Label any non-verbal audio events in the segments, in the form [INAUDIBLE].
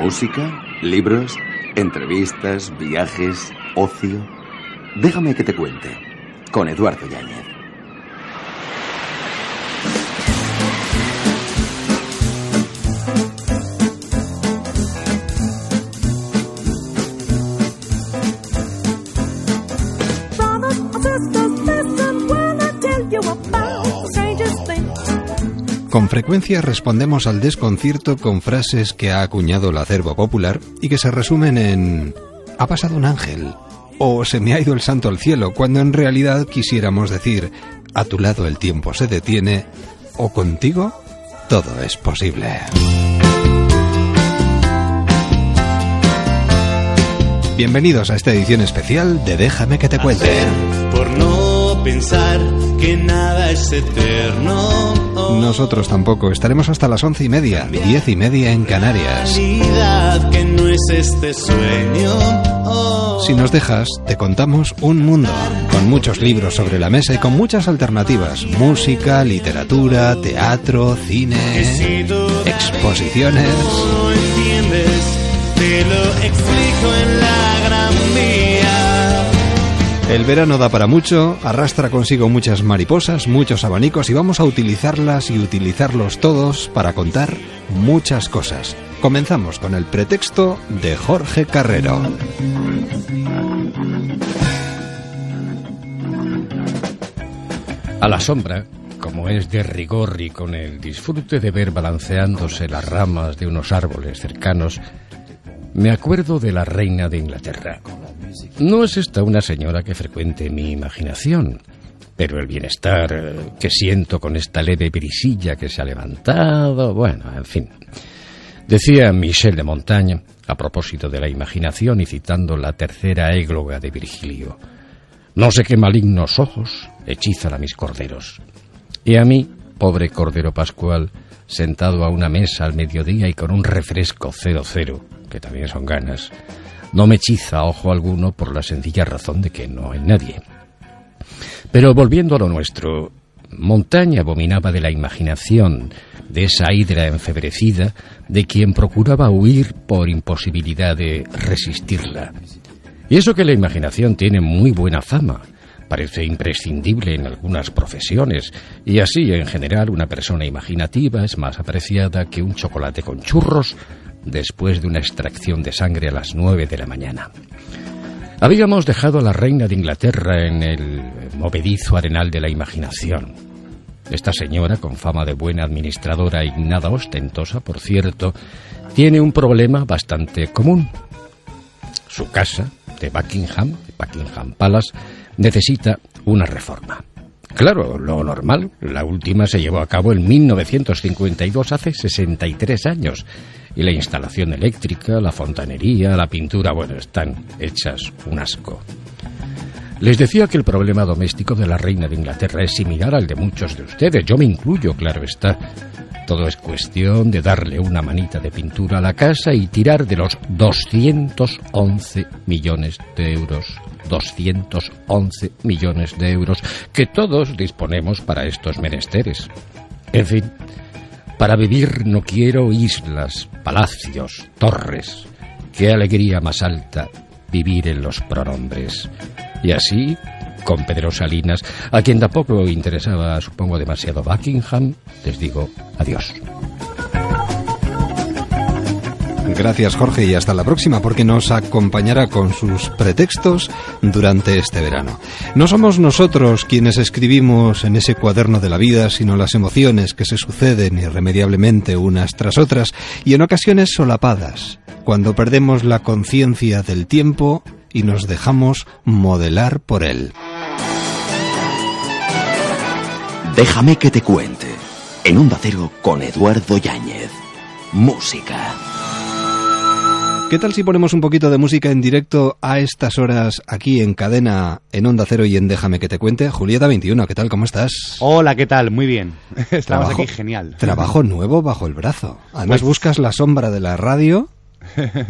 Música, libros, entrevistas, viajes, ocio. Déjame que te cuente. Con Eduardo Yáñez. Frecuencia respondemos al desconcierto con frases que ha acuñado el acervo popular y que se resumen en ha pasado un ángel o se me ha ido el santo al cielo, cuando en realidad quisiéramos decir a tu lado el tiempo se detiene o contigo todo es posible. Bienvenidos a esta edición especial de Déjame que te cuente. Pensar que nada es eterno. Nosotros tampoco. Estaremos hasta las once y media, diez y media en Canarias. que no es este sueño. Si nos dejas, te contamos un mundo, con muchos libros sobre la mesa y con muchas alternativas. Música, literatura, teatro, cine, exposiciones. No entiendes, te lo explico en la gran vía. El verano da para mucho, arrastra consigo muchas mariposas, muchos abanicos y vamos a utilizarlas y utilizarlos todos para contar muchas cosas. Comenzamos con el pretexto de Jorge Carrero. A la sombra, como es de rigor y con el disfrute de ver balanceándose las ramas de unos árboles cercanos, me acuerdo de la reina de Inglaterra. No es esta una señora que frecuente mi imaginación, pero el bienestar eh, que siento con esta leve brisilla que se ha levantado, bueno, en fin. Decía Michel de Montaigne, a propósito de la imaginación y citando la tercera égloga de Virgilio, no sé qué malignos ojos hechizan a mis corderos. Y a mí, pobre cordero pascual, sentado a una mesa al mediodía y con un refresco cero cero, que también son ganas, no me hechiza ojo alguno por la sencilla razón de que no hay nadie. Pero volviendo a lo nuestro, Montaigne abominaba de la imaginación, de esa hidra enfebrecida, de quien procuraba huir por imposibilidad de resistirla. Y eso que la imaginación tiene muy buena fama, parece imprescindible en algunas profesiones, y así en general una persona imaginativa es más apreciada que un chocolate con churros después de una extracción de sangre a las nueve de la mañana. Habíamos dejado a la reina de Inglaterra en el movedizo arenal de la imaginación. Esta señora, con fama de buena administradora y nada ostentosa, por cierto, tiene un problema bastante común. Su casa, de Buckingham, Buckingham Palace, necesita una reforma. Claro, lo normal. La última se llevó a cabo en 1952, hace 63 años. Y la instalación eléctrica, la fontanería, la pintura, bueno, están hechas un asco. Les decía que el problema doméstico de la reina de Inglaterra es similar al de muchos de ustedes. Yo me incluyo, claro está. Todo es cuestión de darle una manita de pintura a la casa y tirar de los 211 millones de euros 211 millones de euros que todos disponemos para estos menesteres. En fin, para vivir no quiero islas, palacios, torres. Qué alegría más alta vivir en los pronombres. Y así, con Pedro Salinas, a quien tampoco interesaba, supongo, demasiado Buckingham, les digo adiós. Gracias Jorge y hasta la próxima porque nos acompañará con sus pretextos durante este verano. No somos nosotros quienes escribimos en ese cuaderno de la vida, sino las emociones que se suceden irremediablemente unas tras otras y en ocasiones solapadas, cuando perdemos la conciencia del tiempo y nos dejamos modelar por él. Déjame que te cuente. En un Cero con Eduardo Yáñez. Música. ¿Qué tal si ponemos un poquito de música en directo a estas horas aquí en cadena en Onda Cero y en Déjame que te cuente? Julieta 21, ¿qué tal? ¿Cómo estás? Hola, ¿qué tal? Muy bien. [LAUGHS] Estamos aquí genial. Trabajo nuevo bajo el brazo. Además Pues- buscas la sombra de la radio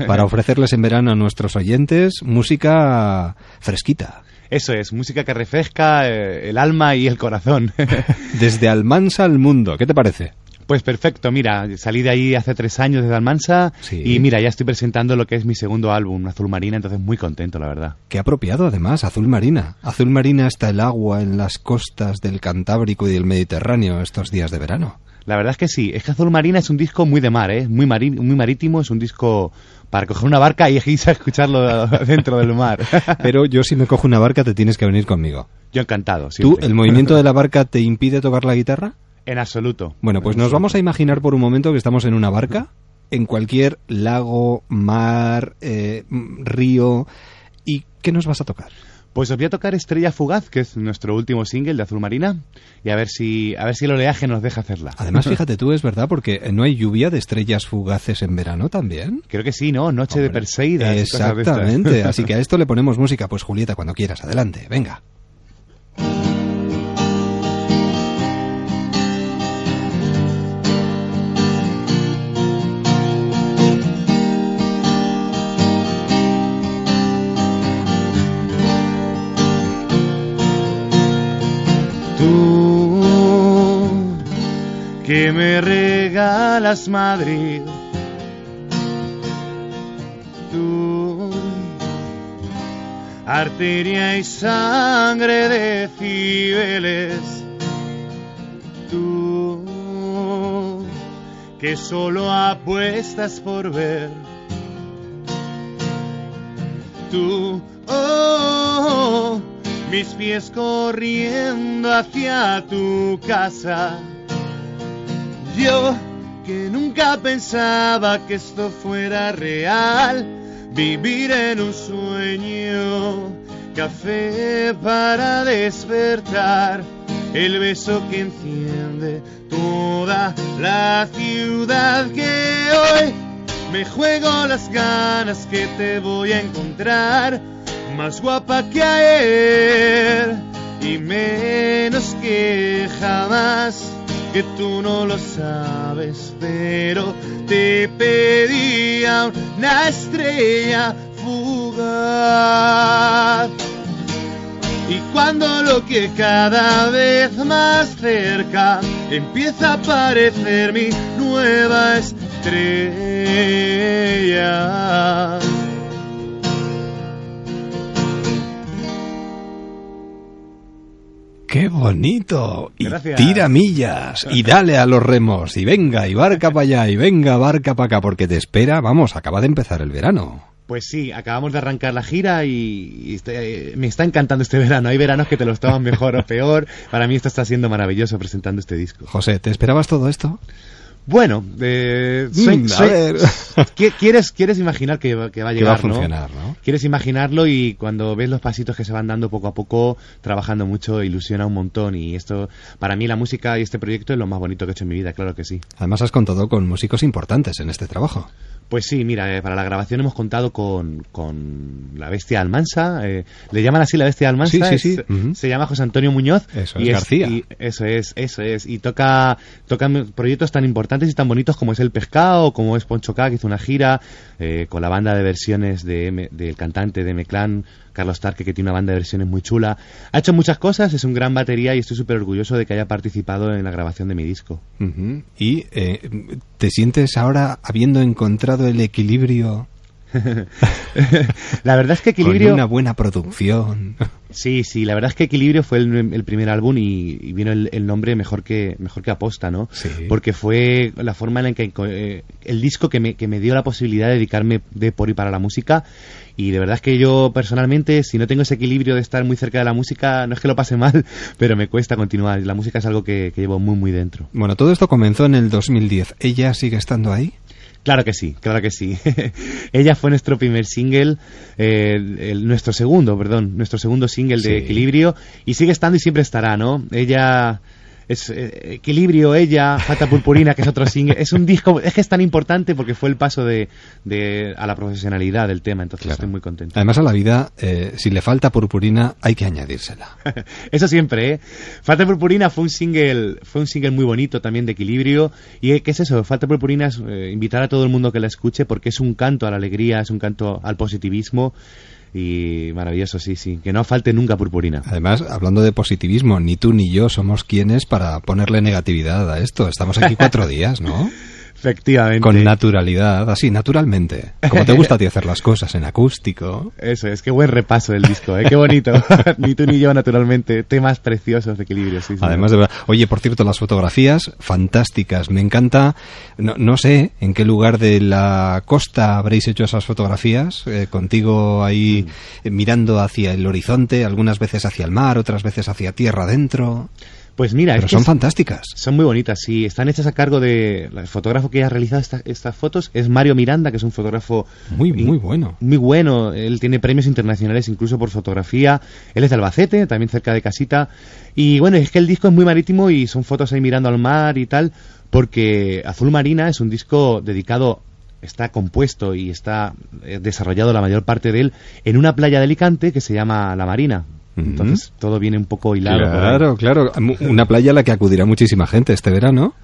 para ofrecerles en verano a nuestros oyentes música fresquita. Eso es, música que refresca eh, el alma y el corazón. [LAUGHS] Desde Almansa al mundo, ¿qué te parece? Pues perfecto, mira, salí de ahí hace tres años desde Almansa Sí. y mira, ya estoy presentando lo que es mi segundo álbum, Azul Marina, entonces muy contento, la verdad. Qué apropiado, además, azul marina. Azul marina está el agua en las costas del Cantábrico y del Mediterráneo estos días de verano. La verdad es que sí, es que Azul Marina es un disco muy de mar, ¿eh? muy, mari- muy marítimo, es un disco para coger una barca y [LAUGHS] irse a escucharlo dentro del mar. [LAUGHS] Pero yo si me cojo una barca te tienes que venir conmigo. Yo encantado, ¿Tú, siempre. el movimiento [LAUGHS] de la barca te impide tocar la guitarra? En absoluto. Bueno, pues nos vamos a imaginar por un momento que estamos en una barca, en cualquier lago, mar, eh, río. ¿Y qué nos vas a tocar? Pues os voy a tocar Estrella Fugaz, que es nuestro último single de Azul Marina, y a ver si, a ver si el oleaje nos deja hacerla. Además, [LAUGHS] fíjate tú, es verdad, porque no hay lluvia de estrellas fugaces en verano también. Creo que sí, ¿no? Noche de Perseidas. y cosas de. Exactamente. Así que a [LAUGHS] esto le ponemos música. Pues Julieta, cuando quieras, adelante, venga. Que me regalas Madrid. Tú, arteria y sangre de Cibeles. Tú que solo apuestas por ver. Tú, oh, mis pies corriendo hacia tu casa. Yo que nunca pensaba que esto fuera real, vivir en un sueño, café para despertar, el beso que enciende toda la ciudad que hoy me juego las ganas que te voy a encontrar, más guapa que ayer y menos que jamás, que tú no lo sabes, pero te pedía una estrella fugaz. Y cuando lo que cada vez más cerca empieza a aparecer mi nueva estrella. ¡Qué bonito! Y Gracias. tira millas, y dale a los remos, y venga, y barca para allá, y venga, barca para acá, porque te espera, vamos, acaba de empezar el verano. Pues sí, acabamos de arrancar la gira y, y este- me está encantando este verano. Hay veranos que te los toman mejor o peor. Para mí esto está siendo maravilloso presentando este disco. José, ¿te esperabas todo esto? Bueno, eh, soy- Mm, a soy- ver. [LAUGHS] ¿Qui- ¿Quieres, quieres imaginar que, va- que va a Que va a llegar, ¿no? funcionar, ¿no? Quieres imaginarlo y cuando ves los pasitos que se van dando poco a poco, trabajando mucho, ilusiona un montón. Y esto, para mí, la música y este proyecto es lo más bonito que he hecho en mi vida, claro que sí. Además has contado con músicos importantes en este trabajo. Pues sí, mira, eh, para la grabación hemos contado con, con la bestia Almansa. eh, le llaman así la bestia Almansa. Sí, sí, sí. es- Ujú. Se llama José Antonio Muñoz. Eso y es, García. y eso es, eso es. Y toca, toca proyectos tan importantes y tan bonitos como es El Pescado, como es Poncho K, que hizo una gira eh, con la banda de versiones de M- del cantante de M-Clan, Carlos Tarque, que tiene una banda de versiones muy chula. Ha hecho muchas cosas, es un gran batería y estoy súper orgulloso de que haya participado en la grabación de mi disco. ¿Y eh, te sientes ahora habiendo encontrado el equilibrio, [LAUGHS] la verdad es que Equilibrio... con una buena producción? Sí, sí, la verdad es que Equilibrio fue el, el primer álbum y, y vino el, el nombre mejor que mejor que aposta, ¿no? Sí. Porque fue la forma en la que eh, el disco que me, que me dio la posibilidad de dedicarme de por y para la música y de verdad es que yo personalmente si no tengo ese equilibrio de estar muy cerca de la música no es que lo pase mal, [LAUGHS] pero me cuesta continuar. La música es algo que, que llevo muy muy dentro. Bueno, todo esto comenzó en el 2010. ¿Ella sigue estando ahí? Claro que sí, claro que sí. [LAUGHS] Ella fue nuestro primer single, eh, el- nuestro segundo, perdón, nuestro segundo single de. Equilibrio y sigue estando y siempre estará, ¿no? Ella es eh, Equilibrio, ella, Fata Purpurina, que es otro single, es un disco, es que es tan importante porque fue el paso de, de- a la profesionalidad del tema, entonces Claro. estoy muy contento. Además a la vida, eh, si le falta purpurina, hay que añadírsela. [LAUGHS] Eso siempre, ¿eh? Falta Purpurina fue un single, fue un single muy bonito también de equilibrio. ¿Y eh, qué es eso? Falta Purpurina es eh, invitar a todo el mundo que la escuche porque es un canto a la alegría, es un canto al positivismo. Y maravilloso, sí, sí. Que no falte nunca purpurina. Además, hablando de positivismo, ni tú ni yo somos quienes para ponerle negatividad a esto. Estamos aquí cuatro [LAUGHS] días, ¿no? Efectivamente. Con naturalidad, así, naturalmente. Como te gusta a ti hacer las cosas en acústico. Eso es, qué buen repaso del disco, ¿eh? qué bonito. [LAUGHS] ni tú ni yo, naturalmente. Temas preciosos de equilibrio, sí, sí. Además, de verdad. Oye, por cierto, las fotografías fantásticas. Me encanta. No, no sé en qué lugar de la costa habréis hecho esas fotografías. eh, contigo ahí Mm. eh, mirando hacia el horizonte, algunas veces hacia el mar, otras veces hacia tierra adentro. Pues mira, Pero es son fantásticas. Son muy bonitas, sí. Están hechas a cargo de... El fotógrafo que ha realizado esta- estas fotos es Mario Miranda, que es un fotógrafo Muy, muy bueno. muy bueno. Él tiene premios internacionales incluso por fotografía. Él es de Albacete, también cerca de casita. Y bueno, es que el disco es muy marítimo y son fotos ahí mirando al mar y tal, porque Azul Marina es un disco dedicado, está compuesto y está eh, desarrollado la mayor parte de él en una playa de Alicante que se llama La Marina. Entonces todo viene un poco hilado. Claro, claro. Una playa a la que acudirá muchísima gente este verano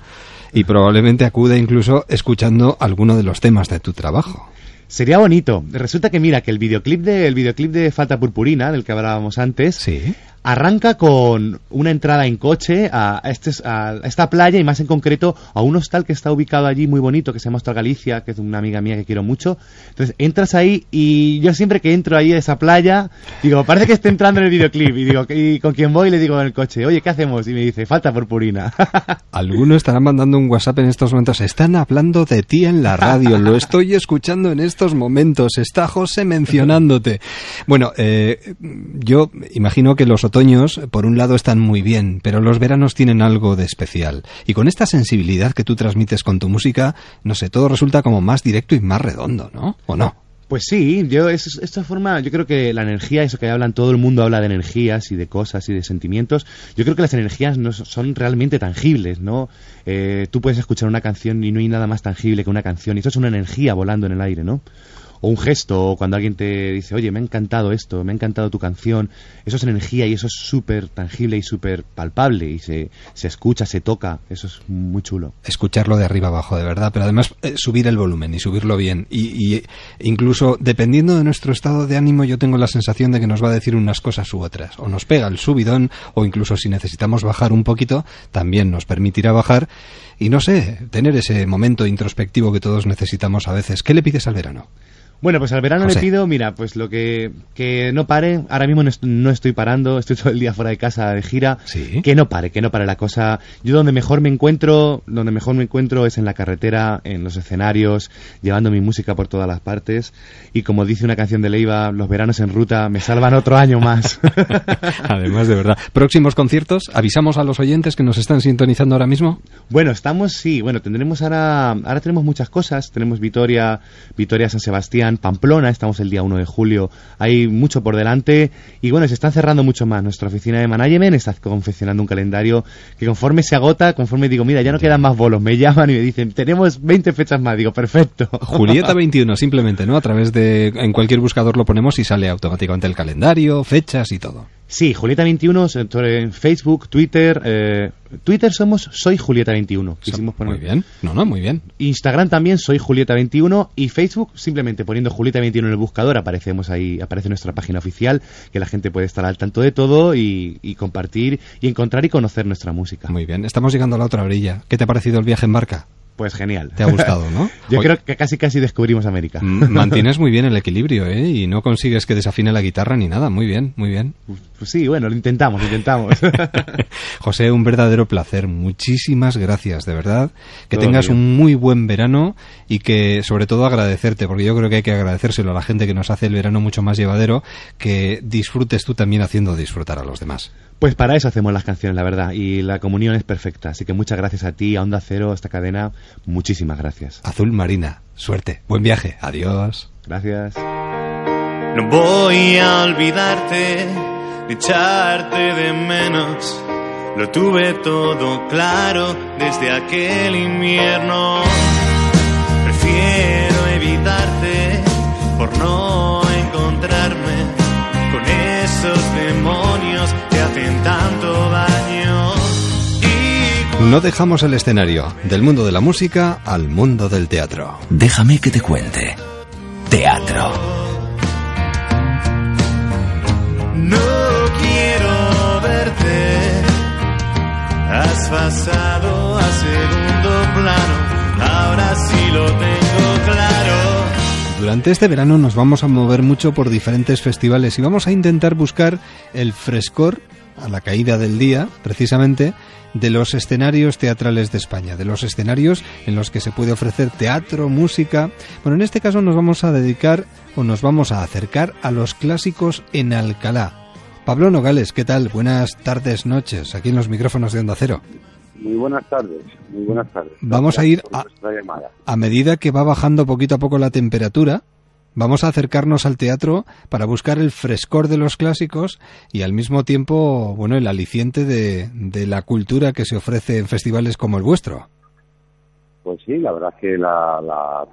y probablemente acude incluso escuchando alguno de los temas de tu trabajo. Sería bonito. Resulta que mira que el videoclip de el videoclip de Falta Purpurina, del que hablábamos antes, Sí. Arranca con una entrada en coche este, a esta playa y más en concreto a un hostal que está ubicado allí muy bonito que se llama Hostal que es una amiga mía que quiero mucho. Entonces entras ahí y yo siempre que entro ahí a esa playa digo, parece que esté entrando en el videoclip y digo, y con quien voy le digo en el coche, oye, ¿qué hacemos? Y me dice, falta purpurina. [LAUGHS] Algunos estarán mandando un WhatsApp en estos momentos. Están hablando de ti en la radio. Lo estoy escuchando en estos momentos. Está José mencionándote. Bueno, eh, yo imagino que los otoños, por un lado, están muy bien, pero los veranos tienen algo de especial. Y con esta sensibilidad que tú transmites con tu música, no sé, todo resulta como más directo y más redondo, ¿no? ¿O no? Pues sí, yo es, esta forma, yo creo que la energía, eso que hablan, todo el mundo habla de energías y de cosas y de sentimientos. Yo creo que las energías no so- son realmente tangibles, ¿no? Eh, tú puedes escuchar una canción y no hay nada más tangible que una canción, y eso es una energía volando en el aire, ¿no? O un gesto, o cuando alguien te dice, oye, me ha encantado esto, me ha encantado tu canción, eso es energía y eso es súper tangible y súper palpable y se, se escucha, se toca, eso es muy chulo. escucharlo de arriba abajo, de verdad, pero además eh, subir el volumen y subirlo bien. Y, y incluso dependiendo de nuestro estado de ánimo, yo tengo la sensación de que nos va a decir unas cosas u otras. O nos pega el subidón, o incluso si necesitamos bajar un poquito, también nos permitirá bajar. Y no sé, tener ese momento introspectivo que todos necesitamos a veces. ¿Qué le pides al verano? Bueno, pues al verano José. le pido, mira, pues lo que, que no pare, ahora mismo no, est- no estoy parando, estoy todo el día fuera de casa de gira, Sí. que no pare, que no pare la cosa. Yo donde mejor me encuentro, donde mejor me encuentro es en la carretera, en los escenarios, llevando mi música por todas las partes y como dice una canción de Leiva, los veranos en ruta me salvan otro año más. [LAUGHS] Además, de verdad. Próximos conciertos, avisamos a los oyentes que nos están sintonizando ahora mismo. Bueno, estamos, sí, bueno, tendremos ahora, ahora tenemos muchas cosas, tenemos Vitoria, Vitoria San Sebastián, Pamplona, estamos el día 1 de julio, hay mucho por delante y bueno, se están cerrando mucho más. Nuestra oficina de management está confeccionando un calendario que conforme se agota, conforme digo, mira, ya no quedan más bolos, me llaman y me dicen, tenemos 20 fechas más, digo, perfecto. [LAUGHS] Julieta 21, simplemente, ¿no? A través de. En cualquier buscador lo ponemos y sale automáticamente el calendario, fechas y todo. Sí, Julieta 21 se- en Facebook, Twitter, eh, Twitter somos Soy Julieta 21. Quisimos poner. Muy bien. No, no, muy bien. Instagram también soy Julieta21 y Facebook simplemente poniendo Julieta21 en el buscador aparecemos ahí, aparece nuestra página oficial que la gente puede estar al tanto de todo y, y compartir y encontrar y conocer nuestra música. Muy bien. Estamos llegando a la otra orilla. ¿Qué te ha parecido el viaje en barca? Pues genial. ¿Te ha gustado, no? [LAUGHS] Yo creo que casi casi descubrimos América. m- Mantienes muy bien el equilibrio, ¿eh? Y no consigues que desafine la guitarra ni nada. Muy bien, muy bien. Pues sí, bueno, lo intentamos, lo intentamos. [LAUGHS] [LAUGHS] José, un verdadero placer. Muchísimas gracias, de verdad. Que Todo tengas un muy buen verano y que, sobre todo, agradecerte, porque yo creo que hay que agradecérselo a la gente que nos hace el verano mucho más llevadero, que disfrutes tú también haciendo disfrutar a los demás. Pues para eso hacemos las canciones, la verdad, y la comunión es perfecta. Así que muchas gracias a ti, a Onda Cero, a esta cadena, muchísimas gracias. Azul Marina, suerte, buen viaje, adiós. Gracias. No voy a olvidarte, ni echarte de menos. Lo tuve todo claro desde aquel invierno. Prefiero evitarte por no encontrarme con esos demonios hacen tanto daño. Y No dejamos el escenario del mundo de la música al mundo del teatro. Déjame que te cuente. Teatro. No quiero verte. Has pasado a segundo plano. Ahora sí lo tengo claro. Durante este verano nos vamos a mover mucho por diferentes festivales y vamos a intentar buscar el frescor a la caída del día, precisamente, de los escenarios teatrales de España, de los escenarios en los que se puede ofrecer teatro, música. Bueno, en este caso nos vamos a dedicar o nos vamos a acercar a los clásicos en Alcalá. Pablo Nogales, ¿qué tal? Buenas tardes, noches, aquí en los micrófonos de Onda Cero. Muy buenas tardes, muy buenas tardes. Vamos a ir a, a medida que va bajando poquito a poco la temperatura, Vamos a acercarnos al teatro para buscar el frescor de los clásicos y al mismo tiempo, bueno, el aliciente de, de la cultura que se ofrece en festivales como el vuestro. Pues sí, la verdad es que la, la,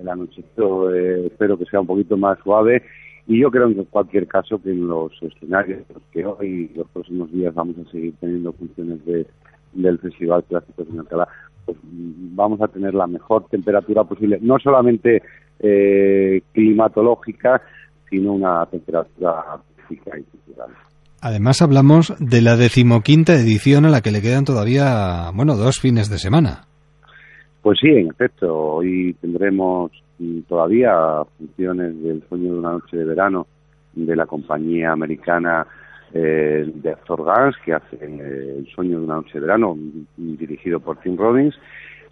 el anochecito eh, espero que sea un poquito más suave y yo creo en cualquier caso que en los escenarios que hoy y los próximos días vamos a seguir teniendo funciones de, del Festival Clásicos en Alcalá, pues vamos a tener la mejor temperatura posible, no solamente eh, climatológica, sino una temperatura física y cultural. Además hablamos de la decimoquinta edición a la que le quedan todavía, bueno, dos fines de semana. Pues sí, en efecto, hoy tendremos mm, todavía funciones del sueño de una noche de verano de la compañía americana eh, de Actor Gans, que hace eh, el sueño de una noche de verano, mm, dirigido por Tim Robbins,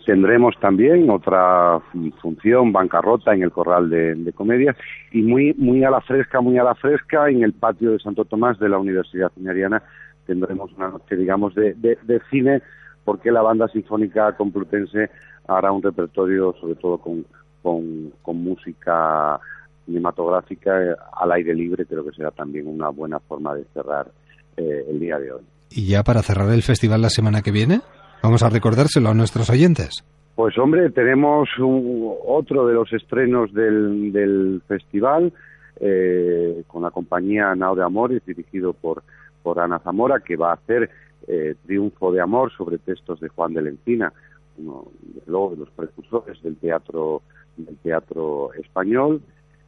Tendremos también otra función, bancarrota, en el corral de, comedias y muy, muy a la fresca, muy a la fresca, en el patio de Santo Tomás de la Universidad Cineriana tendremos una noche, digamos, de, de, cine, porque la banda sinfónica complutense hará un repertorio, sobre todo con, con, música cinematográfica eh, al aire libre, creo que será también una buena forma de cerrar eh, el día de hoy. ¿Y ya para cerrar el festival la semana que viene? Vamos a recordárselo a nuestros oyentes. Pues hombre, tenemos otro de los estrenos del, del festival eh, con la compañía Nao de Amores, dirigido por, por Ana Zamora, que va a hacer eh, Triunfo de Amor sobre textos de Juan de la Encina, uno de los precursores del teatro, del teatro español.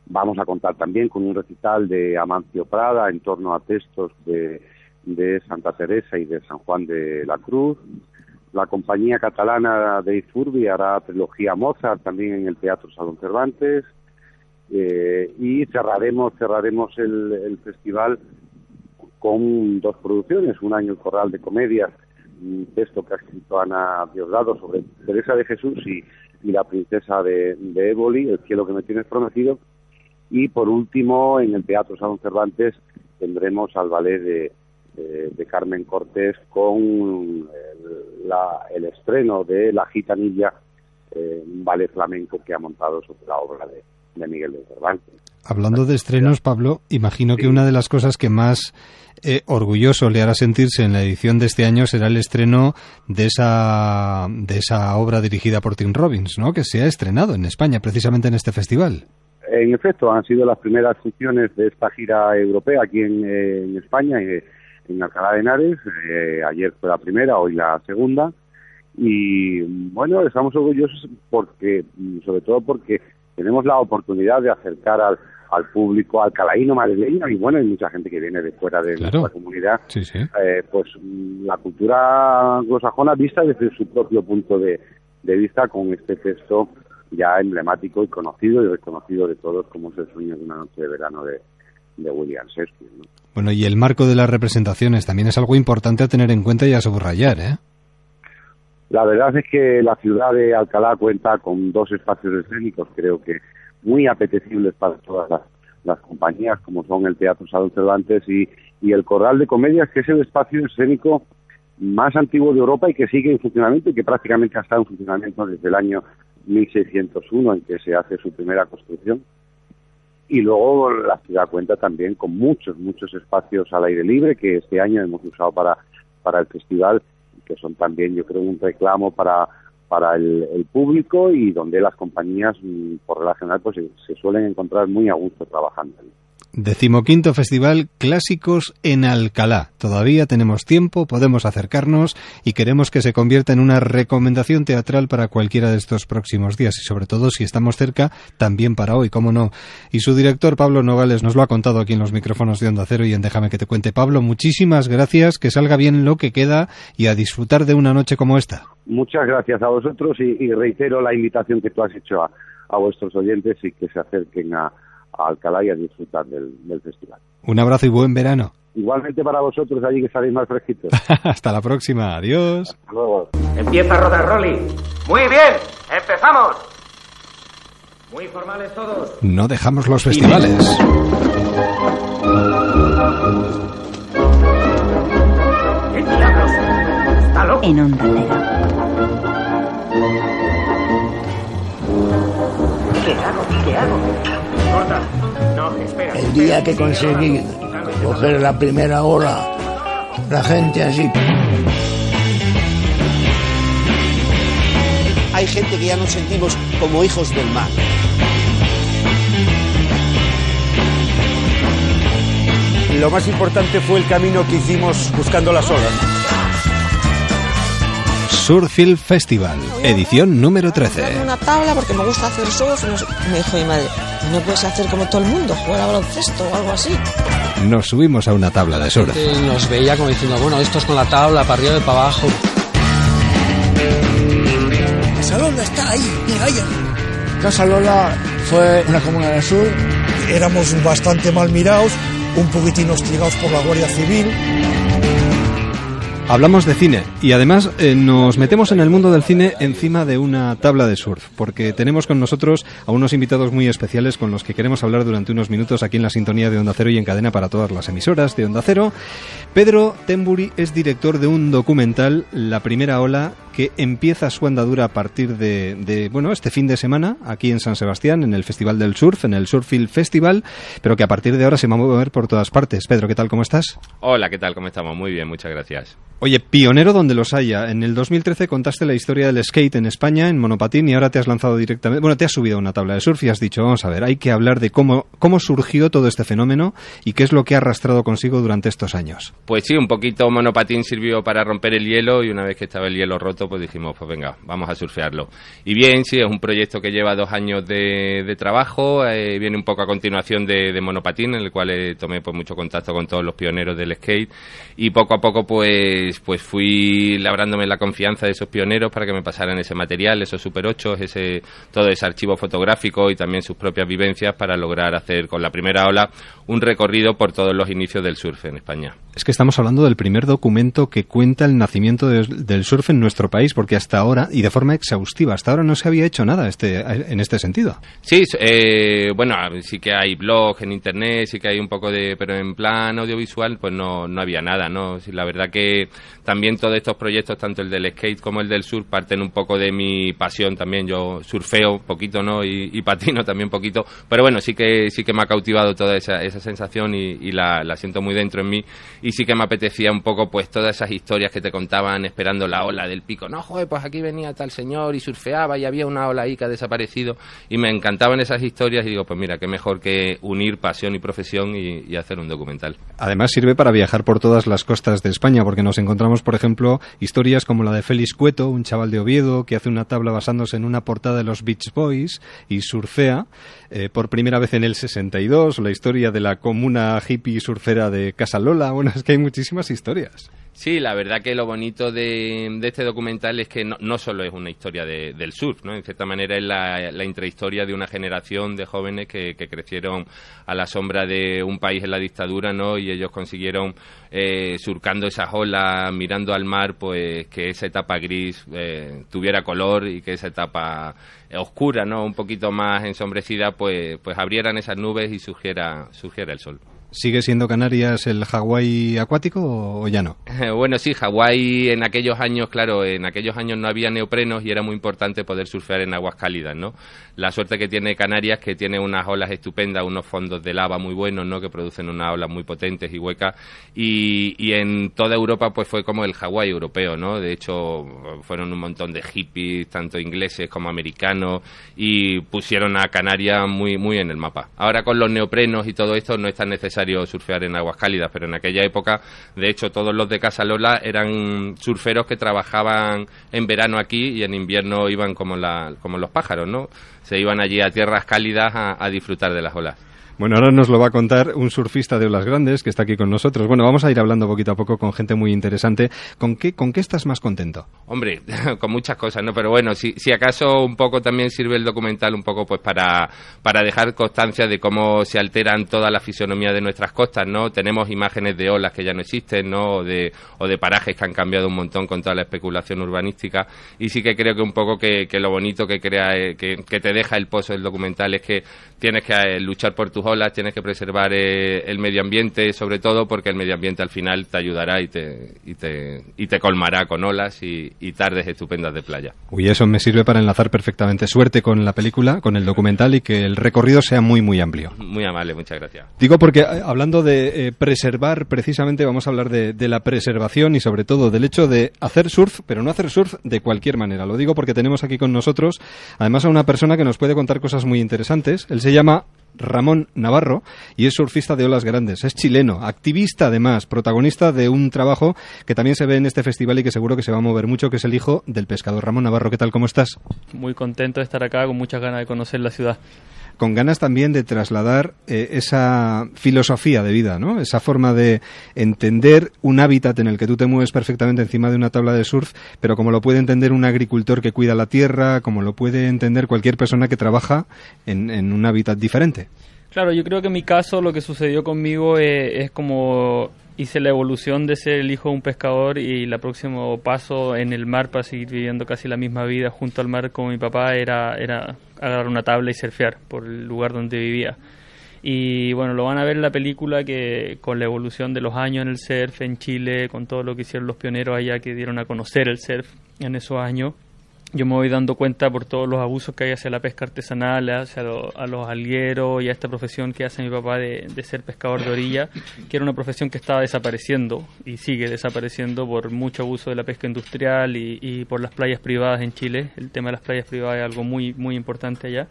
Vamos a contar también con un recital de Amancio Prada en torno a textos de, de Santa Teresa y de San Juan de la Cruz. La compañía catalana de Ifurbi hará trilogía Mozart también en el Teatro Salón Cervantes. Eh, y cerraremos cerraremos el, festival con dos producciones. Un año el Corral de Comedias, un texto que ha escrito Ana Diosdado sobre Teresa de Jesús y, la princesa de, de El cielo que me tienes prometido. Y por último, en el Teatro Salón Cervantes tendremos al ballet de, de, Carmen Cortés con el, la, el, estreno de La Gitanilla, eh, un ballet flamenco que ha montado sobre la obra de, Miguel de Cervantes. Hablando de estrenos, Pablo, imagino que una de las cosas que más eh, orgulloso le hará sentirse en la edición de este año será el estreno de esa, de esa obra dirigida por Tim Robbins, ¿no? que se ha estrenado en España precisamente en este festival. En efecto, han sido las primeras funciones de esta gira europea aquí en, eh, en España. Y, en Alcalá de Henares. Eh, ayer fue la primera, hoy la segunda. Y bueno, estamos orgullosos porque, sobre todo porque tenemos la oportunidad de acercar al, al público alcalaíno madrileño y bueno, hay mucha gente que viene de fuera de nuestra comunidad, eh, pues la cultura anglosajona vista desde su propio punto de, de, vista con este texto ya emblemático y conocido y reconocido de todos como es el sueño de una noche de verano de, de William Shakespeare. Bueno, y el marco de las representaciones también es algo importante a tener en cuenta y a subrayar, ¿eh? La verdad es que la ciudad de Alcalá cuenta con dos espacios escénicos, creo que muy apetecibles para todas las, compañías, como son el Teatro Salón Cervantes y, y el Corral de Comedias, que es el espacio escénico más antiguo de Europa y que sigue en funcionamiento y que prácticamente ha estado en funcionamiento desde el año 1601 en que se hace su primera construcción y luego la ciudad cuenta también con muchos, muchos espacios al aire libre que este año hemos usado para, para el festival, que son también, yo creo, un reclamo para, para el, público y donde las compañías, mm, por general, pues se, suelen encontrar muy a gusto trabajando. Decimoquinto Festival Clásicos en Alcalá. Todavía tenemos tiempo, podemos acercarnos y queremos que se convierta en una recomendación teatral para cualquiera de estos próximos días y sobre todo si estamos cerca, también para hoy, cómo no. Y su director Pablo Nogales nos lo ha contado aquí en los micrófonos de Onda Cero y en Déjame que te cuente. Pablo, muchísimas gracias, que salga bien lo que queda y a disfrutar de una noche como esta. Muchas gracias a vosotros y, reitero la invitación que tú has hecho a, a vuestros oyentes y que se acerquen a a Alcalá y a disfrutar del, festival. Un abrazo y buen verano. [LAUGHS] Igualmente para vosotros allí que saléis más fresquitos. [LAUGHS] Hasta la próxima, adiós. Hasta luego. Empieza a rodar Rolly. Muy bien, empezamos. Muy formales todos. No dejamos los festivales. ¿Qué diablos? ¿Está loco? En Onda Cero. ¿Qué hago? ¿Qué hago? El día que conseguí coger la primera ola, la gente así. Hay gente que ya nos sentimos como hijos del mar. Lo más importante fue el camino que hicimos buscando las olas. Surfield Festival, edición número 13. una tabla porque me gusta hacer surf. Me dijo mi madre, no puedes hacer como todo el mundo, jugar a baloncesto o algo así. Nos subimos a una tabla de surf. Nos veía como diciendo, bueno, esto es con la tabla, para arriba y para abajo. Casalola está ahí, mira ahí. Casalola fue una comuna del sur. Éramos bastante mal mirados, un poquitín hostigados por la Guardia Civil. Hablamos de cine y además eh, nos metemos en el mundo del cine encima de una tabla de surf, porque tenemos con nosotros a unos invitados muy especiales con los que queremos hablar durante unos minutos aquí en la sintonía de Onda Cero y en cadena para todas las emisoras de Onda Cero. Pedro Temburi es director de un documental, La Primera Ola, que empieza su andadura a partir de, bueno, este fin de semana aquí en San Sebastián, en el Festival del Surf, en el Surfield Festival, pero que a partir de ahora se va a mover por todas partes. Pedro, ¿qué tal? ¿Cómo estás? Hola, ¿qué tal? ¿Cómo estamos? Muy bien, muchas gracias. Oye, pionero donde los haya. En el 2013 contaste la historia del skate en España, en monopatín, y ahora te has lanzado directamente. Bueno, te has subido a una tabla de surf y has dicho, vamos a ver, hay que hablar de cómo, cómo surgió todo este fenómeno y qué es lo que ha arrastrado consigo durante estos años. Pues sí, un poquito monopatín sirvió para romper el hielo y una vez que estaba el hielo roto, pues dijimos, pues venga, vamos a surfearlo. Y bien, sí, es un proyecto que lleva dos años de, trabajo, eh, viene un poco a continuación de, monopatín, en el cual eh, tomé pues mucho contacto con todos los pioneros del skate y poco a poco pues, pues fui labrándome la confianza de esos pioneros para que me pasaran ese material, esos Super 8, ese, todo ese archivo fotográfico y también sus propias vivencias para lograr hacer con la primera ola un recorrido por todos los inicios del surf en España. Es que estamos hablando del primer documento que cuenta el nacimiento del surf en nuestro país, porque hasta ahora, y de forma exhaustiva, hasta ahora no se había hecho nada este, en este sentido. Sí, eh, bueno, sí que hay blog en internet, sí que hay un poco de, pero en plan audiovisual, pues no, no había nada, ¿no? La verdad que también todos estos proyectos, tanto el del skate como el del surf, parten un poco de mi pasión también. Yo surfeo poquito, ¿no? Y, patino también poquito, pero bueno, sí que sí que me ha cautivado toda esa, esa sensación y, la, la siento muy dentro en mí y sí que me apetecía un poco pues todas esas historias que te contaban esperando la ola del pico. No, joder, pues aquí venía tal señor y surfeaba y había una ola ha desaparecido y me encantaban esas historias y digo, pues mira, qué mejor que unir pasión y profesión y, hacer un documental. Además sirve para viajar por todas las costas de España porque nos encontramos, por ejemplo, historias como la de Félix Cueto, un chaval de Oviedo que hace una tabla basándose en una portada de los Beach Boys y surfea eh, por primera vez en el 62, la historia de la comuna hippie surfera de Casalola, [LAUGHS] bueno, es que hay muchísimas historias. Sí, la verdad que lo bonito de, este documental es que no, solo es una historia del surf, ¿no? En cierta manera es la, intrahistoria de una generación de jóvenes que, crecieron a la sombra de un país en la dictadura, ¿no? Y ellos consiguieron, eh, surcando esas olas, mirando al mar, pues que esa etapa gris eh, tuviera color y que esa etapa oscura, ¿no? Un poquito más ensombrecida, pues, pues abrieran esas nubes y surgiera, surgiera el sol. ¿Sigue siendo Canarias el Hawái acuático o ya no? [LAUGHS] Bueno, sí, Hawái en aquellos años, claro, en aquellos años no había neoprenos y era muy importante poder surfear en aguas cálidas, ¿no? La suerte que tiene Canarias que tiene unas olas estupendas, unos fondos de lava muy buenos, ¿no? Que producen unas olas muy potentes y huecas y, y en toda Europa pues fue como el Hawái europeo, ¿no? De hecho, fueron un montón de hippies, tanto ingleses como americanos y pusieron a Canarias muy muy en el mapa. Ahora con los neoprenos y todo esto no es tan necesario surfear en aguas cálidas, pero en aquella época, de hecho, todos los de Casa Lola eran surferos que trabajaban en verano aquí y en invierno iban como, la, como los pájaros, ¿no? Se iban allí a tierras cálidas a disfrutar de las olas. Bueno, ahora nos lo va a contar un surfista de olas grandes que está aquí con nosotros. Bueno, vamos a ir hablando poquito a poco con gente muy interesante. ¿Con qué, con qué estás más contento? Hombre, [LAUGHS] con muchas cosas, ¿no? Pero bueno, si, acaso un poco también sirve el documental un poco pues para, para dejar constancia de cómo se alteran toda la fisonomía de nuestras costas, ¿no? Tenemos imágenes de olas que ya no existen, ¿no? O de, o de parajes que han cambiado un montón con toda la especulación urbanística. Y sí que creo que un poco que, que lo bonito que crea, eh, que, que te deja el pozo del documental es que tienes que eh, luchar por tus olas, tienes que preservar eh, el medio ambiente, sobre todo porque el medio ambiente al final te ayudará y te, y te, y te colmará con olas y, tardes estupendas de playa. Uy, eso me sirve para enlazar perfectamente. Suerte con la película, con el documental y que el recorrido sea muy, muy amplio. Muy amable, muchas gracias. Digo porque eh, hablando de preservar, precisamente vamos a hablar de, de la preservación y sobre todo del hecho de hacer surf, pero no hacer surf de cualquier manera. Lo digo porque tenemos aquí con nosotros además a una persona que nos puede contar cosas muy interesantes. Él se llama Ramón Navarro y es surfista de olas grandes. Es chileno, activista además, protagonista de un trabajo que también se ve en este festival y que seguro que se va a mover mucho, que es el hijo del pescador. Ramón Navarro, ¿qué tal? ¿Cómo estás? Muy contento de estar acá, con muchas ganas de conocer la ciudad con ganas también de trasladar eh, esa filosofía de vida, ¿no? Esa forma de entender un hábitat en el que tú te mueves perfectamente encima de una tabla de surf, pero como lo puede entender un agricultor que cuida la tierra, como lo puede entender cualquier persona que trabaja en, un hábitat diferente. Claro, yo creo que en mi caso lo que sucedió conmigo eh, es como hice la evolución de ser el hijo de un pescador y el próximo paso en el mar para seguir viviendo casi la misma vida junto al mar como mi papá era, era agarrar una tabla y surfear por el lugar donde vivía. Y bueno, lo van a ver en la película que con la evolución de los años en el surf en Chile, con todo lo que hicieron los pioneros allá que dieron a conocer el surf en esos años, yo me voy dando cuenta por todos los abusos que hay hacia la pesca artesanal, hacia a los algueros y a esta profesión que hace mi papá de, ser pescador de orilla, que era una profesión que estaba desapareciendo y sigue desapareciendo por mucho abuso de la pesca industrial y, por las playas privadas en Chile. El tema de las playas privadas es algo muy, muy importante allá,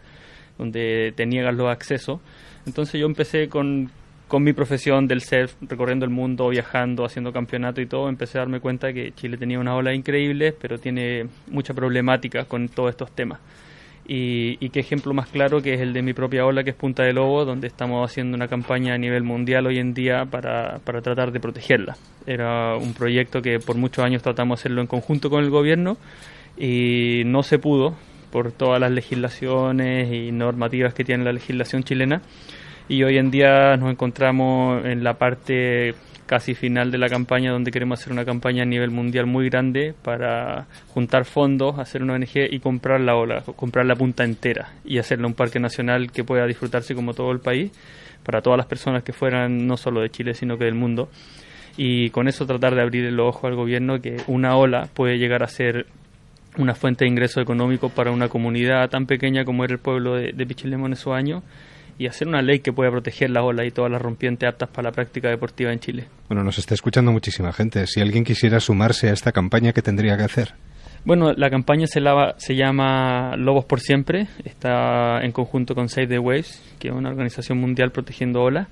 donde te niegan los accesos. Entonces yo empecé con, con mi profesión del surf, recorriendo el mundo, viajando, haciendo campeonato y todo, empecé a darme cuenta que Chile tenía una ola increíble, pero tiene mucha problemática con todos estos temas. Y, qué ejemplo más claro que es el de mi propia ola, que es Punta de Lobo, donde estamos haciendo una campaña a nivel mundial hoy en día para, para tratar de protegerla. Era un proyecto que por muchos años tratamos de hacerlo en conjunto con el gobierno y no se pudo por todas las legislaciones y normativas que tiene la legislación chilena y hoy en día nos encontramos en la parte casi final de la campaña donde queremos hacer una campaña a nivel mundial muy grande para juntar fondos, hacer una ONG y comprar la ola, comprar la punta entera y hacerle un parque nacional que pueda disfrutarse como todo el país para todas las personas que fueran no solo de Chile sino que del mundo. Y con eso tratar de abrir el ojo al gobierno que una ola puede llegar a ser una fuente de ingreso económico para una comunidad tan pequeña como era el pueblo de, de en esos años y hacer una ley que pueda proteger las olas y todas las rompientes aptas para la práctica deportiva en Chile. Bueno, nos está escuchando muchísima gente. Si alguien quisiera sumarse a esta campaña, ¿qué tendría que hacer? Bueno, la campaña se, lava, se llama Lobos por Siempre, está en conjunto con Save the Waves, que es una organización mundial protegiendo olas,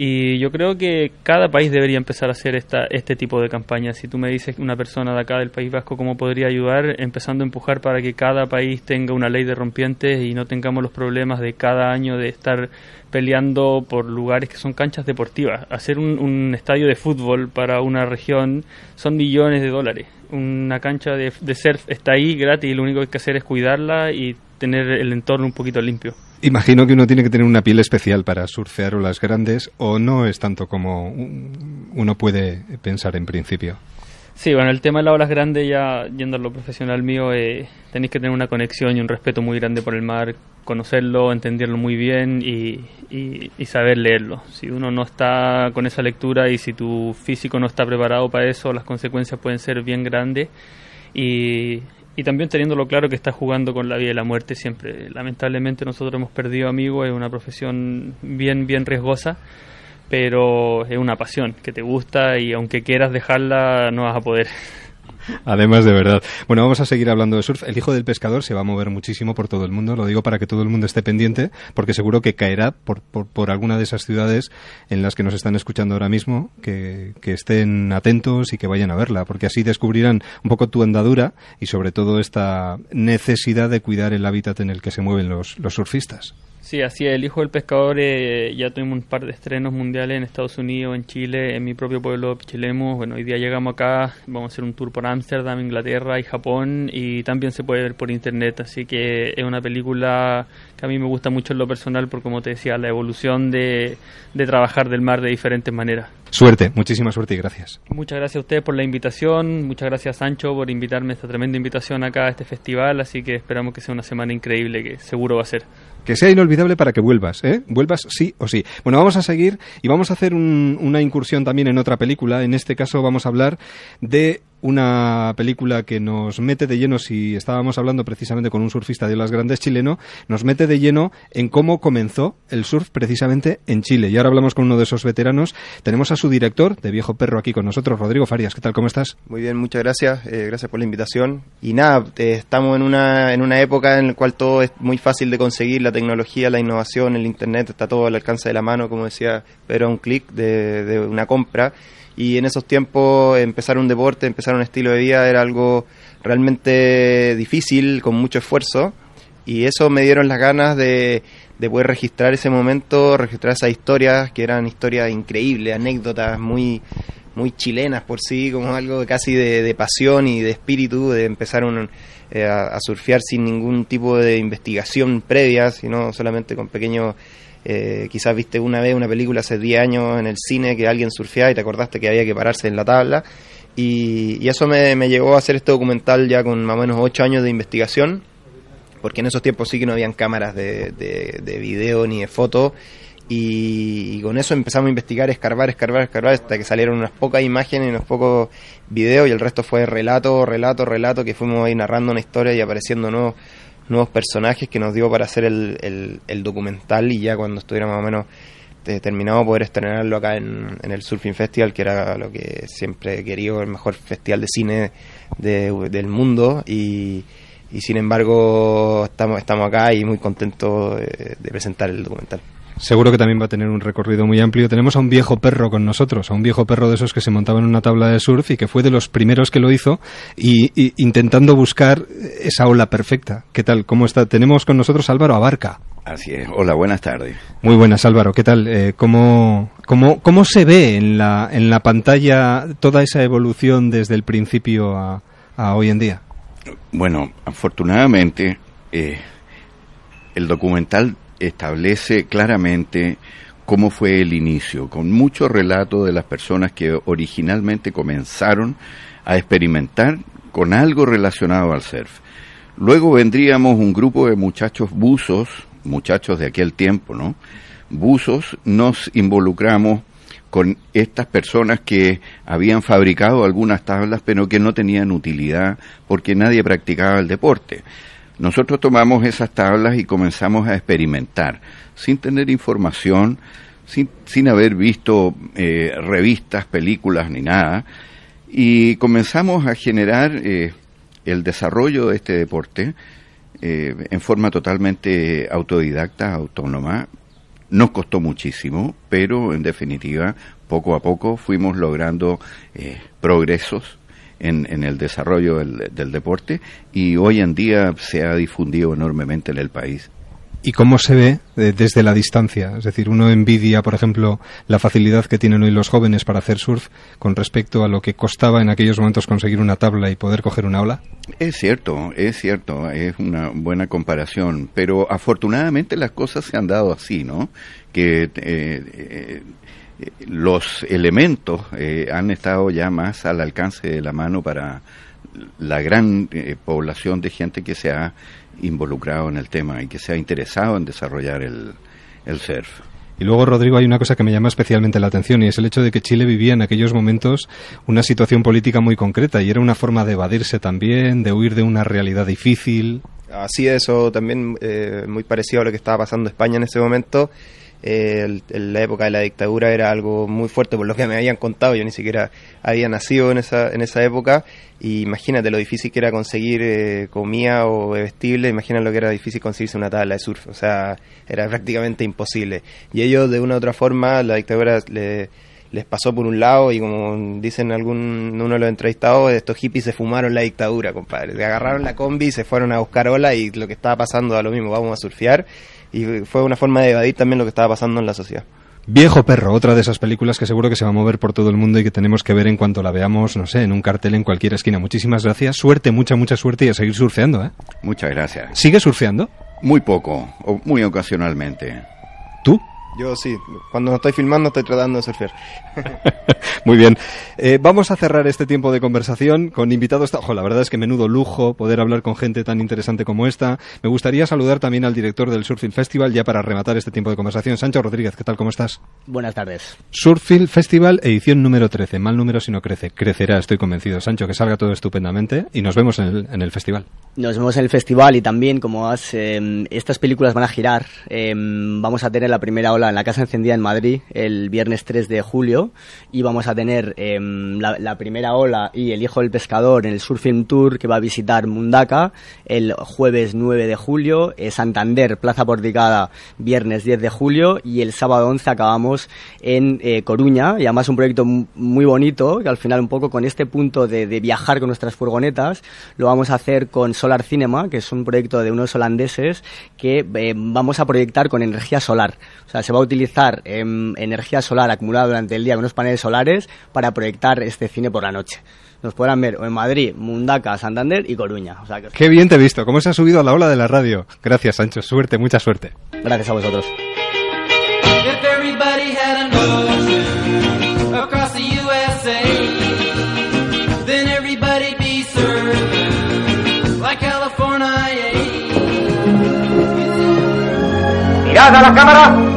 y yo creo que cada país debería empezar a hacer esta, este tipo de campañas. Si tú me dices una persona de acá del País Vasco cómo podría ayudar, empezando a empujar para que cada país tenga una ley de rompientes y no tengamos los problemas de cada año de estar peleando por lugares que son canchas deportivas. Hacer un, un estadio de fútbol para una región son millones de dólares. Una cancha de, de surf está ahí gratis y lo único que hay que hacer es cuidarla y tener el entorno un poquito limpio. Imagino que uno tiene que tener una piel especial para surfear olas grandes o no es tanto como uno puede pensar en principio. Sí, bueno, el tema de las olas grandes, ya yendo a lo profesional mío, eh, tenéis que tener una conexión y un respeto muy grande por el mar, conocerlo, entenderlo muy bien y, y, y, saber leerlo. Si uno no está con esa lectura y si tu físico no está preparado para eso, las consecuencias pueden ser bien grandes. Y, y también teniéndolo claro que estás jugando con la vida y la muerte siempre. Lamentablemente nosotros hemos perdido amigos, es una profesión bien, bien riesgosa, pero es una pasión que te gusta y aunque quieras dejarla no vas a poder. [LAUGHS] Además, de verdad. Bueno, vamos a seguir hablando de surf. El hijo del pescador se va a mover muchísimo por todo el mundo. Lo digo para que todo el mundo esté pendiente, porque seguro que caerá por, por, alguna de esas ciudades en las que nos están escuchando ahora mismo, que, estén atentos y que vayan a verla, porque así descubrirán un poco tu andadura y sobre todo esta necesidad de cuidar el hábitat en el que se mueven los surfistas. Sí, así es. El Hijo del Pescador eh, ya tuvimos un par de estrenos mundiales en Estados Unidos, en Chile, en mi propio pueblo, Pichilemu. Bueno, hoy día llegamos acá, vamos a hacer un tour por Ámsterdam, Inglaterra y Japón y también se puede ver por internet. Así que es una película que a mí me gusta mucho en lo personal por, como te decía, la evolución de, de trabajar del mar de diferentes maneras. Suerte, muchísima suerte y gracias. Muchas gracias a ustedes por la invitación, muchas gracias Sancho por invitarme a esta tremenda invitación acá a este festival, así que esperamos que sea una semana increíble, que seguro va a ser que sea inolvidable para que vuelvas, ¿eh? Vuelvas sí o sí. Bueno, vamos a seguir y vamos a hacer una incursión también en otra película. En este caso vamos a hablar de una película que nos mete de lleno, si estábamos hablando precisamente con un surfista de las grandes chileno, nos mete de lleno en cómo comenzó el surf precisamente en Chile. Y ahora hablamos con uno de esos veteranos. Tenemos a su director de Viejo Perro aquí con nosotros, Rodrigo Farias. ¿Qué tal? ¿Cómo estás? Muy bien, muchas gracias. Eh, gracias por la invitación. Y nada, eh, estamos en una, en una época en la cual todo es muy fácil de conseguir, la tecnología, la innovación, el Internet, está todo al alcance de la mano, como decía, pero a un clic de, de una compra y en esos tiempos empezar un deporte, empezar un estilo de vida era algo realmente difícil, con mucho esfuerzo y eso me dieron las ganas de, de poder registrar ese momento, registrar esas historias que eran historias increíbles, anécdotas muy muy chilenas por sí, como algo casi de, pasión y de espíritu, de empezar un, eh, a, surfear sin ningún tipo de investigación previa, sino solamente con pequeños eh, quizás viste una vez una película hace 10 años en el cine que alguien surfeaba y te acordaste que había que pararse en la tabla. Y, eso me, llevó a hacer este documental ya con más o menos 8 años de investigación, porque en esos tiempos sí que no habían cámaras de, de, video ni de foto. Y, con eso empezamos a investigar, escarbar, escarbar, escarbar, hasta que salieron unas pocas imágenes y unos pocos videos, y el resto fue relato, relato, relato, que fuimos ahí narrando una historia y apareciendo nuevos nuevos personajes que nos dio para hacer el, el, documental y ya cuando estuviera más o menos terminado poder estrenarlo acá en, el Surfing Festival, que era lo que siempre he querido, el mejor festival de cine del mundo y, sin embargo estamos, estamos acá y muy contentos de presentar el documental. Seguro que también va a tener un recorrido muy amplio. Tenemos a un viejo perro con nosotros, a un viejo perro de esos que se montaba en una tabla de surf y que fue de los primeros que lo hizo y, intentando buscar esa ola perfecta. ¿Qué tal? ¿Cómo está? Tenemos con nosotros Álvaro Abarca. Así es. Hola, buenas tardes. Muy buenas, Álvaro. ¿Qué tal? Eh, ¿cómo, cómo, cómo, se ve en la, en la pantalla toda esa evolución desde el principio a, hoy en día? Bueno, afortunadamente, eh, el documental establece claramente cómo fue el inicio, con mucho relato de las personas que originalmente comenzaron a experimentar con algo relacionado al surf. Luego vendríamos un grupo de muchachos buzos, muchachos de aquel tiempo, ¿no? Buzos, nos involucramos con estas personas que habían fabricado algunas tablas pero que no tenían utilidad porque nadie practicaba el deporte. Nosotros tomamos esas tablas y comenzamos a experimentar, sin tener información, sin, sin haber visto eh, revistas, películas ni nada, y comenzamos a generar eh, el desarrollo de este deporte eh, en forma totalmente autodidacta, autónoma. Nos costó muchísimo, pero en definitiva, poco a poco fuimos logrando progresos en, el desarrollo del, deporte y hoy en día se ha difundido enormemente en el país. ¿Y cómo se ve eh, desde la distancia? Es decir, uno envidia, por ejemplo, la facilidad que tienen hoy los jóvenes para hacer surf con respecto a lo que costaba en aquellos momentos conseguir una tabla y poder coger una ola. Es cierto, es cierto, es una buena comparación, pero afortunadamente las cosas se han dado así, ¿no? Que eh, eh, los elementos eh, han estado ya más al alcance de la mano para la gran eh, población de gente que se ha involucrado en el tema y que se ha interesado en desarrollar el, el surf. Y luego, Rodrigo, hay una cosa que me llama especialmente la atención y es el hecho de que Chile vivía en aquellos momentos una situación política muy concreta y era una forma de evadirse también, de huir de una realidad difícil. Así eso también eh, muy parecido a lo que estaba pasando en España en ese momento. Eh, la época de la dictadura era algo muy fuerte por lo que me habían contado. Yo ni siquiera había nacido en esa, en esa época. Y imagínate lo difícil que era conseguir eh, comida o vestible. Imagina lo que era difícil conseguirse una tabla de surf. O sea, era prácticamente imposible. Y ellos, de una u otra forma, la dictadura le les pasó por un lado y como dicen algún uno de los entrevistados, estos hippies se fumaron la dictadura, compadre. Se agarraron la combi se fueron a buscar ola y lo que estaba pasando a lo mismo, vamos a surfear. Y fue una forma de evadir también lo que estaba pasando en la sociedad. Viejo Perro, otra de esas películas que seguro que se va a mover por todo el mundo y que tenemos que ver en cuanto la veamos, no sé, en un cartel en cualquier esquina. Muchísimas gracias, suerte, mucha, mucha suerte y a seguir surfeando, ¿eh? Muchas gracias. ¿Sigue surfeando? Muy poco, o muy ocasionalmente. ¿Tú? Yo sí, cuando no estoy filmando estoy tratando de surfear. [LAUGHS] Muy bien. Eh, vamos a cerrar este tiempo de conversación con invitados. Ojo, la verdad es que menudo lujo poder hablar con gente tan interesante como esta. Me gustaría saludar también al director del Surfield Festival ya para rematar este tiempo de conversación. Sancho Rodríguez, ¿qué tal? ¿Cómo estás? Buenas tardes. Surfield Festival, edición número 13. Mal número si no crece. Crecerá, estoy convencido. Sancho, que salga todo estupendamente y nos vemos en el, festival. Nos vemos en el festival y también, como has, em, estas películas van a girar. Em, vamos a tener la primera ola en la Casa Encendida en Madrid el viernes 3 de julio y vamos a tener em, la, primera ola y El Hijo del Pescador en el Surfing Tour que va a visitar Mundaka el jueves 9 de julio, eh, Santander, Plaza Porticada, viernes 10 de julio y el sábado 11 acabamos en eh, Coruña y además un proyecto muy bonito que al final un poco con este punto de, viajar con nuestras furgonetas lo vamos a hacer con Solar Cinema que es un proyecto de unos holandeses que eh, vamos a proyectar con energía solar. O sea, se va a utilizar em, energía solar acumulada durante el día con unos paneles solares para proyectar este cine por la noche. Nos podrán ver en Madrid, Mundaca, Santander y Coruña. Qué bien te he visto, cómo se ha subido a la ola de la radio. Gracias, Sancho. Suerte, mucha suerte. Gracias a vosotros. ¡Mirad a la cámara!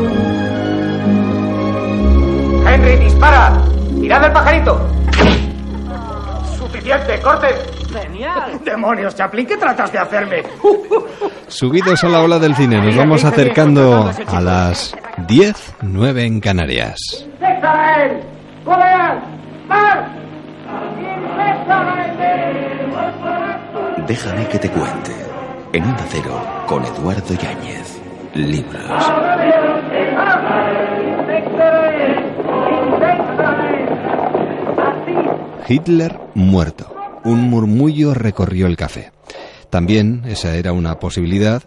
Dispara. Mirad el pajarito. Suficiente, corten. Genial. Demonios, Chaplin, ¿qué tratas de hacerme? Subidos a la ola del cine, nos vamos acercando a las 10, 9 en Canarias. Déjame que te cuente. En un acero con Eduardo Yáñez. Libros. Hitler muerto. Un murmullo recorrió el café. También esa era una posibilidad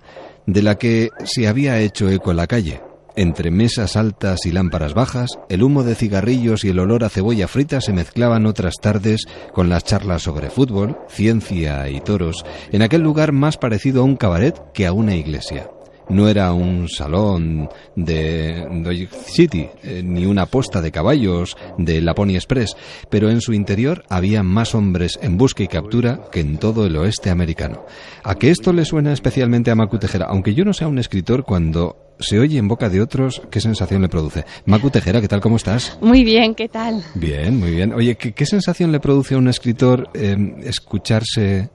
de la que se había hecho eco en la calle. Entre mesas altas y lámparas bajas, el humo de cigarrillos y el olor a cebolla frita se mezclaban otras tardes con las charlas sobre fútbol, ciencia y toros, en aquel lugar más parecido a un cabaret que a una iglesia. No era un salón de Dodge City, eh, ni una posta de caballos de la Pony Express, pero en su interior había más hombres en busca y captura que en todo el oeste americano. A que esto le suena especialmente a Macu Tejera, aunque yo no sea un escritor, cuando se oye en boca de otros, ¿qué sensación le produce? Macu Tejera, ¿qué tal? ¿Cómo estás? Muy bien, ¿qué tal? Bien, muy bien. Oye, ¿qué, sensación le produce a un escritor eh, escucharse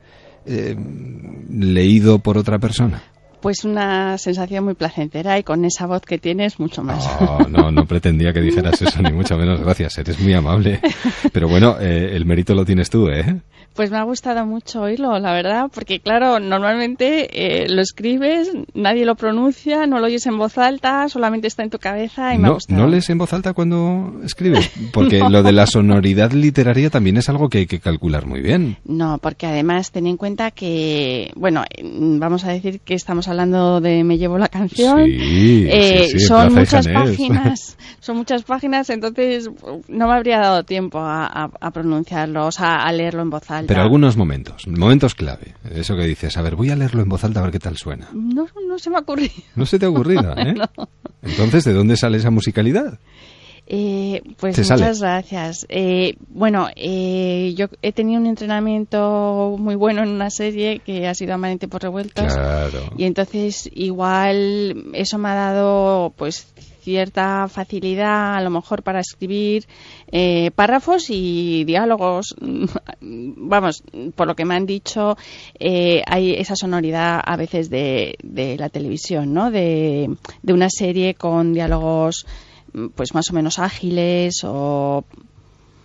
eh, leído por otra persona? Pues una sensación muy placentera y con esa voz que tienes mucho más. No, no, no [LAUGHS] pretendía que dijeras eso, ni mucho menos. Gracias, eres muy amable. Pero bueno, eh, el mérito lo tienes tú, ¿eh? Pues me ha gustado mucho oírlo, la verdad, porque claro, normalmente eh, lo escribes, nadie lo pronuncia, no lo oyes en voz alta, solamente está en tu cabeza y me no, ha gustado. ¿No lees en voz alta cuando escribes? [LAUGHS] Porque lo de la sonoridad literaria también es algo que hay que calcular muy bien. No, porque además ten en cuenta que, bueno, vamos a decir que estamos hablando de Me llevo la canción. Eh, son muchas páginas, [LAUGHS] son muchas páginas, entonces no me habría dado tiempo a, pronunciarlo, o sea, a leerlo en voz alta. Pero algunos momentos, momentos clave. Eso que dices, a ver, voy a leerlo en voz alta a ver qué tal suena. No, no se me ha ocurrido. No se te ha ocurrido, [LAUGHS] ¿eh? Entonces, ¿de dónde sale esa musicalidad? Eh, pues muchas gracias. Eh, bueno, eh, yo he tenido un entrenamiento muy bueno en una serie que ha sido Amanente por Revueltos. Claro. Y entonces igual eso me ha dado pues cierta facilidad a lo mejor para escribir eh, párrafos y diálogos. [LAUGHS] Vamos, por lo que me han dicho, eh, hay esa sonoridad a veces de, de la televisión, ¿no? De, de una serie con diálogos pues más o menos ágiles o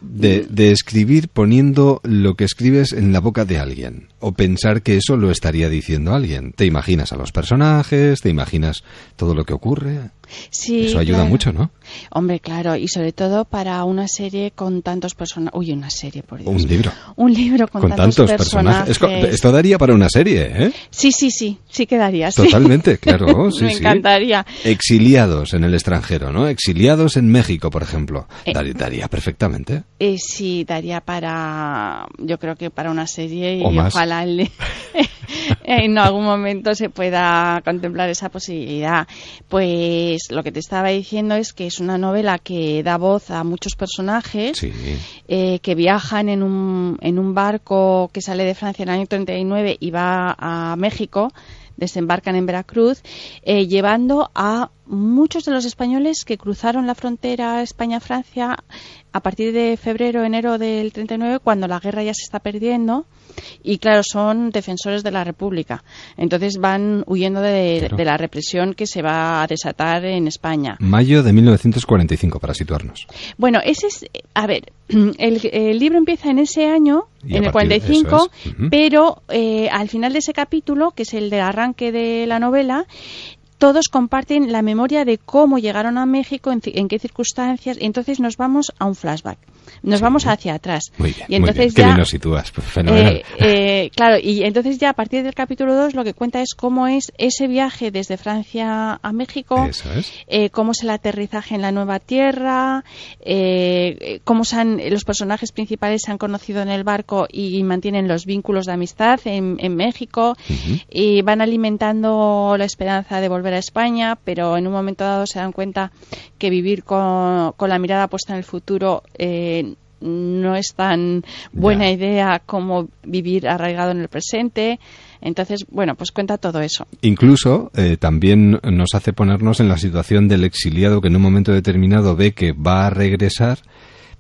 De, de escribir poniendo lo que escribes en la boca de alguien. O pensar que eso lo estaría diciendo alguien. Te imaginas a los personajes, te imaginas todo lo que ocurre. Sí, Eso ayuda claro. mucho, ¿no? Hombre, claro, y sobre todo para una serie con tantos personajes. Uy, una serie, por Dios. Un libro. Un libro con, Con tantos personajes. Es co- esto daría para una serie, ¿eh? Sí, sí, sí, sí quedaría. sí. Totalmente, [LAUGHS] claro. Sí, Me sí. encantaría. Exiliados en el extranjero, ¿no? Exiliados en México, por ejemplo. Eh. Dar- daría perfectamente. Eh, sí, daría para, yo creo que para una serie y O más. ojalá el- [LAUGHS] [LAUGHS] en algún momento se pueda contemplar esa posibilidad. Pues lo que te estaba diciendo es que es una novela que da voz a muchos personajes Sí. eh, que viajan en un, en un barco que sale de Francia en el año 39 y va a México, desembarcan en Veracruz, eh, llevando a muchos de los españoles que cruzaron la frontera España-Francia a partir de febrero, enero del 39, cuando la guerra ya se está perdiendo. Y claro, son defensores de la República. Entonces van huyendo de, Claro. de la represión que se va a desatar en España. Mayo de 1945, para situarnos. Bueno, ese es, a ver, [CLEARS THROAT] el, el libro empieza en ese año, Y en el partir- 45, eso es, ujú. pero eh, al final de ese capítulo, que es el del arranque de la novela, todos comparten la memoria de cómo llegaron a México, en, en qué circunstancias, y entonces nos vamos a un flashback. Nos vamos hacia atrás. Muy bien, y muy bien. entonces Qué ya, bien nos sitúas. Pues fenomenal. eh, eh, claro, y entonces ya a partir del capítulo 2 lo que cuenta es cómo es ese viaje desde Francia a México, Eso es. eh, cómo es el aterrizaje en la nueva tierra, eh, cómo se han- los personajes principales se han conocido en el barco y mantienen los vínculos de amistad en, en México y van alimentando la esperanza de volver a España, pero en un momento dado se dan cuenta que vivir con, con la mirada puesta en el futuro eh, no es tan buena idea como vivir arraigado en el presente. Entonces, bueno, pues cuenta todo eso. Incluso eh, también nos hace ponernos en la situación del exiliado que en un momento determinado ve que va a regresar,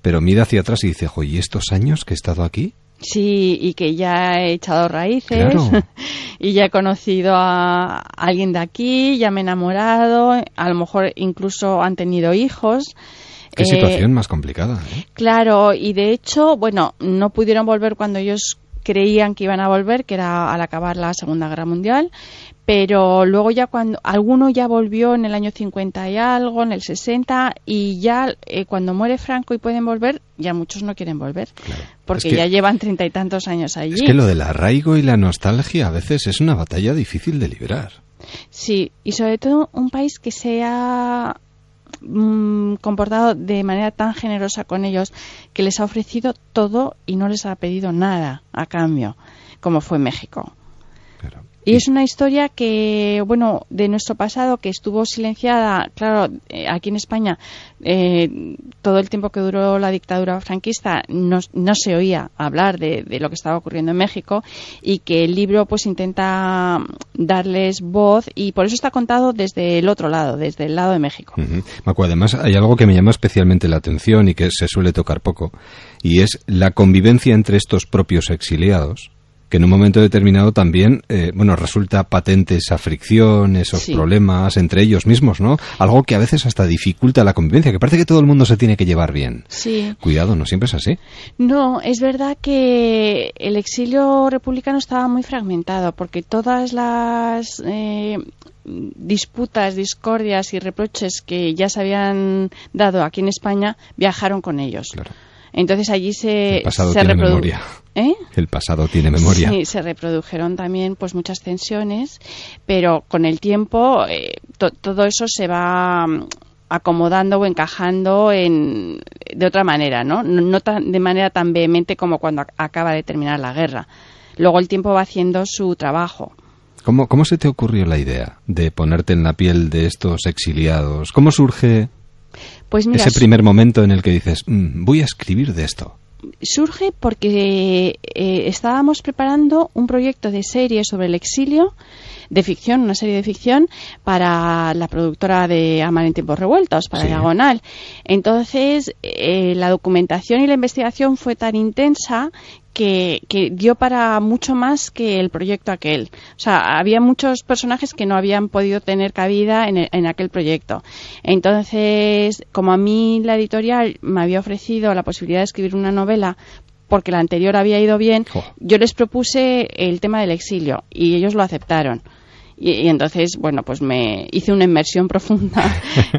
pero mira hacia atrás y dice, oye, ¿estos años que he estado aquí? Sí, y que ya he echado raíces Claro. [LAUGHS] y ya he conocido a alguien de aquí, ya me he enamorado, a lo mejor incluso han tenido hijos. Qué Eh, situación más complicada. ¿eh? Claro, y de hecho, bueno, no pudieron volver cuando ellos creían que iban a volver, que era al acabar la Segunda Guerra Mundial, pero luego ya cuando alguno ya volvió en el año 50 y algo, en el 60, y ya eh, cuando muere Franco y pueden volver, ya muchos no quieren volver, porque Es que- ya llevan treinta y tantos años allí. Es que lo del arraigo y la nostalgia a veces es una batalla difícil de librar. Sí, y sobre todo un país que se ha mm, comportado de manera tan generosa con ellos, que les ha ofrecido todo y no les ha pedido nada a cambio, como fue México. Y es una historia que, bueno, de nuestro pasado, que estuvo silenciada, claro, eh, aquí en España, eh, todo el tiempo que duró la dictadura franquista, no, se oía hablar de, lo que estaba ocurriendo en México y que el libro, pues, intenta darles voz y por eso está contado desde el otro lado, desde el lado de México. Ujú. Macu, además hay algo que me llama especialmente la atención y que se suele tocar poco, y es la convivencia entre estos propios exiliados, que en un momento determinado también, eh, bueno, resulta patente esa fricción, esos Sí. problemas entre ellos mismos, ¿no? Algo que a veces hasta dificulta la convivencia, que parece que todo el mundo se tiene que llevar bien. Sí. Cuidado, no siempre es así. No, es verdad que el exilio republicano estaba muy fragmentado porque todas las eh, disputas, discordias y reproches que ya se habían dado aquí en España viajaron con ellos. Entonces allí se, El pasado se tiene memoria. ¿Eh? El pasado tiene memoria. Sí, se reprodujeron también pues muchas tensiones, pero con el tiempo eh, to- todo eso se va mm, acomodando o encajando en, de otra manera, ¿no? No, no tan, de manera tan vehemente como cuando ac- acaba de terminar la guerra. Luego el tiempo va haciendo su trabajo. ¿Cómo, ¿Cómo se te ocurrió la idea de ponerte en la piel de estos exiliados? ¿Cómo surge Pues mira, Ese primer momento en el que dices, "Mm, voy a escribir de esto. surge porque eh, estábamos preparando un proyecto de serie sobre el exilio de ficción, una serie de ficción para la productora de Amar en tiempos revueltos, para Sí. Diagonal. Entonces, eh, la documentación y la investigación fue tan intensa que, que dio para mucho más que el proyecto aquel. O sea, había muchos personajes que no habían podido tener cabida en, e- en aquel proyecto. Entonces, como a mí la editorial me había ofrecido la posibilidad de escribir una novela porque la anterior había ido bien, yo les propuse el tema del exilio y ellos lo aceptaron. Y, y entonces, bueno, pues me hice una inmersión [LAUGHS] profunda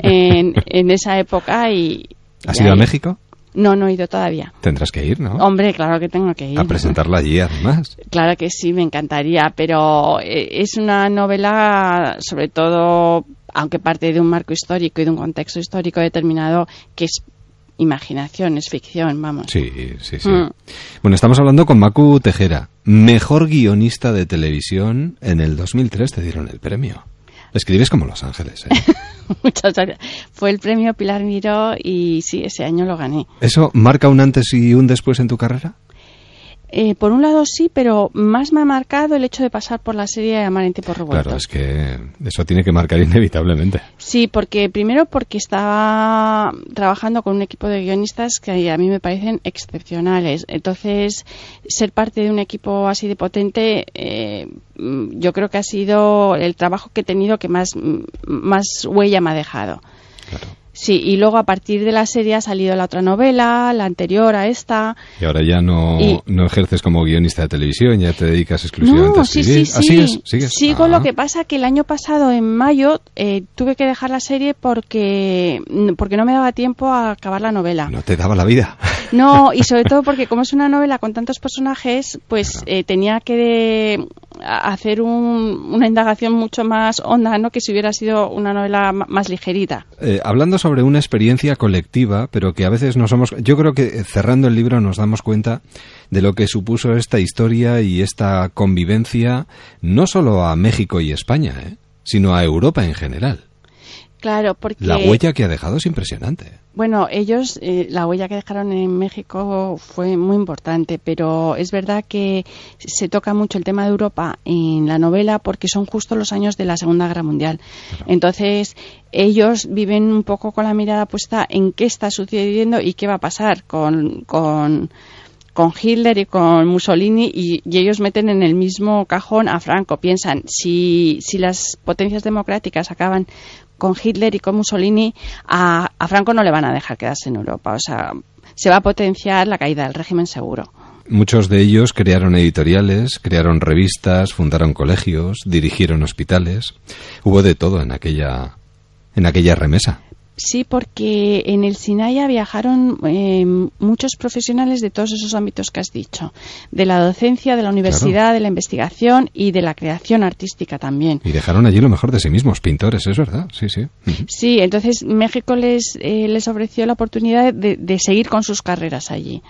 en, en esa época y... ¿Has y ido a México? No, no he ido todavía. Tendrás que ir, ¿no? Hombre, claro que tengo que ir. A presentarla allí, además. [LAUGHS] Claro que sí, me encantaría, pero eh, es una novela, sobre todo, aunque parte de un marco histórico y de un contexto histórico determinado, que es imaginación, es ficción, vamos. Sí, sí, sí. Mm. Bueno, estamos hablando con Macu Tejera, mejor guionista de televisión. En el 2003 te dieron el premio. Escribes como Los Ángeles, ¿eh? [LAUGHS] Muchas gracias. Fue el premio Pilar Miró y sí, ese año lo gané. ¿Eso marca un antes y un después en tu carrera? Eh, por un lado sí, pero más me ha marcado el hecho de pasar por la serie de Amar en tiempos revueltos. Claro, es que eso tiene que marcar [LAUGHS] inevitablemente. Sí, porque primero porque estaba trabajando con un equipo de guionistas que a mí me parecen excepcionales. Entonces, ser parte de un equipo así de potente, eh, yo creo que ha sido el trabajo que he tenido que más, más huella me ha dejado. Sí, y luego a partir de la serie ha salido la otra novela, la anterior a esta. Y ahora ya no, Y- no ejerces como guionista de televisión, ya te dedicas exclusivamente No, a sí, escribir. sí, ¿Ah, sí. sigues? ¿Sigues? Sigo Ah. lo que pasa que el año pasado, en mayo, eh, tuve que dejar la serie porque, porque no me daba tiempo a acabar la novela. No te daba la vida. No, y [LAUGHS] sobre todo porque como es una novela con tantos personajes, pues eh, tenía que hacer un- una indagación mucho más honda, ¿no? Que si hubiera sido una novela más ligerita. Eh, hablando sobre una experiencia colectiva, pero que a veces no somos. Yo creo que eh, cerrando el libro nos damos cuenta de lo que supuso esta historia y esta convivencia, no solo a México y España, ¿eh? sino a Europa en general. Claro, porque... La huella que ha dejado es impresionante. Bueno, ellos, eh, la huella que dejaron en México fue muy importante, pero es verdad que se toca mucho el tema de Europa en la novela porque son justo los años de la Segunda Guerra Mundial. Entonces, ellos viven un poco con la mirada puesta en qué está sucediendo y qué va a pasar con, con, con Hitler y con Mussolini y, y ellos meten en el mismo cajón a Franco. Piensan, si, si las potencias democráticas acaban con Hitler y con Mussolini, a, a Franco no le van a dejar quedarse en Europa. O sea, se va a potenciar la caída del régimen seguro. Muchos de ellos crearon editoriales, crearon revistas, fundaron colegios, dirigieron hospitales. Hubo de todo en aquella, en aquella remesa. Sí, porque en el Sinaya viajaron eh, muchos profesionales de todos esos ámbitos que has dicho, de la docencia, de la universidad, de la investigación y de la creación artística también. Y dejaron allí lo mejor de sí mismos, pintores, es verdad, sí, sí. Sí, entonces México les, eh, les ofreció la oportunidad de, de seguir con sus carreras allí,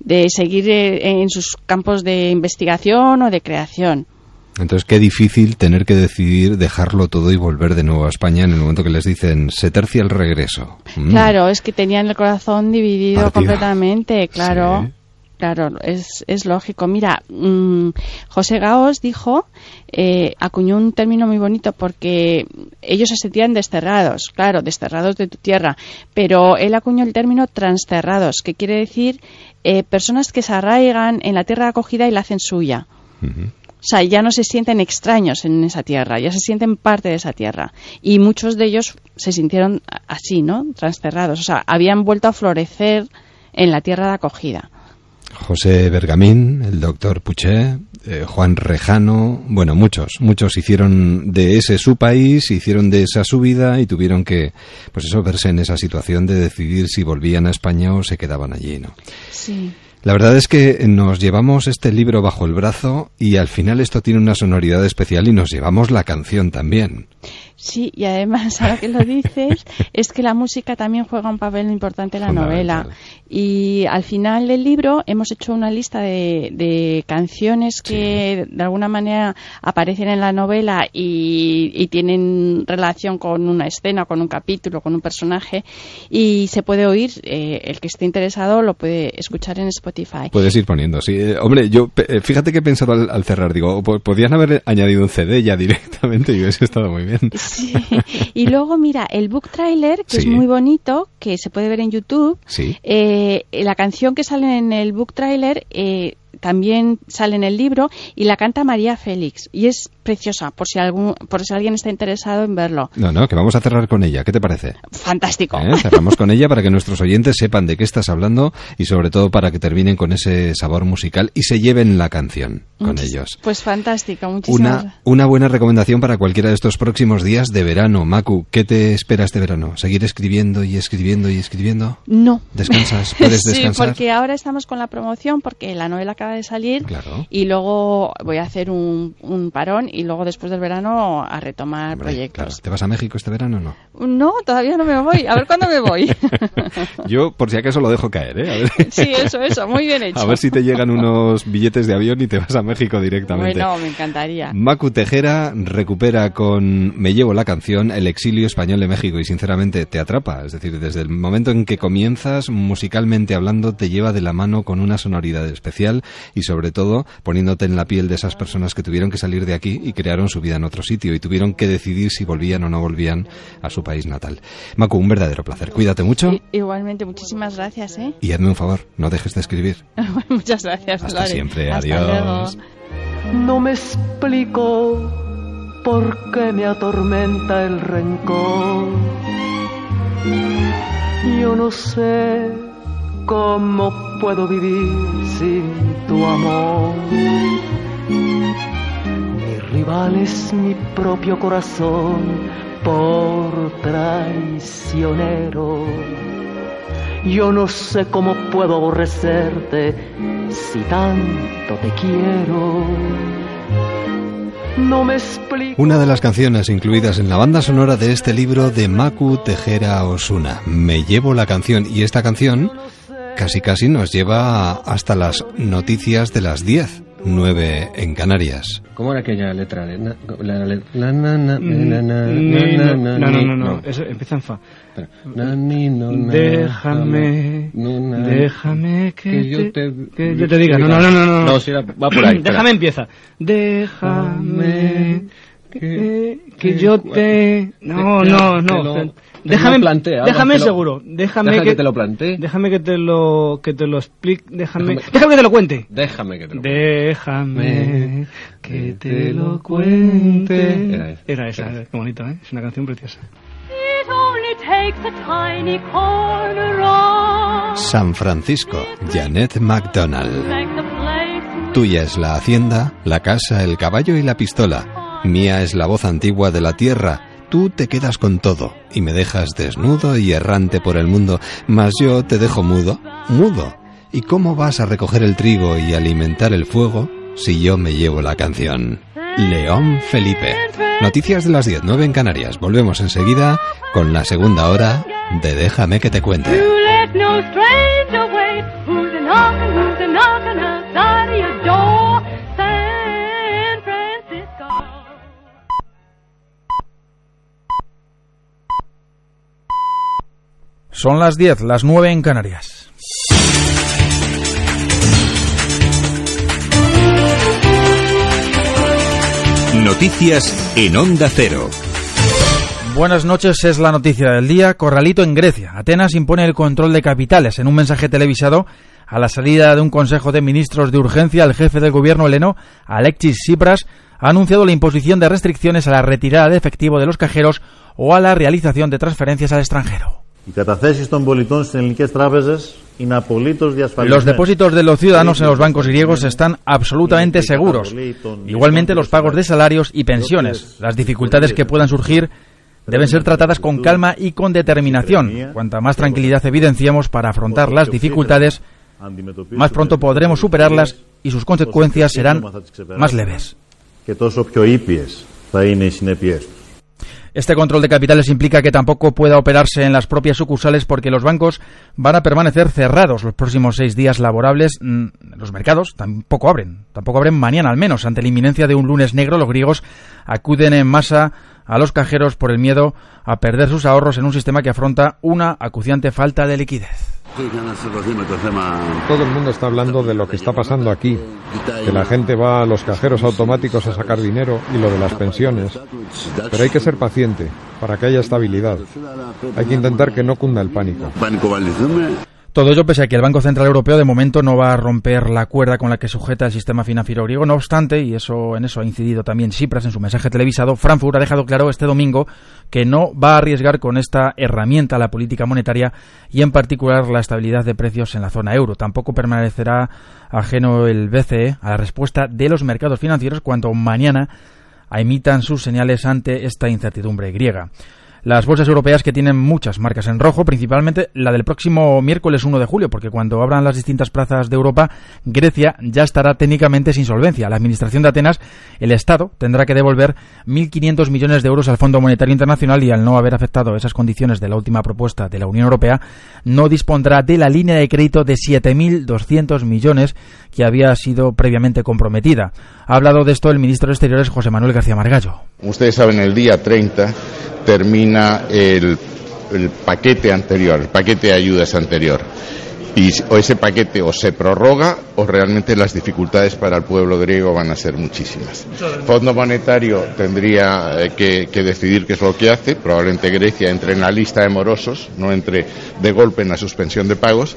de seguir eh, en sus campos de investigación o de creación. Entonces, qué difícil tener que decidir dejarlo todo y volver de nuevo a España en el momento que les dicen se tercia el regreso. Mm. Claro, es que tenían el corazón dividido Partido. completamente, claro. Claro, es, es lógico. Mira, mm, José Gaos dijo, eh, acuñó un término muy bonito porque ellos se sentían desterrados, claro, desterrados de tu tierra, pero él acuñó el término transterrados, que quiere decir eh, personas que se arraigan en la tierra acogida y la hacen suya. O sea, ya no se sienten extraños en esa tierra, ya se sienten parte de esa tierra. Y muchos de ellos se sintieron así, ¿no? Transterrados. O sea, habían vuelto a florecer en la tierra de acogida. José Bergamín, el doctor Puché, eh, Juan Rejano, bueno, muchos, muchos hicieron de ese su país, hicieron de esa su vida y tuvieron que, pues eso, verse en esa situación de decidir si volvían a España o se quedaban allí, ¿no? Sí. La verdad es que nos llevamos este libro bajo el brazo y al final esto tiene una sonoridad especial y nos llevamos la canción también. Sí, y además, ahora que lo dices, [LAUGHS] es que la música también juega un papel importante en la novela. Y al final del libro hemos hecho una lista de, de canciones que de alguna manera aparecen en la novela y, y, tienen relación con una escena, con un capítulo, con un personaje. Y se puede oír, eh, el que esté interesado lo puede escuchar en Spotify. Puedes ir poniendo, sí. Eh, hombre, yo eh, fíjate que he pensado al, al cerrar, digo, podrían haber añadido un CD ya [LAUGHS] directamente y hubiese estado muy bien. Sí. [LAUGHS] Y luego, mira, el book trailer, que es muy bonito, que se puede ver en YouTube. Sí. Eh, la canción que sale en el book trailer eh, también sale en el libro y la canta María Félix. Y es preciosa, por si, algún, por si alguien está interesado en verlo. No, no, que vamos a cerrar con ella. ¿Qué te parece? Fantástico. ¿Eh? Cerramos con ella para que nuestros oyentes sepan de qué estás hablando y sobre todo para que terminen con ese sabor musical y se lleven la canción con ellos. Pues fantástico, muchísimas una, una buena recomendación para cualquiera de estos próximos días de verano. Macu, ¿qué te espera este verano? ¿Seguir escribiendo y escribiendo y escribiendo? No. ¿Descansas? [LAUGHS] ¿Puedes descansar? Sí, porque ahora estamos con la promoción porque la novela acaba de salir claro. y luego voy a hacer un, un parón y luego después del verano a retomar Hombre, proyectos. Claro. ¿Te vas a México este verano o no? No, todavía no me voy. A ver cuándo me voy. [LAUGHS] Yo, por si acaso, lo dejo caer, ¿eh? A ver. [LAUGHS] Sí, eso, eso. Muy bien hecho. A ver si te llegan unos billetes de avión y te vas a México directamente. Bueno, me encantaría. Macu Tejera recupera con Me llevo la canción el exilio español de México y sinceramente te atrapa. Es decir, desde el momento en que comienzas, musicalmente hablando, te lleva de la mano con una sonoridad especial y sobre todo poniéndote en la piel de esas personas que tuvieron que salir de aquí y crearon su vida en otro sitio y tuvieron que decidir si volvían o no volvían a su país natal. Macu, un verdadero placer. Cuídate mucho. Igualmente, muchísimas gracias, ¿eh? Y hazme un favor, no dejes de escribir. [LAUGHS] Muchas gracias. Hasta siempre, Hasta adiós. Luego. No me explico por qué me atormenta el rencor. Yo no sé cómo puedo vivir sin tu amor. Rival es mi propio corazón por traicionero. Yo no sé cómo puedo aborrecerte si tanto te quiero. No me explico. Una de las canciones incluidas en la banda sonora de este libro de Maku Tejera Osuna. Me llevo la canción y esta canción casi casi nos lleva hasta las noticias de las 10, 9 en Canarias. ¿Cómo era aquella letra? La, la, la, la, na, na, na, na, ni- na, no, na, no, no, eso empieza en fa. Déjame, déjame que, yo te, que yo te diga. No, no, no, no. No, No, sí, era- va por ahí. [CLEARS THROAT] Déjame empieza. Déjame que, que yo te... No, no, no. Déjame, plantea, déjame lo- seguro. Déjame deja que, que te lo plantee. Déjame que te lo que te lo explique. Déjame, Déjame- déjame que te lo cuente. Déjame que te lo Déjame que te lo cuente. Era esa. Era esa, qué bonito, ¿eh? Es una canción preciosa. San Francisco, Janet MacDonald. Tuya es la hacienda, la casa, el caballo y la pistola. Mía es la voz antigua de la tierra. Tú te quedas con todo y me dejas desnudo y errante por el mundo, mas yo te dejo mudo, mudo. ¿Y cómo vas a recoger el trigo y alimentar el fuego si yo me llevo la canción? León Felipe. Noticias de las 10, 9 en Canarias. Volvemos enseguida con la segunda hora de Déjame que te cuente. Son las 10, las 9 en Canarias. Noticias en Onda Cero. Buenas noches, es la noticia del día. Corralito en Grecia. Atenas impone el control de capitales. En un mensaje televisado, a la salida de un Consejo de Ministros de urgencia, el jefe del gobierno heleno, Alexis Tsipras, ha anunciado la imposición de restricciones a la retirada de efectivo de los cajeros o a la realización de transferencias al extranjero. Οι καταθέσεις των πολιτών στις ελληνικές τράπεζες είναι απολύτως διασφαλισμένες. Los depósitos de los ciudadanos en los bancos griegos están absolutamente seguros. Igualmente los pagos de salarios y pensiones. Las dificultades que puedan surgir deben ser tratadas con calma y con determinación. Cuanta más tranquilidad evidenciamos para afrontar las dificultades, más pronto podremos superarlas y sus consecuencias serán más leves. Este control de capitales implica que tampoco pueda operarse en las propias sucursales porque los bancos van a permanecer cerrados los próximos seis días laborables. Mm, Los mercados tampoco abren, tampoco abren mañana al menos. Ante la inminencia de un lunes negro, los griegos acuden en masa a los cajeros por el miedo a perder sus ahorros en un sistema que afronta una acuciante falta de liquidez. Todo el mundo está hablando de lo que está pasando aquí, que la gente va a los cajeros automáticos a sacar dinero y lo de las pensiones. Pero hay que ser paciente para que haya estabilidad. Hay que intentar que no cunda el pánico. Todo ello pese a que el Banco Central Europeo de momento no va a romper la cuerda con la que sujeta el sistema financiero griego. No obstante, y eso en eso ha incidido también Tsipras en su mensaje televisado, Frankfurt ha dejado claro este domingo que no va a arriesgar con esta herramienta la política monetaria y en particular la estabilidad de precios en la zona euro. Tampoco permanecerá ajeno el BCE a la respuesta de los mercados financieros cuando mañana emitan sus señales ante esta incertidumbre griega las bolsas europeas que tienen muchas marcas en rojo, principalmente la del próximo miércoles 1 de julio, porque cuando abran las distintas plazas de Europa, Grecia ya estará técnicamente sin solvencia. La Administración de Atenas, el Estado, tendrá que devolver 1.500 millones de euros al Fondo Monetario Internacional y al no haber afectado esas condiciones de la última propuesta de la Unión Europea, no dispondrá de la línea de crédito de 7.200 millones que había sido previamente comprometida. Ha hablado de esto el ministro de Exteriores José Manuel García Margallo. Ustedes saben, el día 30 termina el, el paquete anterior, el paquete de ayudas anterior. Y o ese paquete o se prorroga o realmente las dificultades para el pueblo griego van a ser muchísimas. El Fondo Monetario tendría eh, que, que decidir qué es lo que hace. Probablemente Grecia entre en la lista de morosos, no entre de golpe en la suspensión de pagos.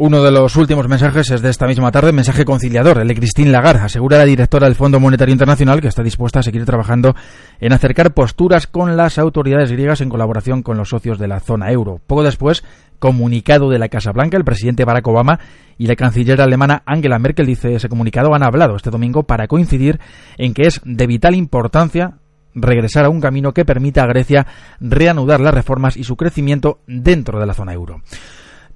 Uno de los últimos mensajes es de esta misma tarde, mensaje conciliador, el de Christine Lagarde, asegura la directora del Fondo Monetario Internacional que está dispuesta a seguir trabajando en acercar posturas con las autoridades griegas en colaboración con los socios de la zona euro. Poco después, comunicado de la Casa Blanca, el presidente Barack Obama y la canciller alemana Angela Merkel, dice ese comunicado, han hablado este domingo para coincidir en que es de vital importancia regresar a un camino que permita a Grecia reanudar las reformas y su crecimiento dentro de la zona euro.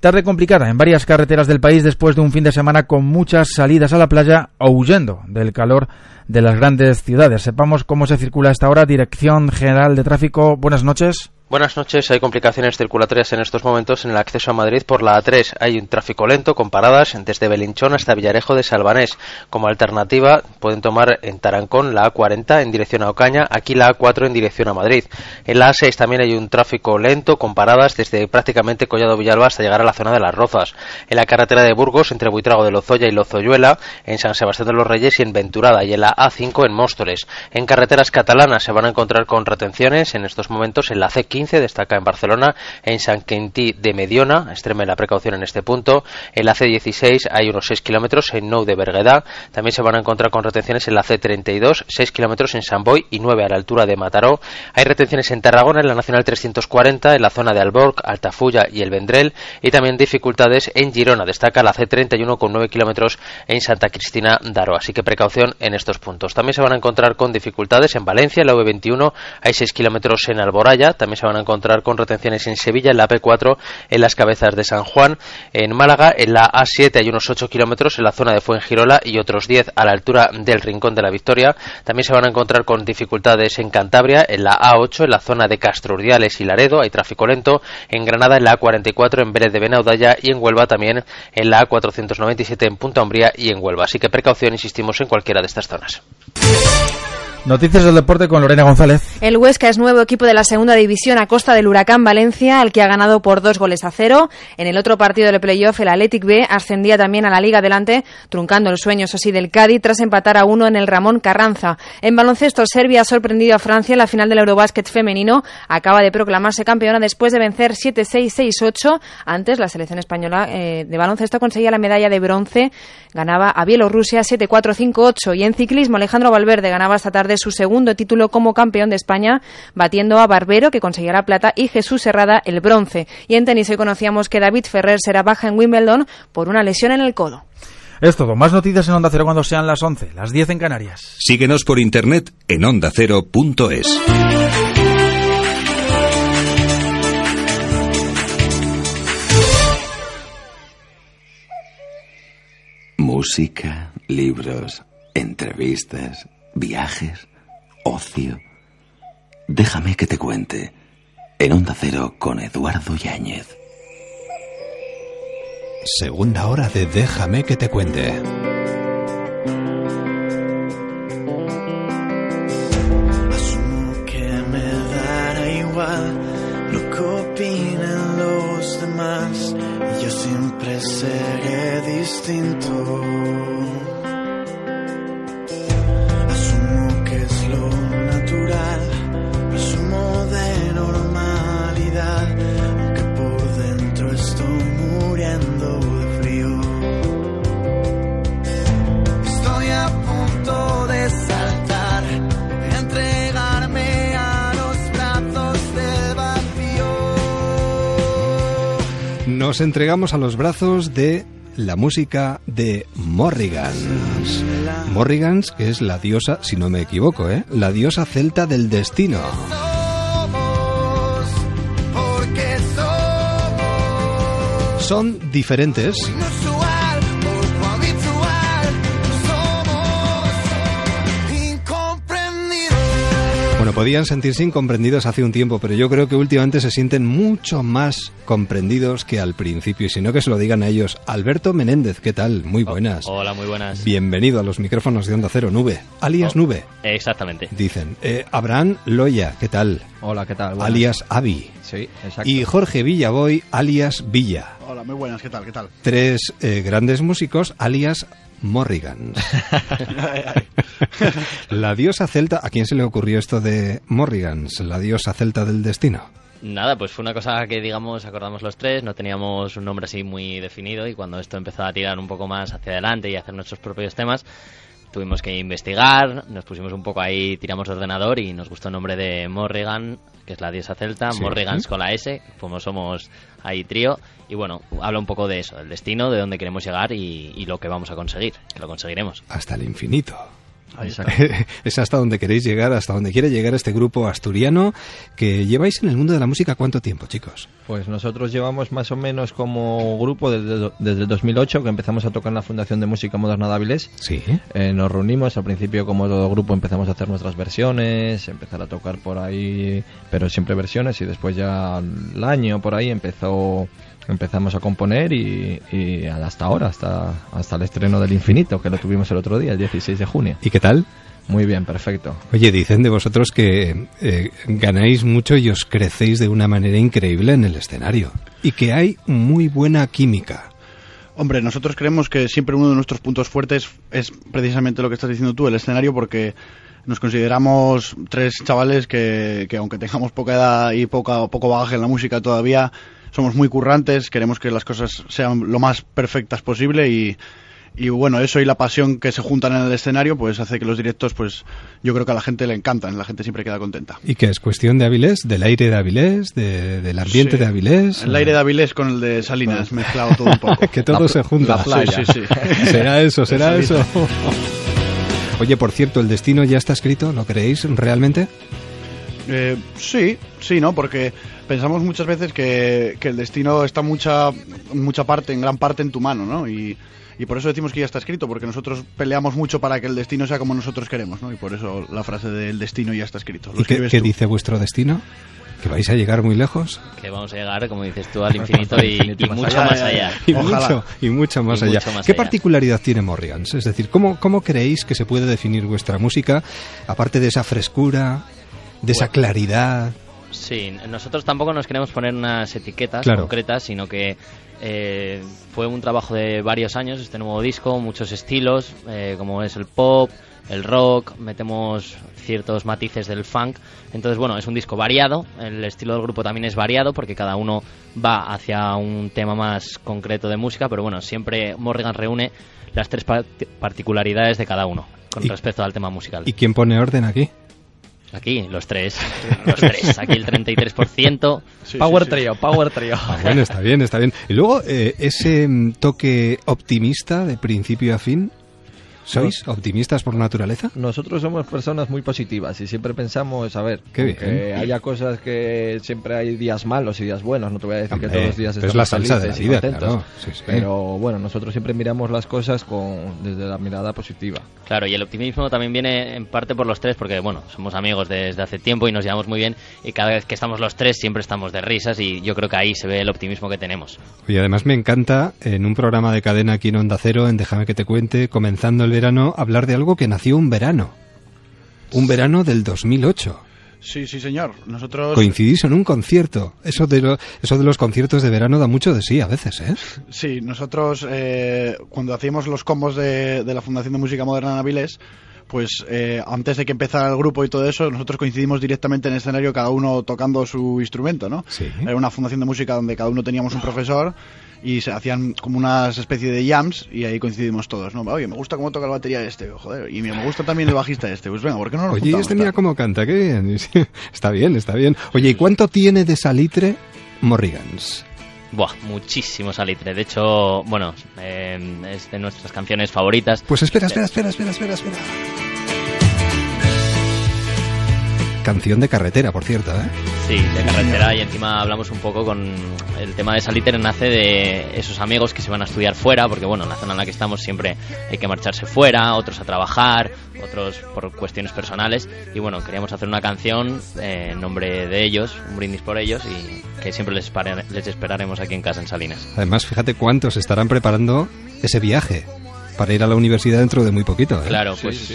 Tarde complicada en varias carreteras del país después de un fin de semana con muchas salidas a la playa o huyendo del calor de las grandes ciudades. Sepamos cómo se circula a esta hora. Dirección General de Tráfico, buenas noches. Buenas noches. Hay complicaciones circulatorias en estos momentos en el acceso a Madrid por la A3. Hay un tráfico lento con paradas desde Belinchón hasta Villarejo de Salvanés. Como alternativa pueden tomar en Tarancón la A40 en dirección a Ocaña, aquí la A4 en dirección a Madrid. En la A6 también hay un tráfico lento con paradas desde prácticamente Collado Villalba hasta llegar a la zona de Las Rozas. En la carretera de Burgos entre Buitrago de Lozoya y Lozoyuela, en San Sebastián de los Reyes y en Venturada y en la A5 en Móstoles. En carreteras catalanas se van a encontrar con retenciones en estos momentos en la C15 destaca en Barcelona, en San Quintí de Mediona, extreme la precaución en este punto, en la C16 hay unos 6 kilómetros en Nou de Berguedà, también se van a encontrar con retenciones en la C32, 6 kilómetros en San Boy y 9 a la altura de Mataró, hay retenciones en Tarragona, en la Nacional 340, en la zona de Alborg, Altafulla y el Vendrell, y también dificultades en Girona, destaca la C31 con 9 kilómetros en Santa Cristina d'Aro, así que precaución en estos puntos. También se van a encontrar con dificultades en Valencia, en la V21 hay 6 kilómetros en Alboraya, también se van a encontrar con retenciones en Sevilla, en la P4, en las cabezas de San Juan, en Málaga, en la A7 hay unos 8 kilómetros en la zona de Fuengirola y otros 10 a la altura del Rincón de la Victoria. También se van a encontrar con dificultades en Cantabria, en la A8, en la zona de Castro Urdiales y Laredo, hay tráfico lento, en Granada, en la A44, en Vélez de Benaudalla y en Huelva también en la A497 en Punta Umbría y en Huelva. Así que precaución, insistimos, en cualquiera de estas zonas. Noticias del deporte con Lorena González. El Huesca es nuevo equipo de la segunda división a costa del Huracán Valencia, al que ha ganado por dos goles a cero. En el otro partido del playoff, el Athletic B ascendía también a la Liga Adelante, truncando el sueño, eso sí, del Cádiz, tras empatar a uno en el Ramón Carranza. En baloncesto, Serbia ha sorprendido a Francia en la final del Eurobásquet femenino. Acaba de proclamarse campeona después de vencer 7-6-6-8. Antes, la selección española eh, de baloncesto conseguía la medalla de bronce. Ganaba a Bielorrusia 7-4-5-8. Y en ciclismo, Alejandro Valverde ganaba esta tarde su segundo título como campeón de España, batiendo a Barbero, que conseguía la plata, y Jesús Herrada el bronce. Y en tenis hoy conocíamos que David Ferrer será baja en Wimbledon por una lesión en el codo. Es todo. Más noticias en Onda Cero cuando sean las 11, las 10 en Canarias. Síguenos por internet en ondacero.es. Música, libros, entrevistas, viajes, ocio. Déjame que te cuente. En Onda Cero con Eduardo Yáñez. Segunda hora de Déjame que te cuente. Asumo que me dará igual lo que opinen los demás. y Yo siempre seré distinto. Nos entregamos a los brazos de la música de Morrigans. Morrigans, que es la diosa, si no me equivoco, ¿eh? la diosa celta del destino. Porque somos Son diferentes, podían sentirse incomprendidos hace un tiempo, pero yo creo que últimamente se sienten mucho más comprendidos que al principio. Y si no, que se lo digan a ellos. Alberto Menéndez, ¿qué tal? Muy buenas. Hola, muy buenas. Bienvenido a los micrófonos de Onda Cero Nube, alias Oh. Nube, Exactamente. dicen. Eh, Abraham Loya, ¿qué tal? Hola, ¿qué tal? Buenas. Alias Avi. Sí, exacto. Y Jorge Villaboy, alias Villa. Hola, muy buenas, ¿qué tal? ¿Qué tal? Tres eh, grandes músicos, alias Morrigan. [LAUGHS] [LAUGHS] la diosa celta, ¿a quién se le ocurrió esto de Morrigans, la diosa celta del destino? Nada, pues fue una cosa que, digamos, acordamos los tres, no teníamos un nombre así muy definido y cuando esto empezó a tirar un poco más hacia adelante y a hacer nuestros propios temas, tuvimos que investigar, nos pusimos un poco ahí, tiramos de ordenador y nos gustó el nombre de Morrigan, que es la diosa celta, Sí. Morrigans con la S, como somos ahí trío, y bueno, habla un poco de eso, del destino, de dónde queremos llegar y, y lo que vamos a conseguir, que lo conseguiremos. Hasta el infinito. [LAUGHS] Es hasta donde queréis llegar, hasta donde quiere llegar este grupo asturiano que lleváis en el mundo de la música cuánto tiempo, chicos. Pues nosotros llevamos más o menos como grupo desde, desde el 2008 que empezamos a tocar en la Fundación de Música Moderna de. Sí. Eh, nos reunimos, al principio como todo grupo empezamos a hacer nuestras versiones, empezar a tocar por ahí, pero siempre versiones y después ya al año por ahí empezó empezamos a componer y, y hasta ahora, hasta, hasta el estreno del Infinito, que lo tuvimos el otro día, el 16 de junio. ¿Y qué tal? Muy bien, perfecto. Oye, dicen de vosotros que eh, ganáis mucho y os crecéis de una manera increíble en el escenario. Y que hay muy buena química. Hombre, nosotros creemos que siempre uno de nuestros puntos fuertes es precisamente lo que estás diciendo tú, el escenario, porque nos consideramos tres chavales que, que aunque tengamos poca edad y poca, poco bagaje en la música todavía, somos muy currantes, queremos que las cosas sean lo más perfectas posible y, y bueno, eso y la pasión que se juntan en el escenario, pues hace que los directos, pues yo creo que a la gente le encantan, la gente siempre queda contenta. ¿Y qué es cuestión de Avilés? ¿Del aire de Avilés? De- ¿Del ambiente Sí. de Avilés? El aire de Avilés con el de Salinas, mezclado todo un poco. [LAUGHS] que todo se junta. Sí, sí, sí. [LAUGHS] ¿Será eso? ¿Será eso? [LAUGHS] Oye, por cierto, ¿el destino ya está escrito? ¿Lo creéis realmente? Eh, sí, sí, ¿no? Porque pensamos muchas veces que, que el destino está mucha, mucha parte, en gran parte en tu mano, ¿no? Y, y por eso decimos que ya está escrito, porque nosotros peleamos mucho para que el destino sea como nosotros queremos, ¿no? Y por eso la frase del destino ya está escrito. Lo ¿Y qué, dice vuestro destino? ¿Que vais a llegar muy lejos? Que vamos a llegar, como dices tú, al infinito y, [LAUGHS] y mucho más allá. Y mucho, y mucho más Y allá. mucho más ¿Qué allá. particularidad tiene Morrigans? Es decir, ¿cómo, ¿cómo creéis que se puede definir vuestra música, aparte de esa frescura, de esa claridad? Sí, nosotros tampoco nos queremos poner unas etiquetas Claro. concretas, sino que eh, fue un trabajo de varios años este nuevo disco, muchos estilos, eh, como es el pop, el rock, metemos ciertos matices del funk. Entonces, bueno, es un disco variado, el estilo del grupo también es variado porque cada uno va hacia un tema más concreto de música, pero bueno, siempre Morrigan reúne las tres par- particularidades de cada uno con respecto al tema musical. ¿Y quién pone orden aquí? Aquí, los tres. [LAUGHS] Los tres. Aquí el 33%. Power trio, power trio. Ah, bueno, está bien, está bien. Y luego, eh, ese mm, toque optimista de principio a fin, ¿Sois optimistas por naturaleza? Nosotros somos personas muy positivas y siempre pensamos, a ver, que haya cosas que siempre hay días malos y días buenos, no te voy a decir Hombre, que todos los días es estamos la salsa de felices contentos, claro. Sí, sí. pero bueno, nosotros siempre miramos las cosas con desde la mirada positiva. Claro, y el optimismo también viene en parte por los tres, porque bueno, somos amigos desde hace tiempo y nos llevamos muy bien, y cada vez que estamos los tres siempre estamos de risas, y yo creo que ahí se ve el optimismo que tenemos. Y además me encanta en un programa de cadena aquí en Onda Cero, en Déjame que te cuente, comenzando el verano, hablar de algo que nació un verano. Un verano del 2008. Sí, sí, señor. Nosotros. Coincidís en un concierto. Eso de, lo- eso de los conciertos de verano da mucho de sí a veces, ¿eh? Sí, nosotros eh, cuando hacíamos los combos de, de la Fundación de Música Moderna Naviles, pues eh, antes de que empezara el grupo y todo eso, nosotros coincidimos directamente en el escenario, cada uno tocando su instrumento, ¿no? Era una fundación de música donde cada uno teníamos un profesor y se hacían como una especie de jams y ahí coincidimos todos, ¿no? Oye, me gusta cómo toca la batería este, joder, y me gusta también el bajista este, pues venga, ¿por qué no nos Oye, juntamos, este mira cómo canta, qué bien. [LAUGHS] está bien, está bien. Oye, ¿y cuánto tiene de salitre Morrigans? Buah, muchísimo salitre. De hecho, bueno, eh, es de nuestras canciones favoritas. Pues espera, espera, espera, espera, espera, espera. Canción de carretera, por cierto, ¿eh? Sí, de carretera y encima hablamos un poco con el tema de Salitre nace de esos amigos que se van a estudiar fuera, porque bueno, en la zona en la que estamos siempre hay que marcharse fuera, otros a trabajar, otros por cuestiones personales y bueno, queríamos hacer una canción eh, en nombre de ellos, un brindis por ellos y que siempre les, les esperaremos aquí en casa en Salinas. Además, fíjate cuántos estarán preparando ese viaje para ir a la universidad dentro de muy poquito, ¿eh? Claro, pues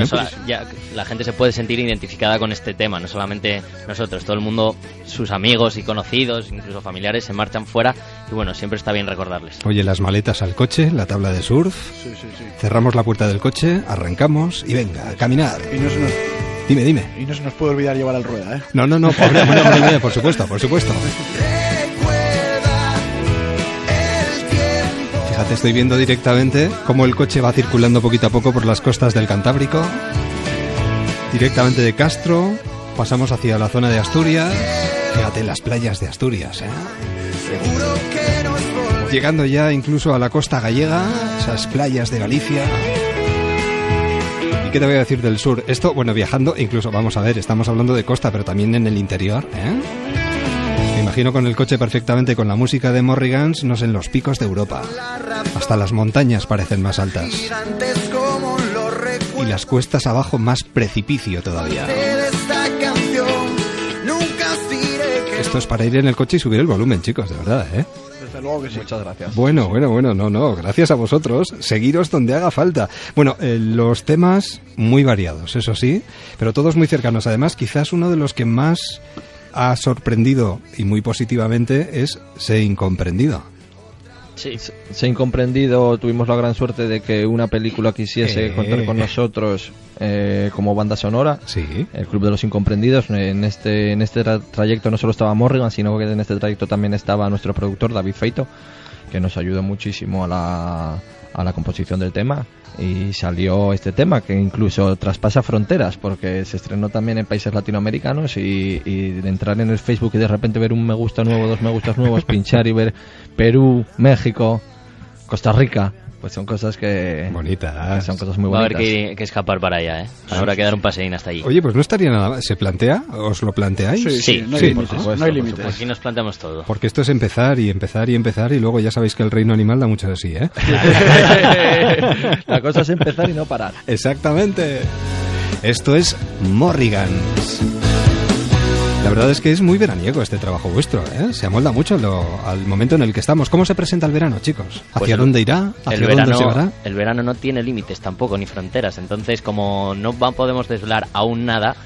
no sola- ya la gente se puede sentir identificada con este tema, no solamente nosotros, todo el mundo, sus amigos y conocidos, incluso familiares, se marchan fuera y bueno, siempre está bien recordarles. Oye, las maletas al coche, la tabla de surf, Sí, sí, sí. cerramos la puerta del coche, arrancamos y venga, a caminar. Y no se nos, Dime, dime. y no se nos puede olvidar llevar el rueda, ¿eh? No, no, no, pobre, [LAUGHS] por supuesto, por supuesto. Fíjate, estoy viendo directamente cómo el coche va circulando poquito a poco por las costas del Cantábrico. Directamente de Castro, pasamos hacia la zona de Asturias. Fíjate las playas de Asturias, ¿eh? Llegando ya incluso a la costa gallega, esas playas de Galicia. ¿Y qué te voy a decir del sur? Esto, bueno, viajando, incluso, vamos a ver, estamos hablando de costa, pero también en el interior, ¿eh? Imagino con el coche perfectamente con la música de Morrigans, no sé, en los picos de Europa. Hasta las montañas parecen más altas. Y las cuestas abajo más precipicio todavía. Esto es para ir en el coche y subir el volumen, chicos, de verdad, ¿eh? Desde luego que sí. Muchas gracias. Bueno, bueno, bueno, no, no, gracias a vosotros. Seguiros donde haga falta. Bueno, eh, los temas muy variados, eso sí, pero todos muy cercanos. Además, quizás uno de los que más ha sorprendido y muy positivamente es Sé Incomprendido. Sí. Se incomprendido, tuvimos la gran suerte de que una película quisiese Eh. contar con nosotros eh, como banda sonora. Sí. El Club de los Incomprendidos. En este, en este tra- trayecto no solo estaba Morrigan, sino que en este trayecto también estaba nuestro productor David Feito, que nos ayudó muchísimo a la, a la composición del tema. Y salió este tema que incluso traspasa fronteras, porque se estrenó también en países latinoamericanos y, y entrar en el Facebook y de repente ver un me gusta nuevo, dos me gustas nuevos, [LAUGHS] pinchar y ver Perú, México, Costa Rica, pues son cosas que... Bonitas. son cosas muy Va a haber bonitas. que, que escapar para allá, ¿eh? Habrá que dar un paseín hasta allí. Oye, pues no estaría nada mal. ¿Se plantea? ¿Os lo planteáis? Sí, sí, no hay Sí, límites, ¿no? no hay límites. Aquí nos planteamos todo. Porque esto es empezar y empezar y empezar y luego ya sabéis que el reino animal da mucho de sí, ¿eh? [LAUGHS] La cosa es empezar y no parar. Exactamente. Esto es Morrigans. La verdad es que es muy veraniego este trabajo vuestro, ¿eh? Se amolda mucho lo- al momento en el que estamos. ¿Cómo se presenta el verano, chicos? ¿Hacia Pues dónde irá? ¿Hacia el dónde verano, se llevará? el verano no tiene límites tampoco, ni fronteras. Entonces, como no podemos desvelar aún nada,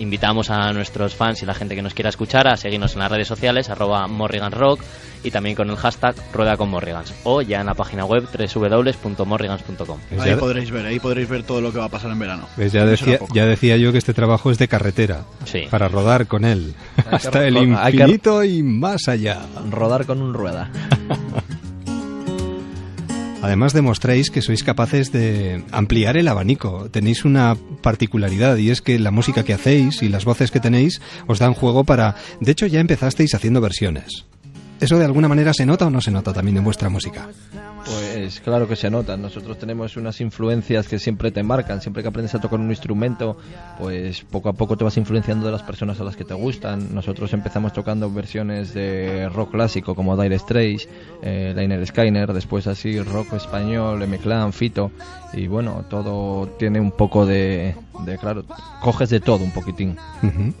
invitamos a nuestros fans y la gente que nos quiera escuchar a seguirnos en las redes sociales, arroba Morrigan Rock, y también con el hashtag Rueda con Morrigans. O ya en la página web www.morrigans.com. Ahí podréis ver, ahí podréis ver todo lo que va a pasar en verano. Pues ya, decía, ya decía yo que este trabajo es de carretera. Sí. Para rodar con él. Hasta el infinito y más allá. Rodar con un rueda. [LAUGHS] Además demostráis que sois capaces de ampliar el abanico. Tenéis una particularidad y es que la música que hacéis y las voces que tenéis os dan juego para... De hecho ya empezasteis haciendo versiones. ¿Eso de alguna manera se nota o no se nota también en vuestra música? Pues claro que se nota. Nosotros tenemos unas influencias que siempre te marcan. Siempre que aprendes a tocar un instrumento, pues poco a poco te vas influenciando de las personas a las que te gustan. Nosotros empezamos tocando versiones de rock clásico como Dire Straits, eh, Liner después así rock español, M-Clan, Fito. Y bueno, todo tiene un poco de, de, claro, coges de todo un poquitín.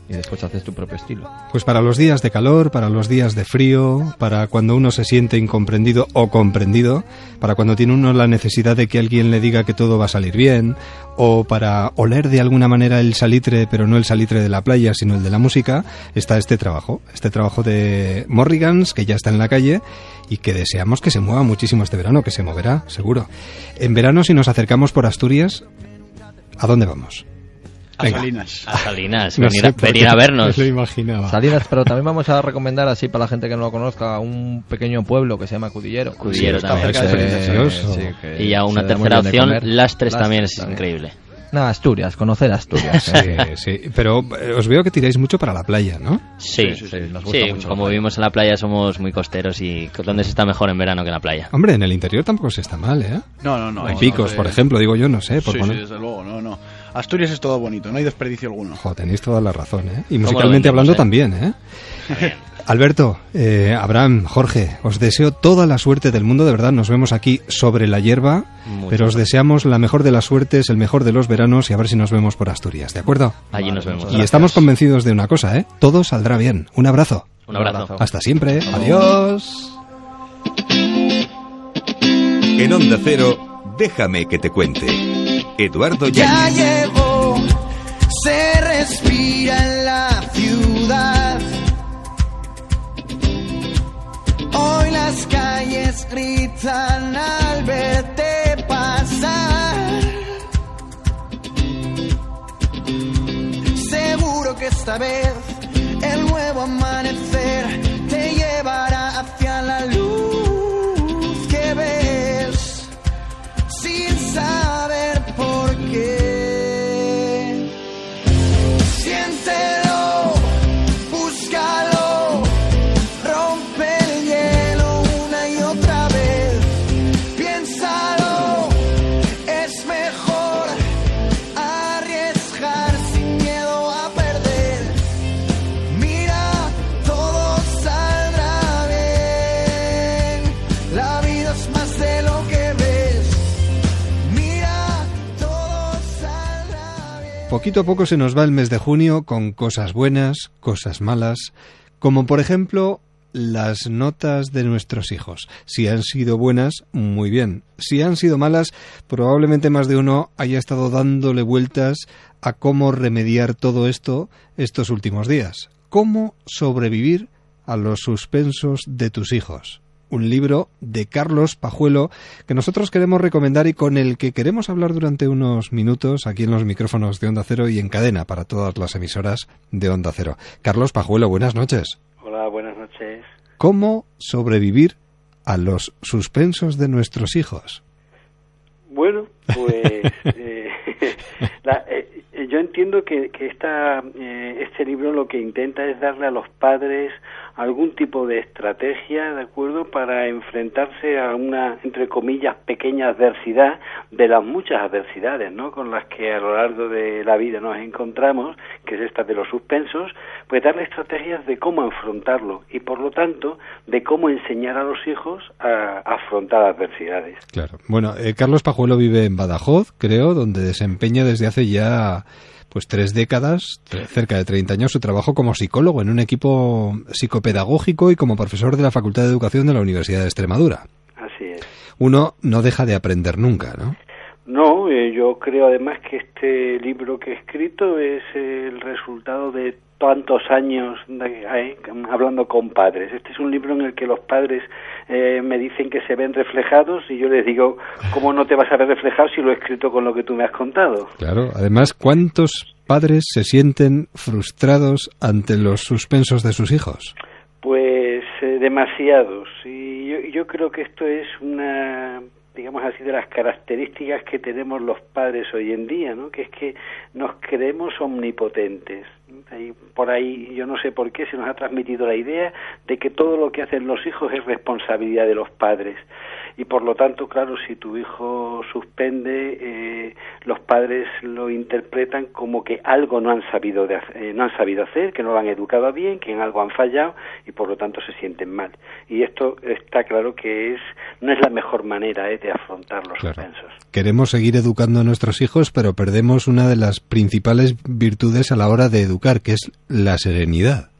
Y después haces tu propio estilo. Pues para los días de calor, para los días de frío, para cuando uno se siente incomprendido o comprendido, para cuando tiene uno la necesidad de que alguien le diga que todo va a salir bien, o para oler de alguna manera el salitre, pero no el salitre de la playa, sino el de la música, está este trabajo, este trabajo de Morrigans, que ya está en la calle y que deseamos que se mueva muchísimo este verano, que se moverá, seguro. En verano, si nos acercamos por Asturias, ¿a dónde vamos? A Venga. Salinas. A Salinas, No venir, a, venir a vernos. lo imaginaba. Salinas, pero también vamos a recomendar así para la gente que no lo conozca un pequeño pueblo que se llama Cudillero. Cudillero está también. cerca de Sí, sí, sí, sí. Y a una tercera opción, comer. Lastres también es también. increíble. No, Asturias, conocer Asturias. Sí, sí, pero eh, os veo que tiráis mucho para la playa, ¿no? Sí, Sí, sí, sí, nos gusta Sí, mucho como vivimos en la playa somos muy costeros y donde se está mejor en verano que en la playa. Hombre, en el interior tampoco se está mal, ¿eh? No, no, no. Hay no, picos, no, por eh, ejemplo, digo yo, no sé. Por sí, poner- sí, desde luego, no, no. Asturias es todo bonito, no hay desperdicio alguno. Jo, tenéis toda la razón, ¿eh? Y ¿Cómo lo musicalmente hablando eh? también, ¿eh? Alberto, eh, Abraham, Jorge, os deseo toda la suerte del mundo, de verdad, nos vemos aquí sobre la hierba, Muchas pero os deseamos la mejor de las suertes, el mejor de los veranos y a ver si nos vemos por Asturias, ¿de acuerdo? Allí nos vemos. Y estamos convencidos de una cosa, ¿eh? Todo saldrá bien. Un abrazo. Un abrazo. Hasta siempre. Adiós. En Onda Cero, déjame que te cuente. Eduardo Ya Yáñez. llegó, se respira en la ciudad. Hoy las calles gritan al verte pasar. Seguro que esta vez el nuevo amanecer te llevará hacia la luz que ves sin saber Poquito a poco se nos va el mes de junio con cosas buenas, cosas malas, como por ejemplo las notas de nuestros hijos. Si han sido buenas, muy bien. Si han sido malas, probablemente más de uno haya estado dándole vueltas a cómo remediar todo esto estos últimos días. ¿Cómo sobrevivir a los suspensos de tus hijos? Un libro de Carlos Pajuelo que nosotros queremos recomendar y con el que queremos hablar durante unos minutos aquí en los micrófonos de Onda Cero y en cadena para todas las emisoras de Onda Cero. Carlos Pajuelo, buenas noches. Hola, buenas noches. ¿Cómo sobrevivir a los suspensos de nuestros hijos? Bueno, pues [LAUGHS] eh, [LAUGHS] la- eh, yo entiendo que, esta, eh, este libro lo que intenta es darle a los padres algún tipo de estrategia, ¿de acuerdo?, para enfrentarse a una, entre comillas, pequeña adversidad de las muchas adversidades, ¿no?, con las que a lo largo de la vida nos encontramos, que es esta de los suspensos, pues darle estrategias de cómo afrontarlo y, por lo tanto, de cómo enseñar a los hijos a afrontar adversidades. Claro. Bueno, eh, Carlos Pajuelo vive en Badajoz, creo, donde desempeña desde hace ya pues tres décadas, cerca de 30 años, su trabajo como psicólogo en un equipo psicopedagógico y como profesor de la Facultad de Educación de la Universidad de Extremadura. Así es. Uno no deja de aprender nunca, ¿no? No, eh, yo creo además que este libro que he escrito es el resultado de tantos años de- eh, hablando con padres. Este es un libro en el que los padres eh, me dicen que se ven reflejados y yo les digo, ¿cómo no te vas a ver reflejado si lo he escrito con lo que tú me has contado? Claro. Además, ¿cuántos padres se sienten frustrados ante los suspensos de sus hijos? Pues eh, demasiados. Y yo, yo creo que esto es una, digamos así, de las características que tenemos los padres hoy en día, ¿no? Que es que nos creemos omnipotentes. Por ahí, yo no sé por qué, se nos ha transmitido la idea de que todo lo que hacen los hijos es responsabilidad de los padres. Y por lo tanto, claro, si tu hijo suspende, eh, los padres lo interpretan como que algo no han sabido de eh, no han sabido hacer, que no lo han educado bien, que en algo han fallado y por lo tanto se sienten mal. Y esto está claro que es no es la mejor manera eh, de afrontar los suspensos. Queremos seguir educando a nuestros hijos, pero perdemos una de las principales virtudes a la hora de educar, que es la serenidad.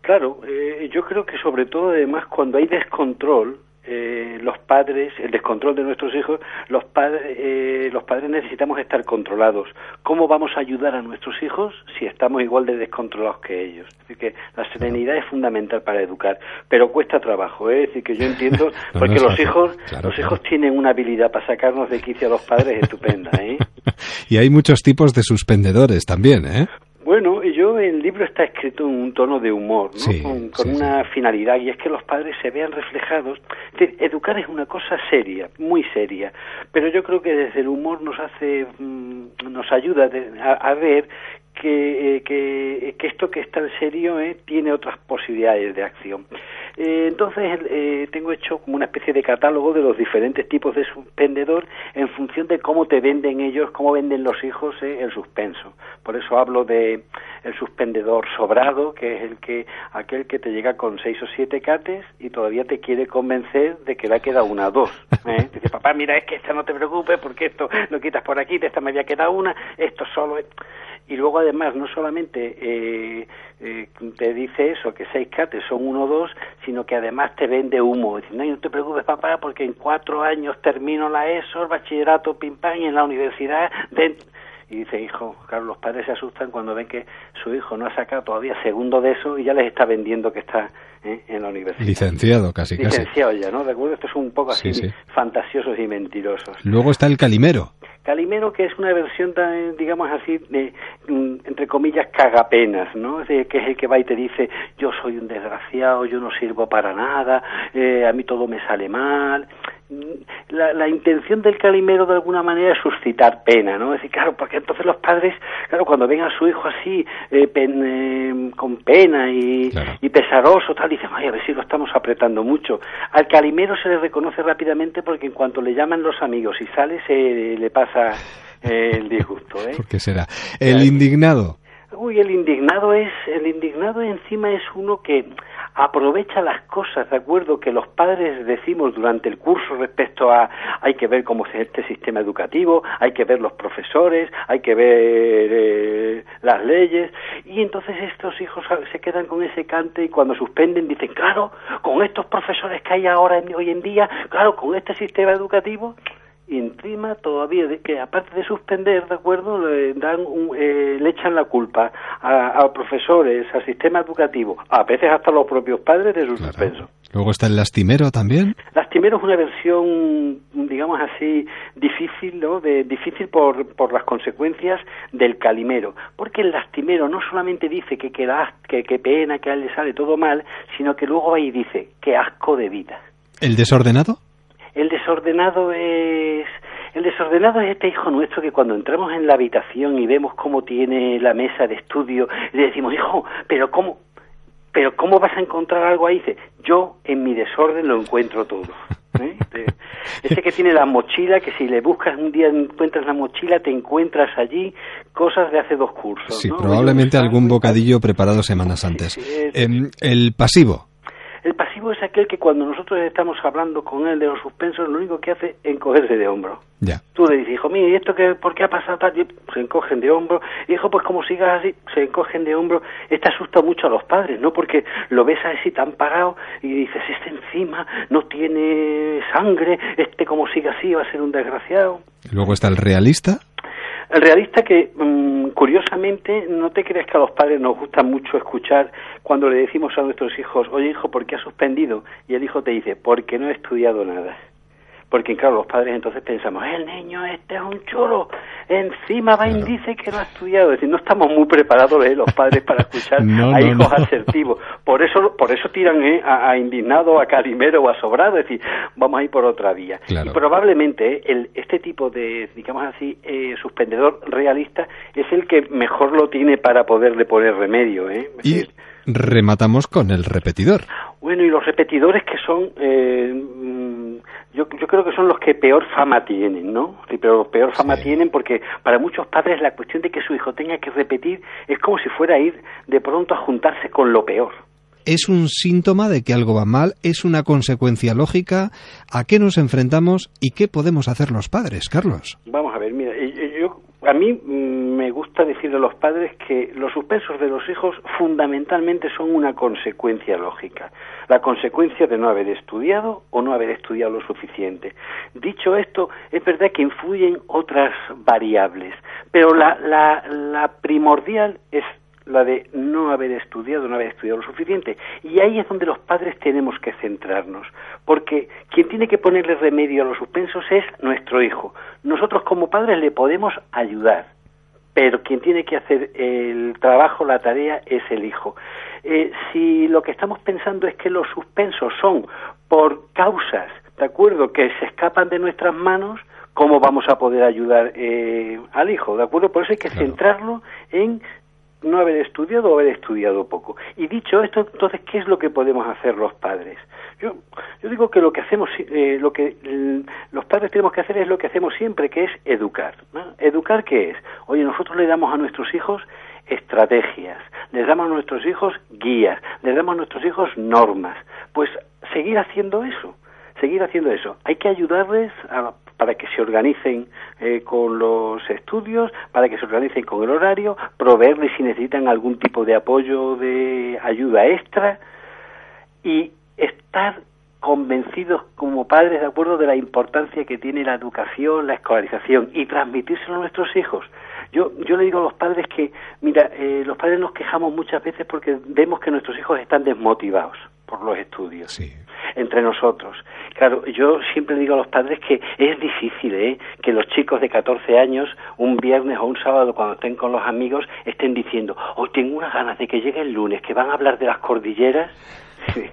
Claro, eh, yo creo que sobre todo además cuando hay descontrol, eh, los padres, el descontrol de nuestros hijos, los padres, eh, los padres necesitamos estar controlados. ¿Cómo vamos a ayudar a nuestros hijos si estamos igual de descontrolados que ellos? Así que la serenidad es fundamental para educar, pero cuesta trabajo, ¿eh? es decir que yo entiendo [LAUGHS] No, porque no es los fácil. hijos, Claro, los claro. hijos tienen una habilidad para sacarnos de quicio a los padres estupenda, ¿eh? [LAUGHS] Y hay muchos tipos de suspendedores también, ¿eh? Bueno, yo el libro está escrito en un tono de humor, ¿no? Sí, con con una finalidad y es que los padres se vean reflejados. Es decir, educar es una cosa seria, muy seria, pero yo creo que desde el humor nos hace, mm, nos ayuda de- a, a ver que, eh, que, que esto que es tan serio eh, tiene otras posibilidades de acción. Eh, entonces eh, tengo hecho como una especie de catálogo de los diferentes tipos de suspendedor en función de cómo te venden ellos, cómo venden los hijos eh, el suspenso. Por eso hablo de el suspendedor sobrado, que es el que aquel que te llega con seis o siete cates y todavía te quiere convencer de que le ha quedado una o dos. [LAUGHS] ¿eh? Dice, papá, mira, es que esta no te preocupes porque esto lo quitas por aquí, de esta me había quedado una, esto solo es... Y luego además no solamente eh, eh, te dice eso, que seis cates son uno o dos, sino que además te vende humo. Dice, no, no te preocupes papá porque en cuatro años termino la ESO, el bachillerato, pim pam, y en la universidad... de- y dice, hijo, claro, los padres se asustan cuando ven que su hijo no ha sacado todavía segundo de eso y ya les está vendiendo que está ¿eh? en la universidad. Licenciado, casi, casi. Licenciado ya, ¿no? ¿De acuerdo? Esto es un poco así, Sí, sí. fantasiosos y mentirosos. Luego está el calimero. Calimero, que es una versión, digamos así, de, mm, entre comillas, cagapenas, ¿no? De- que es el que va y te dice, yo soy un desgraciado, yo no sirvo para nada, eh, a mí todo me sale mal. La, la intención del calimero, de alguna manera, es suscitar pena, ¿no? Es decir, claro, porque entonces los padres, claro, cuando ven a su hijo así, eh, pen- eh, con pena y, y pesaroso, tal, dicen, ay, a ver si lo estamos apretando mucho. Al calimero se le reconoce rápidamente porque en cuanto le llaman los amigos y sale, se le pasa eh, el disgusto, ¿eh? ¿Por qué será? El indignado. Uy, el indignado es, el indignado encima es uno que aprovecha las cosas, ¿de acuerdo? Que los padres decimos durante el curso respecto a hay que ver cómo es este sistema educativo, hay que ver los profesores, hay que ver eh, las leyes, y entonces estos hijos se quedan con ese cante y cuando suspenden dicen, claro, con estos profesores que hay ahora en- hoy en día, claro, con este sistema educativo, y encima todavía de que aparte de suspender de acuerdo le dan un- eh, le echan la culpa a, a profesores al sistema educativo a veces hasta los propios padres de su suspenso Luego está el lastimero también. Lastimero es una versión, digamos así, difícil, ¿no? De, difícil por, por las consecuencias del calimero. Porque el lastimero no solamente dice que que, que pena, que a él le sale todo mal, sino que luego ahí dice que asco de vida. El desordenado. El desordenado es el desordenado es este hijo nuestro que cuando entramos en la habitación y vemos cómo tiene la mesa de estudio, le decimos, hijo, pero cómo, pero cómo vas a encontrar algo ahí. Dice, yo en mi desorden lo encuentro todo. [LAUGHS] ¿eh? Este- Ese que tiene la mochila, que si le buscas un día encuentras la mochila, te encuentras allí cosas de hace dos cursos. Sí, ¿no? probablemente algún bocadillo preparado semanas antes. es- Em, el pasivo. Aquel que cuando nosotros estamos hablando con él de los suspensos, lo único que hace es encogerse de hombro. Ya. Tú le dices, hijo mío, ¿y esto qué, por qué ha pasado tal? Y se encogen de hombro. Hijo, pues como sigas así, se encogen de hombro. Este asusta mucho a los padres, ¿no? Porque lo ves así tan parado y dices, este encima no tiene sangre, este como siga así va a ser un desgraciado. Luego está el realista. El realista que, mm, curiosamente, no te creas que a los padres nos gusta mucho escuchar cuando le decimos a nuestros hijos, oye hijo, ¿por qué has suspendido? Y el hijo te dice, porque no he estudiado nada. Porque, claro, los padres entonces pensamos, el niño este es un chulo, encima va y dice que no ha estudiado. Es decir, no estamos muy preparados ¿eh? los padres para escuchar [LAUGHS] No, a no, hijos no. asertivos. Por eso por eso tiran ¿eh? a, a indignado, a calimero o a sobrado, es decir, vamos a ir por otra vía. Claro. Y probablemente ¿eh? el, este tipo de, digamos así, eh, suspendedor realista es el que mejor lo tiene para poderle poner remedio. ¿eh? Es Y decir, rematamos con el repetidor. bueno, y los repetidores que son, eh, yo, yo creo que son los que peor fama tienen, ¿no? Sí, pero peor fama tienen porque para muchos padres la cuestión de que su hijo tenga que repetir es como si fuera a ir de pronto a juntarse con lo peor. ¿Es un síntoma de que algo va mal? ¿Es una consecuencia lógica? ¿A qué nos enfrentamos y qué podemos hacer los padres, Carlos? Vamos a ver, mira, a mí mm, me gusta decirle a los padres que los suspensos de los hijos fundamentalmente son una consecuencia lógica, la consecuencia de no haber estudiado o no haber estudiado lo suficiente. Dicho esto, es verdad que influyen otras variables, pero la, la, la primordial es la de no haber estudiado, no haber estudiado lo suficiente. Y ahí es donde los padres tenemos que centrarnos, porque quien tiene que ponerle remedio a los suspensos es nuestro hijo. Nosotros como padres le podemos ayudar, pero quien tiene que hacer el trabajo, la tarea, es el hijo. Eh, si lo que estamos pensando es que los suspensos son por causas, ¿de acuerdo?, que se escapan de nuestras manos, ¿cómo vamos a poder ayudar eh, al hijo? ¿De acuerdo? Por eso hay que centrarlo en no haber estudiado o haber estudiado poco. Y dicho esto, entonces, ¿qué es lo que podemos hacer los padres? Yo, yo digo que lo que hacemos, eh, lo que mm, los padres tenemos que hacer es lo que hacemos siempre, que es educar. ¿no? ¿Educar qué es? Oye, nosotros le damos a nuestros hijos estrategias, les damos a nuestros hijos guías, les damos a nuestros hijos normas. Pues seguir haciendo eso, seguir haciendo eso. Hay que ayudarles a- para que se organicen eh, con los estudios, para que se organicen con el horario, proveerles si necesitan algún tipo de apoyo, de ayuda extra y estar convencidos como padres de acuerdo de la importancia que tiene la educación, la escolarización y transmitírselo a nuestros hijos. Yo, yo le digo a los padres que, mira, eh, los padres nos quejamos muchas veces porque vemos que nuestros hijos están desmotivados por los estudios entre nosotros. Claro, yo siempre digo a los padres que es difícil ¿eh? que los chicos de 14 años, un viernes o un sábado, cuando estén con los amigos, estén diciendo, hoy tengo unas ganas de que llegue el lunes, que van a hablar de las cordilleras. Sí.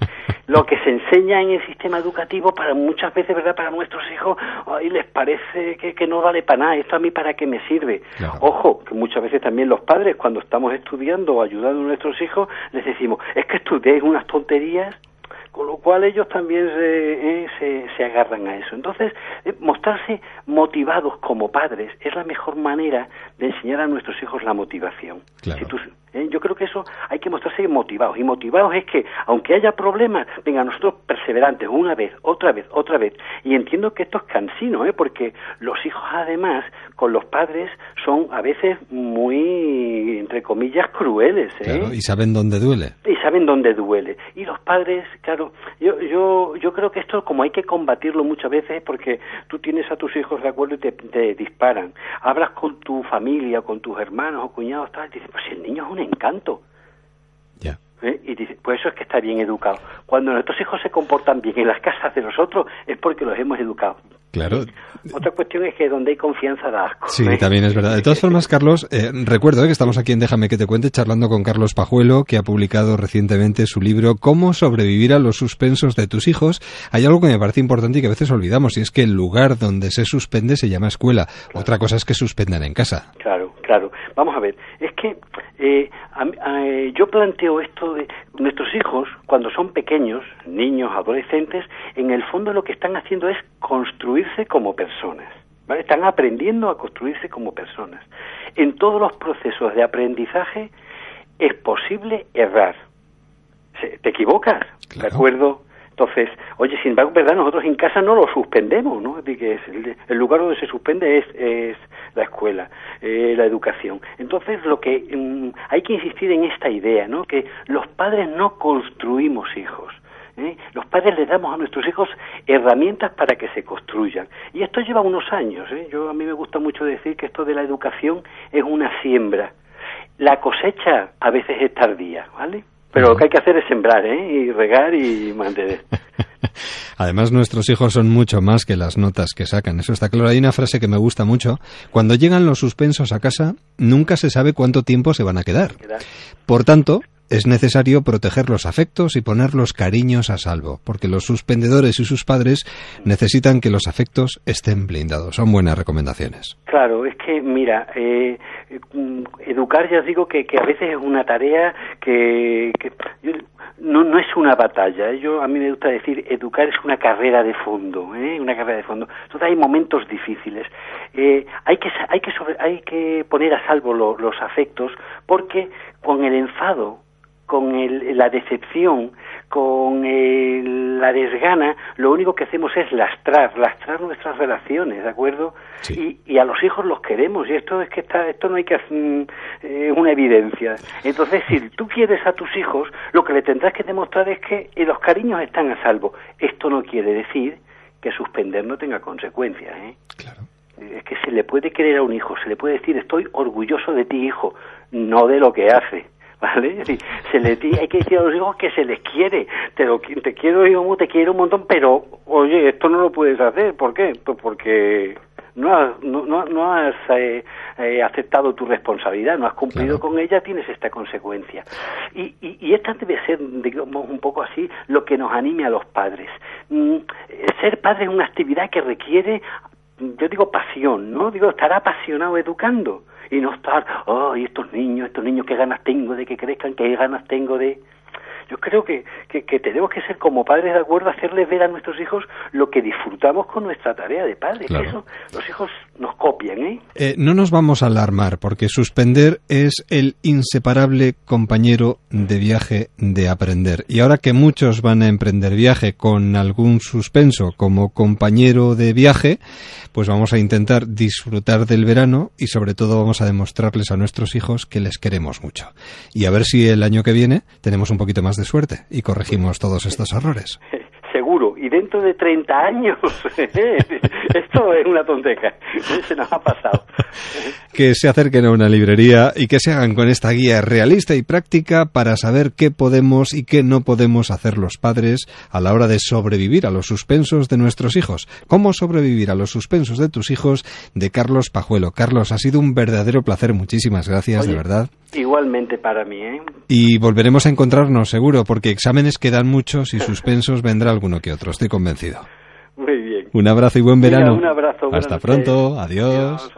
Lo que se enseña en el sistema educativo para muchas veces, ¿verdad? Para nuestros hijos, ahí les parece que, que no vale para nada. ¿Esto a mí para qué me sirve? Ojo, que muchas veces también los padres, cuando estamos estudiando o ayudando a nuestros hijos, les decimos, es que estudiáis unas tonterías con lo cual ellos también se, eh, se, se agarran a eso. Entonces, eh, mostrarse motivados como padres es la mejor manera de enseñar a nuestros hijos la motivación. Si tú- eh, yo creo que eso hay que mostrarse motivados. Y motivados es que, aunque haya problemas, venga, nosotros perseverantes, una vez, otra vez, otra vez. Y entiendo que esto es cansino, ¿eh? porque los hijos, además, con los padres, son a veces muy, entre comillas, crueles. ¿eh? Claro, y saben dónde duele. y saben dónde duele. Y los padres, claro, yo, yo, yo creo que esto como hay que combatirlo muchas veces porque tú tienes a tus hijos de acuerdo y te, te disparan. Hablas con tu familia, con tus hermanos o cuñados, tal, y dices, pues el niño es un encanto. ¿Eh? Y dices, pues eso es que está bien educado. Cuando nuestros hijos se comportan bien en las casas de nosotros es porque los hemos educado. Claro, Otra cuestión es que donde hay confianza da asco. Sí, ¿eh? también es verdad. De todas formas, Carlos, eh, recuerdo eh, que estamos aquí en Déjame que te cuente charlando con Carlos Pajuelo, que ha publicado recientemente su libro Cómo sobrevivir a los suspensos de tus hijos. Hay algo que me parece importante y que a veces olvidamos, y es que el lugar donde se suspende se llama escuela. Otra cosa es que suspendan en casa. Claro, claro. Vamos a ver, es que eh, a- a- eh, yo planteo esto de nuestros hijos, cuando son pequeños, niños, adolescentes, en el fondo lo que están haciendo es construirse como personas. ¿vale? Están aprendiendo a construirse como personas. En todos los procesos de aprendizaje es posible errar. ¿Te equivocas? ¿De acuerdo? Entonces, oye, sin embargo, ¿verdad? Nosotros en casa no lo suspendemos, ¿no? Que el lugar donde se suspende es, es la escuela, eh, la educación. Entonces, lo que mm, hay que insistir en esta idea, ¿no? Que los padres no construimos hijos. ¿eh? Los padres les damos a nuestros hijos herramientas para que se construyan. Y esto lleva unos años. ¿eh? Yo a mí me gusta mucho decir que esto de la educación es una siembra. La cosecha a veces es tardía, ¿vale? Pero lo que hay que hacer es sembrar, ¿eh? Y regar y mantener. [LAUGHS] Además, nuestros hijos son mucho más que las notas que sacan. Eso está claro. Hay una frase que me gusta mucho. Cuando llegan los suspensos a casa, nunca se sabe cuánto tiempo se van a quedar. Por tanto, es necesario proteger los afectos y poner los cariños a salvo, porque los suspendedores y sus padres necesitan que los afectos estén blindados. Son buenas recomendaciones. Claro, es que, mira, eh, mm, educar ya os digo que, a veces es una tarea que, yo- no, es una batalla. ¿eh? Yo, a mí me gusta decir, educar es una carrera de fondo, ¿eh? una carrera de fondo. Entonces hay momentos difíciles. Eh, hay, que, hay, que sobre- hay que poner a salvo lo- los afectos porque con el enfado, con el- la decepción, con el- la desgana, lo único que hacemos es lastrar, lastrar nuestras relaciones, ¿de acuerdo? Y, y a los hijos los queremos, y esto es que está, esto no hay que hacer eh, una evidencia. Entonces, si tú quieres a tus hijos, lo que le tendrás que demostrar es que eh, los cariños están a salvo. Esto no quiere decir que suspender no tenga consecuencias, ¿eh? Es que se le puede querer a un hijo, se le puede decir estoy orgulloso de ti, hijo, no de lo que hace. ¿Vale? Es decir, se le hay que decir a los hijos que se les quiere. Te, lo, te quiero, hijo, te quiero un montón, pero, oye, esto no lo puedes hacer. ¿Por qué? Pues porque no has, no, no, no has eh, eh, aceptado tu responsabilidad, no has cumplido con ella, tienes esta consecuencia. Y, y, y esta debe ser, digamos, un poco así, lo que nos anime a los padres. Mm, ser padre es una actividad que requiere yo digo pasión, ¿no? Digo, estar apasionado educando y no estar, ay, estos niños, estos niños, qué ganas tengo de que crezcan, qué ganas tengo de... Yo creo que, que, que tenemos que ser como padres de acuerdo, hacerles ver a nuestros hijos lo que disfrutamos con nuestra tarea de padres. Claro. Eso los hijos nos copian, ¿eh? Eh, no nos vamos a alarmar, porque suspender es el inseparable compañero de viaje de aprender. Y ahora que muchos van a emprender viaje con algún suspenso como compañero de viaje, pues vamos a intentar disfrutar del verano y sobre todo vamos a demostrarles a nuestros hijos que les queremos mucho. Y a ver si el año que viene tenemos un poquito más de suerte y corregimos todos estos errores. [LAUGHS] Dentro de 30 años, [LAUGHS] esto es una tonteja. Se nos ha pasado. que se acerquen a una librería y que se hagan con esta guía realista y práctica para saber qué podemos y qué no podemos hacer los padres a la hora de sobrevivir a los suspensos de nuestros hijos. ¿Cómo sobrevivir a los suspensos de tus hijos? de Carlos Pajuelo. Carlos, ha sido un verdadero placer. Muchísimas gracias, de verdad. Igualmente para mí, ¿eh? Y volveremos a encontrarnos, seguro, porque exámenes quedan muchos y suspensos vendrá alguno que otro. Estoy convencido. Muy bien. Un abrazo y buen verano. un abrazo, Hasta pronto. Adiós.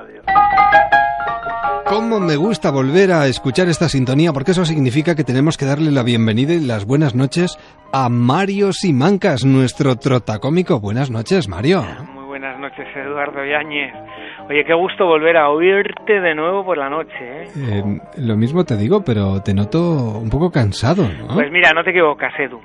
¿Cómo me gusta volver a escuchar esta sintonía? Porque eso significa que tenemos que darle la bienvenida y las buenas noches a Mario Simancas, nuestro trotacómico. Buenas noches, Mario. Muy buenas noches, Eduardo Yáñez. Oye, qué gusto volver a oírte de nuevo por la noche, ¿eh? Eh, lo mismo te digo, pero te noto un poco cansado, ¿no? Pues mira, no te equivocas, Edu.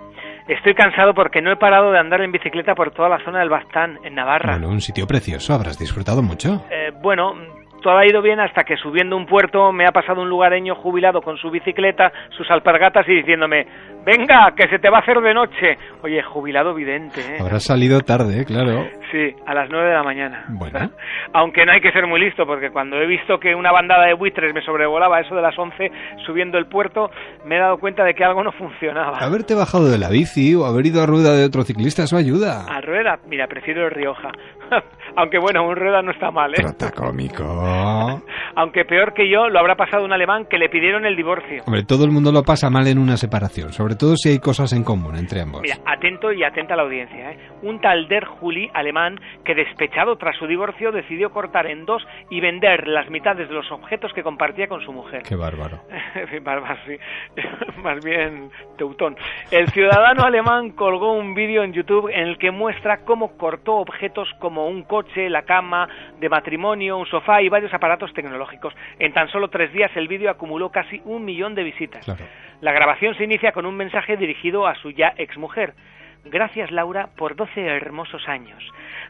Estoy cansado porque no he parado de andar en bicicleta por toda la zona del Bastán, en Navarra. Bueno, un sitio precioso, habrás disfrutado mucho. Eh, bueno, todo ha ido bien hasta que subiendo un puerto me ha pasado un lugareño jubilado con su bicicleta, sus alpargatas y diciéndome, venga, que se te va a hacer de noche. Oye, jubilado vidente, ¿eh? Habrás salido tarde, claro. Sí, a las nueve de la mañana. Bueno. Aunque no hay que ser muy listo, porque cuando he visto que una bandada de buitres me sobrevolaba eso de las 11 subiendo el puerto, me he dado cuenta de que algo no funcionaba. Haberte bajado de la bici o haber ido a rueda de otro ciclista, eso ayuda. A rueda, mira, prefiero el Rioja. [LAUGHS] Aunque bueno, un rueda no está mal, ¿eh? Cómico. [LAUGHS] Aunque peor que yo lo habrá pasado un alemán que le pidieron el divorcio. Hombre, todo el mundo lo pasa mal en una separación, sobre todo si hay cosas en común entre ambos. Mira, atento y atenta a la audiencia. ¿eh? Un tal Der Juli, alemán, que despechado tras su divorcio decidió cortar en dos y vender las mitades de los objetos que compartía con su mujer. Qué bárbaro. Barbas, [LAUGHS] sí. [LAUGHS] Más bien teutón. El ciudadano alemán colgó un vídeo en YouTube en el que muestra cómo cortó objetos como un coche, la cama de matrimonio, un sofá y varios aparatos tecnológicos. En tan solo tres días el vídeo acumuló casi un millón de visitas. La grabación se inicia con un mensaje dirigido a su ya exmujer. Gracias Laura por 12 hermosos años.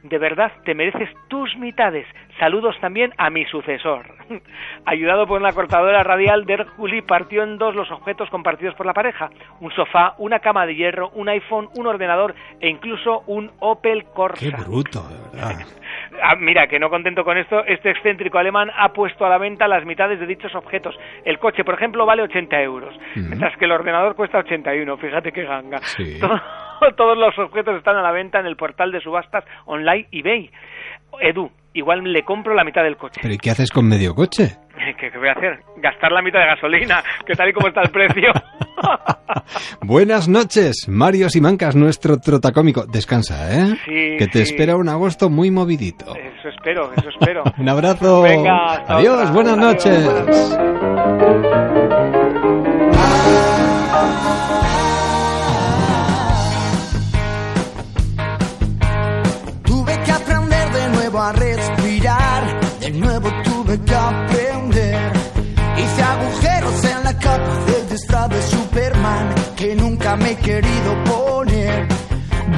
De verdad te mereces tus mitades. Saludos también a mi sucesor. [LAUGHS] Ayudado por una cortadora radial, Der Juli partió en dos los objetos compartidos por la pareja. Un sofá, una cama de hierro, un iPhone, un ordenador e incluso un Opel Corsa. Qué bruto, de verdad. [LAUGHS] Ah, mira, que no contento con esto, este excéntrico alemán ha puesto a la venta las mitades de dichos objetos. El coche, por ejemplo, vale 80 euros, mientras que el ordenador cuesta 81. Fíjate qué ganga. Sí. Todo, [LAUGHS] todos los objetos están a la venta en el portal de subastas online eBay. Edu, igual le compro la mitad del coche. ¿Pero y qué haces con medio coche? [LAUGHS] ¿Qué, qué voy a hacer? Gastar la mitad de gasolina, que tal y como está el precio. [LAUGHS] Buenas noches, Mario Simancas, nuestro trotacómico. Descansa, ¿eh? Sí, que te sí. espera un agosto muy movidito. Eso espero, eso espero. Un abrazo. Venga, hasta Adiós, otra. buenas noches. Nunca me he querido poner.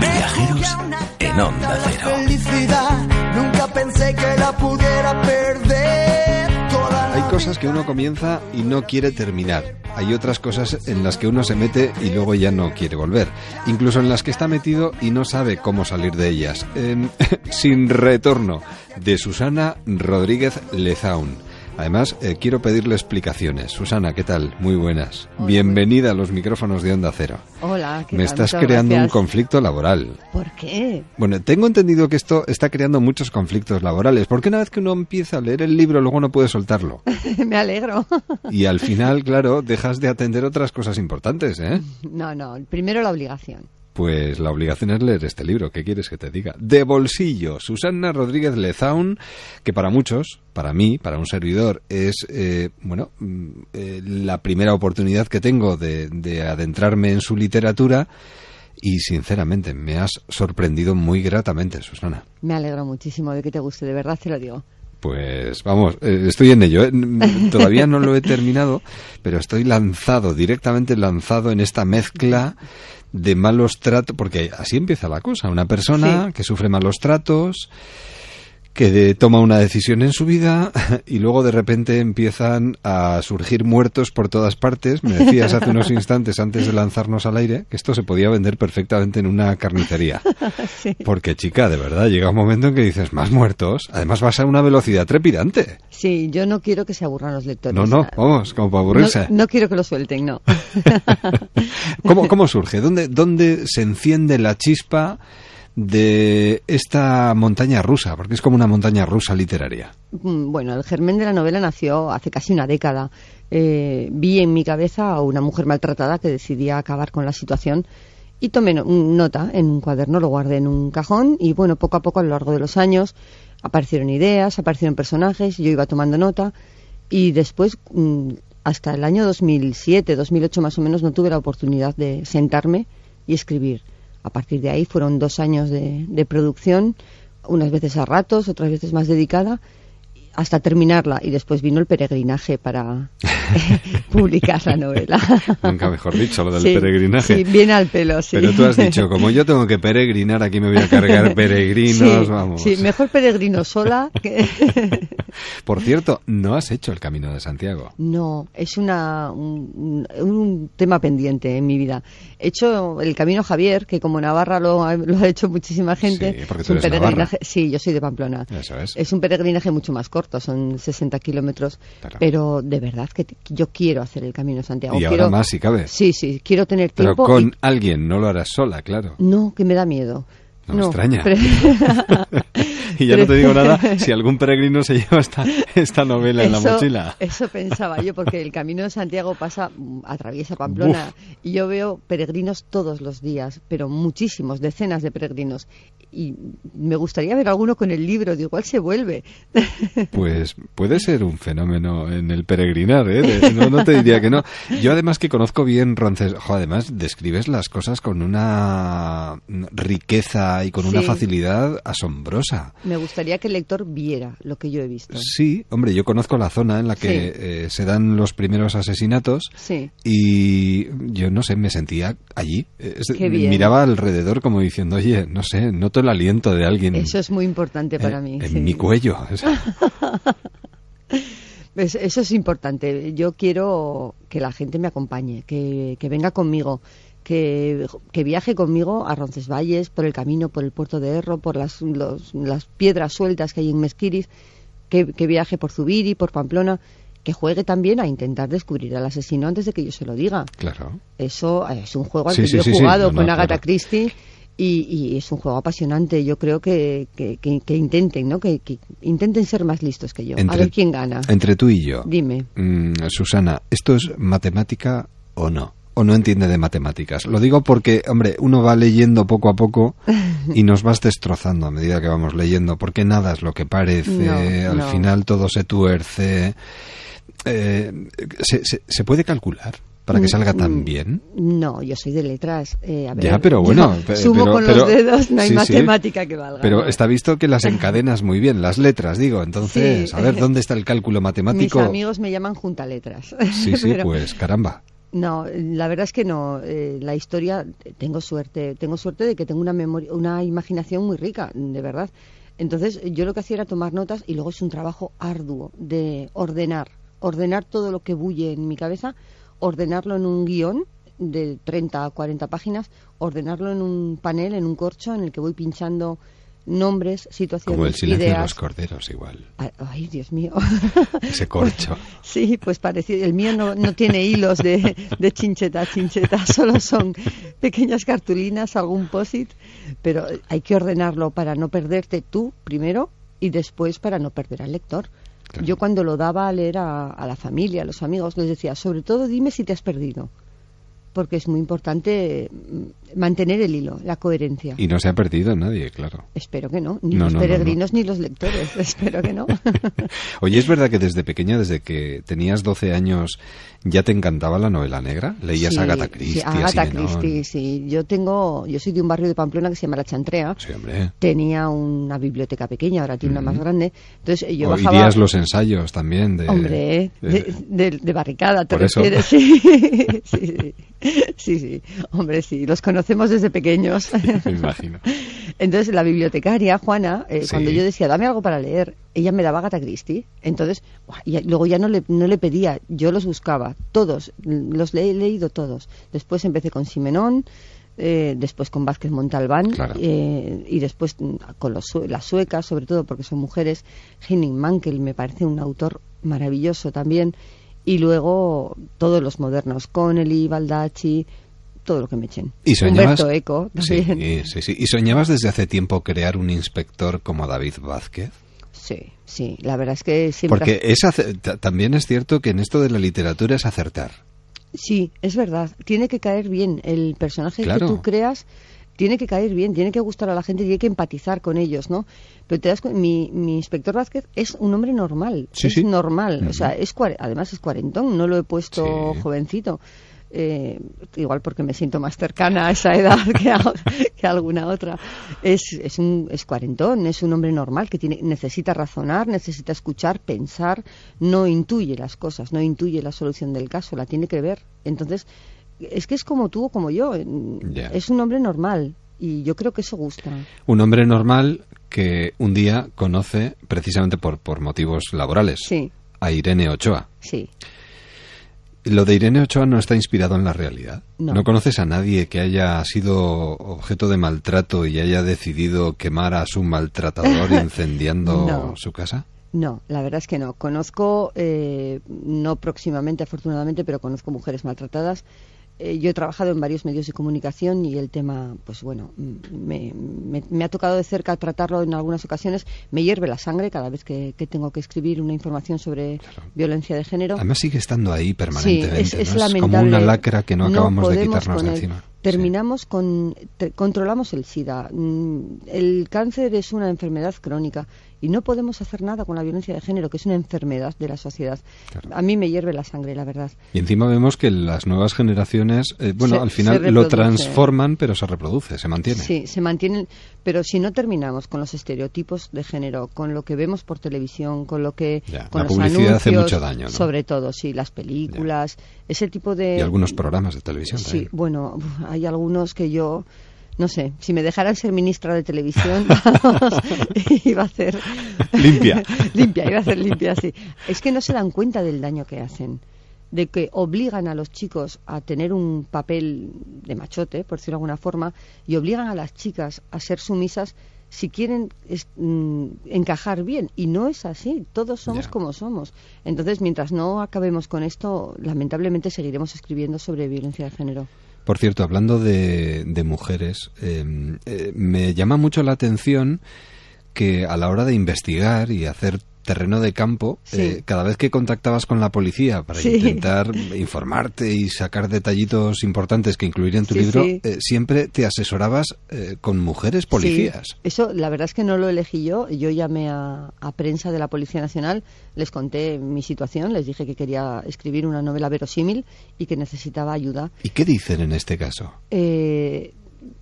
Viajeros en Onda La Cero. felicidad, nunca pensé que la pudiera perder. Toda Hay cosas que uno comienza y no quiere terminar. Hay otras cosas en las que uno se mete y luego ya no quiere volver. Incluso en las que está metido y no sabe cómo salir de ellas. Em, [LAUGHS] sin retorno, de Susana Rodríguez Lezaun. Además, eh, quiero pedirle explicaciones. Susana, ¿qué tal? Muy buenas. Bienvenida a los micrófonos de Onda Cero. Hola, ¿qué Me tal? estás Muchas creando un conflicto laboral. ¿Por qué? Bueno, tengo entendido que esto está creando muchos conflictos laborales, porque una vez que uno empieza a leer el libro, luego no puede soltarlo. [LAUGHS] Me alegro. Y al final, [LAUGHS] claro, dejas de atender otras cosas importantes, ¿eh? No, no, primero la obligación. Pues la obligación es leer este libro, ¿qué quieres que te diga? De bolsillo, Susana Rodríguez Lezaun, que para muchos, para mí, para un servidor, es, eh, bueno, mm, eh, la primera oportunidad que tengo de, de adentrarme en su literatura y sinceramente me has sorprendido muy gratamente, Susana. Me alegro muchísimo de que te guste, de verdad te lo digo. Pues vamos, eh, estoy en ello. ¿eh? Mm, Todavía no lo he terminado, pero estoy lanzado, directamente lanzado en esta mezcla de malos tratos, porque así empieza la cosa. Una persona que sufre malos tratos, que de- toma una decisión en su vida [LAUGHS] y luego de repente empiezan a surgir muertos por todas partes. Me decías hace unos instantes antes de lanzarnos al aire que esto se podía vender perfectamente en una carnicería. [LAUGHS] Sí. Porque chica, de verdad, llega un momento en que dices, más muertos. Además vas a una velocidad trepidante. Sí, yo no quiero que se aburran los lectores. No, no, vamos, como para aburrirse. No, no quiero que lo suelten, no. [LAUGHS] ¿Cómo, cómo surge? ¿Dónde, ¿Dónde se enciende la chispa de esta montaña rusa? Porque es como una montaña rusa literaria. Mm, Bueno, el germen de la novela nació hace casi una década. Eh, vi en mi cabeza a una mujer maltratada que decidía acabar con la situación y tomé no- nota en un cuaderno, lo guardé en un cajón y bueno, poco a poco a lo largo de los años aparecieron ideas, aparecieron personajes, yo iba tomando nota y después mm, hasta el año 2007, 2008 más o menos no tuve la oportunidad de sentarme y escribir. A partir de ahí fueron dos años de, de producción, unas veces a ratos, otras veces más dedicada, hasta terminarla. Y después vino el peregrinaje para [LAUGHS] publicar la novela. Nunca mejor dicho, lo del Sí, peregrinaje. Sí, viene al pelo, sí. Pero tú has dicho, como yo tengo que peregrinar, aquí me voy a cargar [LAUGHS] peregrinos, Sí, vamos. Sí, mejor peregrino sola que... [LAUGHS] Por cierto, no has hecho el Camino de Santiago. No, es una, un, un tema pendiente en mi vida. He hecho el Camino Javier, que como Navarra lo ha, lo ha hecho muchísima gente. Sí, porque Es tú un eres navarra. peregrinaje. Sí, yo soy de Pamplona. Eso es. Es un peregrinaje mucho más corto, son 60 kilómetros. Pero de verdad que yo quiero hacer el Camino de Santiago. Y ahora Quiero- más si cabe. Sí, sí, quiero tener Pero tiempo. con y- alguien, no lo harás sola, claro. No, que me da miedo. No me extraña. pero- [LAUGHS] [LAUGHS] Y ya no te digo nada si algún peregrino se lleva esta, esta novela en la mochila. Eso pensaba yo, porque el Camino de Santiago pasa, mm, atraviesa Pamplona y yo veo peregrinos todos los días, pero muchísimos, decenas de peregrinos. Y me gustaría ver alguno con el libro, de igual se vuelve. [LAUGHS] Pues puede ser un fenómeno en el peregrinar, ¿eh? De- no, no te diría que no. Yo además que conozco bien jo, además describes las cosas con una riqueza y con una facilidad asombrosa. Me gustaría que el lector viera lo que yo he visto. Sí, hombre, yo conozco la zona en la que Sí. eh, se dan los primeros asesinatos Sí. y yo no sé, me sentía allí. Eh, Qué bien. Miraba alrededor como diciendo, oye, no sé, noto el aliento de alguien Eso es muy importante para mí. en sí. mi cuello. [LAUGHS] Es- eso es importante. Yo quiero que la gente me acompañe, que, que venga conmigo, que, que viaje conmigo a Roncesvalles, por el camino, por el puerto de Erro, por las, los- las piedras sueltas que hay en Mesquiris, que, que viaje por Zubiri, por Pamplona, que juegue también a intentar descubrir al asesino antes de que yo se lo diga. Claro. Eso eh, es un juego al Sí, que sí, yo he sí, jugado No, con no, Agatha claro. Christie y, y es un juego apasionante. Yo creo que, que, que- que intenten, ¿no? Que, que intenten ser más listos que yo. a ver quién gana. Entre tú y yo. Dime. Mm, Susana, ¿esto es matemática o no? ¿O no entiende de matemáticas? Lo digo porque, hombre, uno va leyendo poco a poco [LAUGHS] y nos vas destrozando a medida que vamos leyendo, porque nada es lo que parece, No, al no. final todo se tuerce. Eh, ¿se, se, se puede calcular para que Mm, salga tan mm, bien? No, yo soy de letras. Eh, a ver, Ya, pero bueno, [LAUGHS] sumo pero- con pero- los dedos, no hay sí, sí. matemática que valga. Pero está visto que las encadenas muy bien, las letras, digo. Entonces, Sí. a ver, ¿dónde [LAUGHS] está el cálculo matemático? Mis amigos me llaman junta letras. Sí, sí, Pero- pues caramba. No, la verdad es que no. Eh, la historia, tengo suerte, tengo suerte de que tengo una memoria, una imaginación muy rica, de verdad. Entonces, yo lo que hacía era tomar notas y luego es un trabajo arduo de ordenar, ordenar todo lo que bulle en mi cabeza, ordenarlo en un guion de 30 a 40 páginas, ordenarlo en un panel, en un corcho en el que voy pinchando nombres, situaciones, Como el silencio de ideas. los corderos, igual. Ay, Dios mío. [LAUGHS] Ese corcho. [LAUGHS] Sí, pues parecido. El mío no, no tiene hilos de, de chincheta a chincheta, [LAUGHS] solo son pequeñas cartulinas, algún posit, pero hay que ordenarlo para no perderte tú primero y después para no perder al lector. Yo cuando lo daba a leer a, a la familia, a los amigos, les decía, sobre todo dime si te has perdido, porque es muy importante mantener el hilo, la coherencia. Y no se ha perdido nadie, claro. Espero que no, ni No, los no, no, no. peregrinos ni los lectores, [LAUGHS] espero que no. [LAUGHS] Oye, ¿es verdad que desde pequeña, desde que tenías 12 años, ya te encantaba la novela negra? ¿Leías Sí, a Agatha Christie? Agatha? Christie, sí. Yo tengo, yo soy de un barrio de Pamplona que se llama La Chantrea. Sí, hombre. Tenía una biblioteca pequeña, ahora tiene una más grande. Entonces yo bajaba. Oirías los ensayos también de... Hombre, de, de- de barricada, ¿te refieres? Sí. sí, [LAUGHS] sí. Sí, sí. Hombre, sí. Los conocemos desde pequeños. [LAUGHS] Me imagino. Entonces, la bibliotecaria, Juana, eh, Sí. cuando yo decía, dame algo para leer, ella me daba Agatha Christie. Entonces, y luego ya no le, no le pedía, yo los buscaba, todos, los le- he leído todos. Después empecé con Simenón, eh, después con Vázquez Montalbán, eh, y después con los, las suecas, sobre todo porque son mujeres. Henning Mankell me parece un autor maravilloso también. Y luego todos los modernos, Connelly, Baldacci, todo lo que me echen. ¿Y soñabas? Humberto Eco también. Sí, sí, sí. ¿Y soñabas desde hace tiempo crear un inspector como David Vázquez? Sí, sí, la verdad es que siempre... Porque es también es cierto que en esto de la literatura es acertar. Sí, es verdad. Tiene que caer bien. El personaje Claro. que tú creas tiene que caer bien, tiene que gustar a la gente, tiene que empatizar con ellos, ¿no? Pero te das cu- mi, mi inspector Vázquez es un hombre normal, Sí, es sí. normal. O sea, es además es cuarentón, no lo he puesto jovencito. Eh, igual porque me siento más cercana a esa edad que a, que a alguna otra. Es, es, un, es cuarentón, es un hombre normal que tiene, necesita razonar, necesita escuchar, pensar, no intuye las cosas, no intuye la solución del caso, la tiene que ver. Entonces, es que es como tú o como yo, es un hombre normal y yo creo que eso gusta. Un hombre normal que un día conoce, precisamente por, por motivos laborales, Sí. a Irene Ochoa. Sí. Lo de Irene Ochoa no está inspirado en la realidad. No. conoces a nadie que haya sido objeto de maltrato y haya decidido quemar a su maltratador [LAUGHS] incendiando No. su casa? No, la verdad es que no. Conozco, eh, no próximamente afortunadamente, pero conozco mujeres maltratadas. Eh, yo he trabajado en varios medios de comunicación y el tema, pues bueno, me, me- me ha tocado de cerca tratarlo en algunas ocasiones. Me hierve la sangre cada vez que, que tengo que escribir una información sobre violencia de género. Además sigue estando ahí permanentemente. Sí, es, es lamentable. como una lacra que no acabamos de quitarnos de encima. Terminamos con. te- controlamos el SIDA. Mm, El cáncer es una enfermedad crónica y no podemos hacer nada con la violencia de género, que es una enfermedad de la sociedad. A mí me hierve la sangre, la verdad. Y encima vemos que las nuevas generaciones, eh, bueno, Se- al final lo transforman, pero se reproduce, se mantiene. Sí, se mantienen, pero si no terminamos con los estereotipos de género, con lo que vemos por televisión, con lo que Ya, con la los publicidad hace mucho daño, ¿no? sobre todo, sí, las películas, ese tipo de Y algunos programas de televisión Sí, también. bueno, hay algunos que yo no sé, si me dejaran ser ministra de televisión, [LAUGHS] vamos, iba a hacer Limpia. [LAUGHS] limpia, iba a hacer limpia, sí. Es que no se dan cuenta del daño que hacen, de que obligan a los chicos a tener un papel de machote, por decirlo de alguna forma, y obligan a las chicas a ser sumisas si quieren es- mm, encajar bien. Y no es así, todos somos como somos. Entonces, mientras no acabemos con esto, lamentablemente seguiremos escribiendo sobre violencia de género. Por cierto, hablando de, de mujeres, eh, eh, me llama mucho la atención que a la hora de investigar y hacer terreno de campo, Sí. eh, cada vez que contactabas con la policía para Sí. intentar informarte y sacar detallitos importantes que incluir en tu Sí, libro, eh, siempre te asesorabas eh, con mujeres policías. Eso, la verdad es que no lo elegí yo. Yo llamé a, a prensa de la Policía Nacional, les conté mi situación, les dije que quería escribir una novela verosímil y que necesitaba ayuda. ¿Y qué dicen en este caso?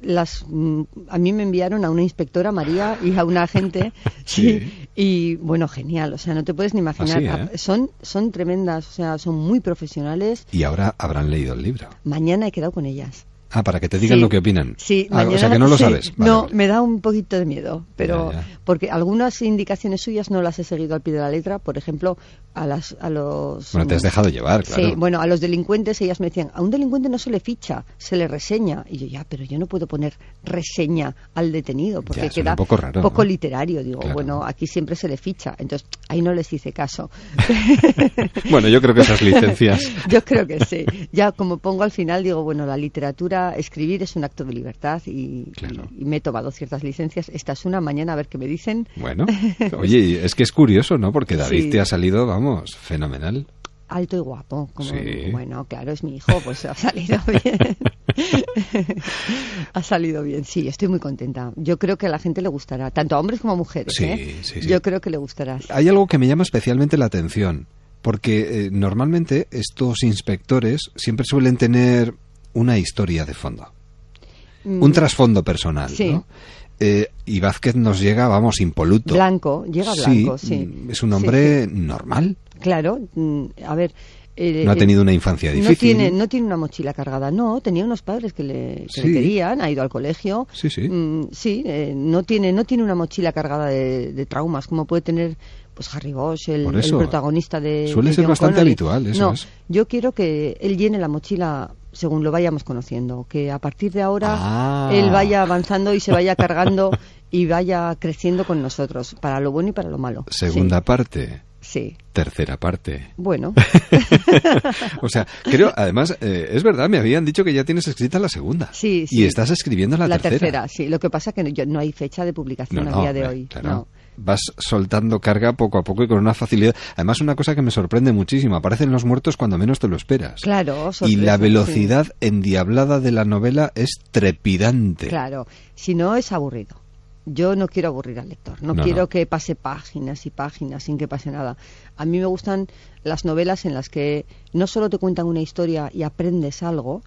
Las, mm, a mí me enviaron a una inspectora, María, y a una agente. [LAUGHS] sí. Y bueno, genial. O sea, no te puedes ni imaginar. Así, ¿eh? Son, son tremendas, o sea, son muy profesionales. Y ahora habrán leído el libro. Mañana he quedado con ellas. Ah, para que te digan Sí. lo que opinan. Sí, Ah, o sea que no lo sí. sabes. Vale, no, vale. me da un poquito de miedo, pero Ya, ya. porque algunas indicaciones suyas no las he seguido al pie de la letra. Por ejemplo, a las a los Bueno, te has dejado llevar, claro. Sí, bueno, a los delincuentes ellas me decían, a un delincuente no se le ficha, se le reseña. Y yo, ya, pero yo no puedo poner reseña al detenido porque Ya, queda un poco raro, poco ¿no? literario. Digo, Claro. bueno, aquí siempre se le ficha. Entonces, ahí no les hice caso. [LAUGHS] Bueno, yo creo que esas licencias. [LAUGHS] Yo creo que sí. Ya como pongo al final, digo, bueno, la literatura, escribir es un acto de libertad y, y- y me he tomado ciertas licencias. Esta es una, mañana a ver qué me dicen. Bueno, [LAUGHS] oye, es que es curioso, ¿no? Porque David Sí. te ha salido, vamos, fenomenal. Alto y guapo. Como, Sí. Bueno, claro, es mi hijo, pues ha salido [LAUGHS] bien. [LAUGHS] ha salido bien, sí, estoy muy contenta. Yo creo que a la gente le gustará, tanto a hombres como a mujeres. Sí, ¿eh? sí, sí. Yo creo que le gustará. Hay algo que me llama especialmente la atención, porque eh, normalmente estos inspectores siempre suelen tener una historia de fondo, Mm, un trasfondo personal, Sí. ¿no? Eh, y Vázquez nos llega, vamos, impoluto. Blanco, llega blanco, sí. mm, Es un Sí, hombre normal. Claro, mm, a ver. eh, No ha eh, tenido una infancia No difícil. tiene, no tiene una mochila cargada, no, tenía unos padres que le, que le querían, ha ido al colegio. Sí, sí. Mm, sí, eh, no, tiene, no tiene una mochila cargada de, de traumas, como puede tener pues Harry Bosch, el, protagonista de. suele de ser John bastante Connolly. habitual, eso no, es. yo quiero que él llene la mochila según lo vayamos conociendo, que a partir de ahora Ah. él vaya avanzando y se vaya cargando [LAUGHS] y vaya creciendo con nosotros, para lo bueno y para lo malo. Segunda parte, Sí. tercera parte. Bueno, [LAUGHS] [LAUGHS] O sea, creo, además, eh, es verdad, me habían dicho que ya tienes escrita la segunda. Sí, Y sí. estás escribiendo la, tercera. sí. Lo que pasa es que no, yo- no hay fecha de publicación No, a no, día de hoy. claro. No. Vas soltando carga poco a poco y con una facilidad. Además, una cosa que me sorprende muchísimo, aparecen los muertos cuando menos te lo esperas. Claro, y la sí. velocidad endiablada de la novela es trepidante. Claro, si no es aburrido. Yo no quiero aburrir al lector, no, No, quiero no. que pase páginas y páginas sin que pase nada. A mí me gustan las novelas en las que no solo te cuentan una historia y aprendes algo,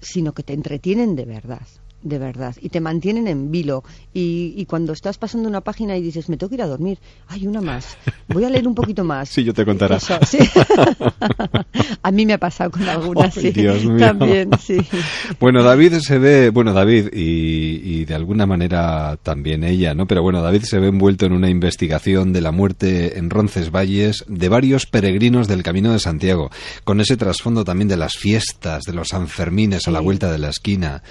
sino que te entretienen de verdad, de verdad, y te mantienen en vilo. Y, y cuando estás pasando una página y dices, me tengo que ir a dormir, hay una más, voy a leer un poquito más. [LAUGHS] Sí, yo te contaré. Eso, sí. [LAUGHS] a mí me ha pasado con algunas, sí. Dios mío. También, sí. [LAUGHS] Bueno, David se ve, bueno, David y, y de alguna manera también ella, ¿no? Pero bueno, David se ve envuelto en una investigación de la muerte en Roncesvalles de varios peregrinos del Camino de Santiago, con ese trasfondo también de las fiestas, de los Sanfermines a la Sí. vuelta de la esquina.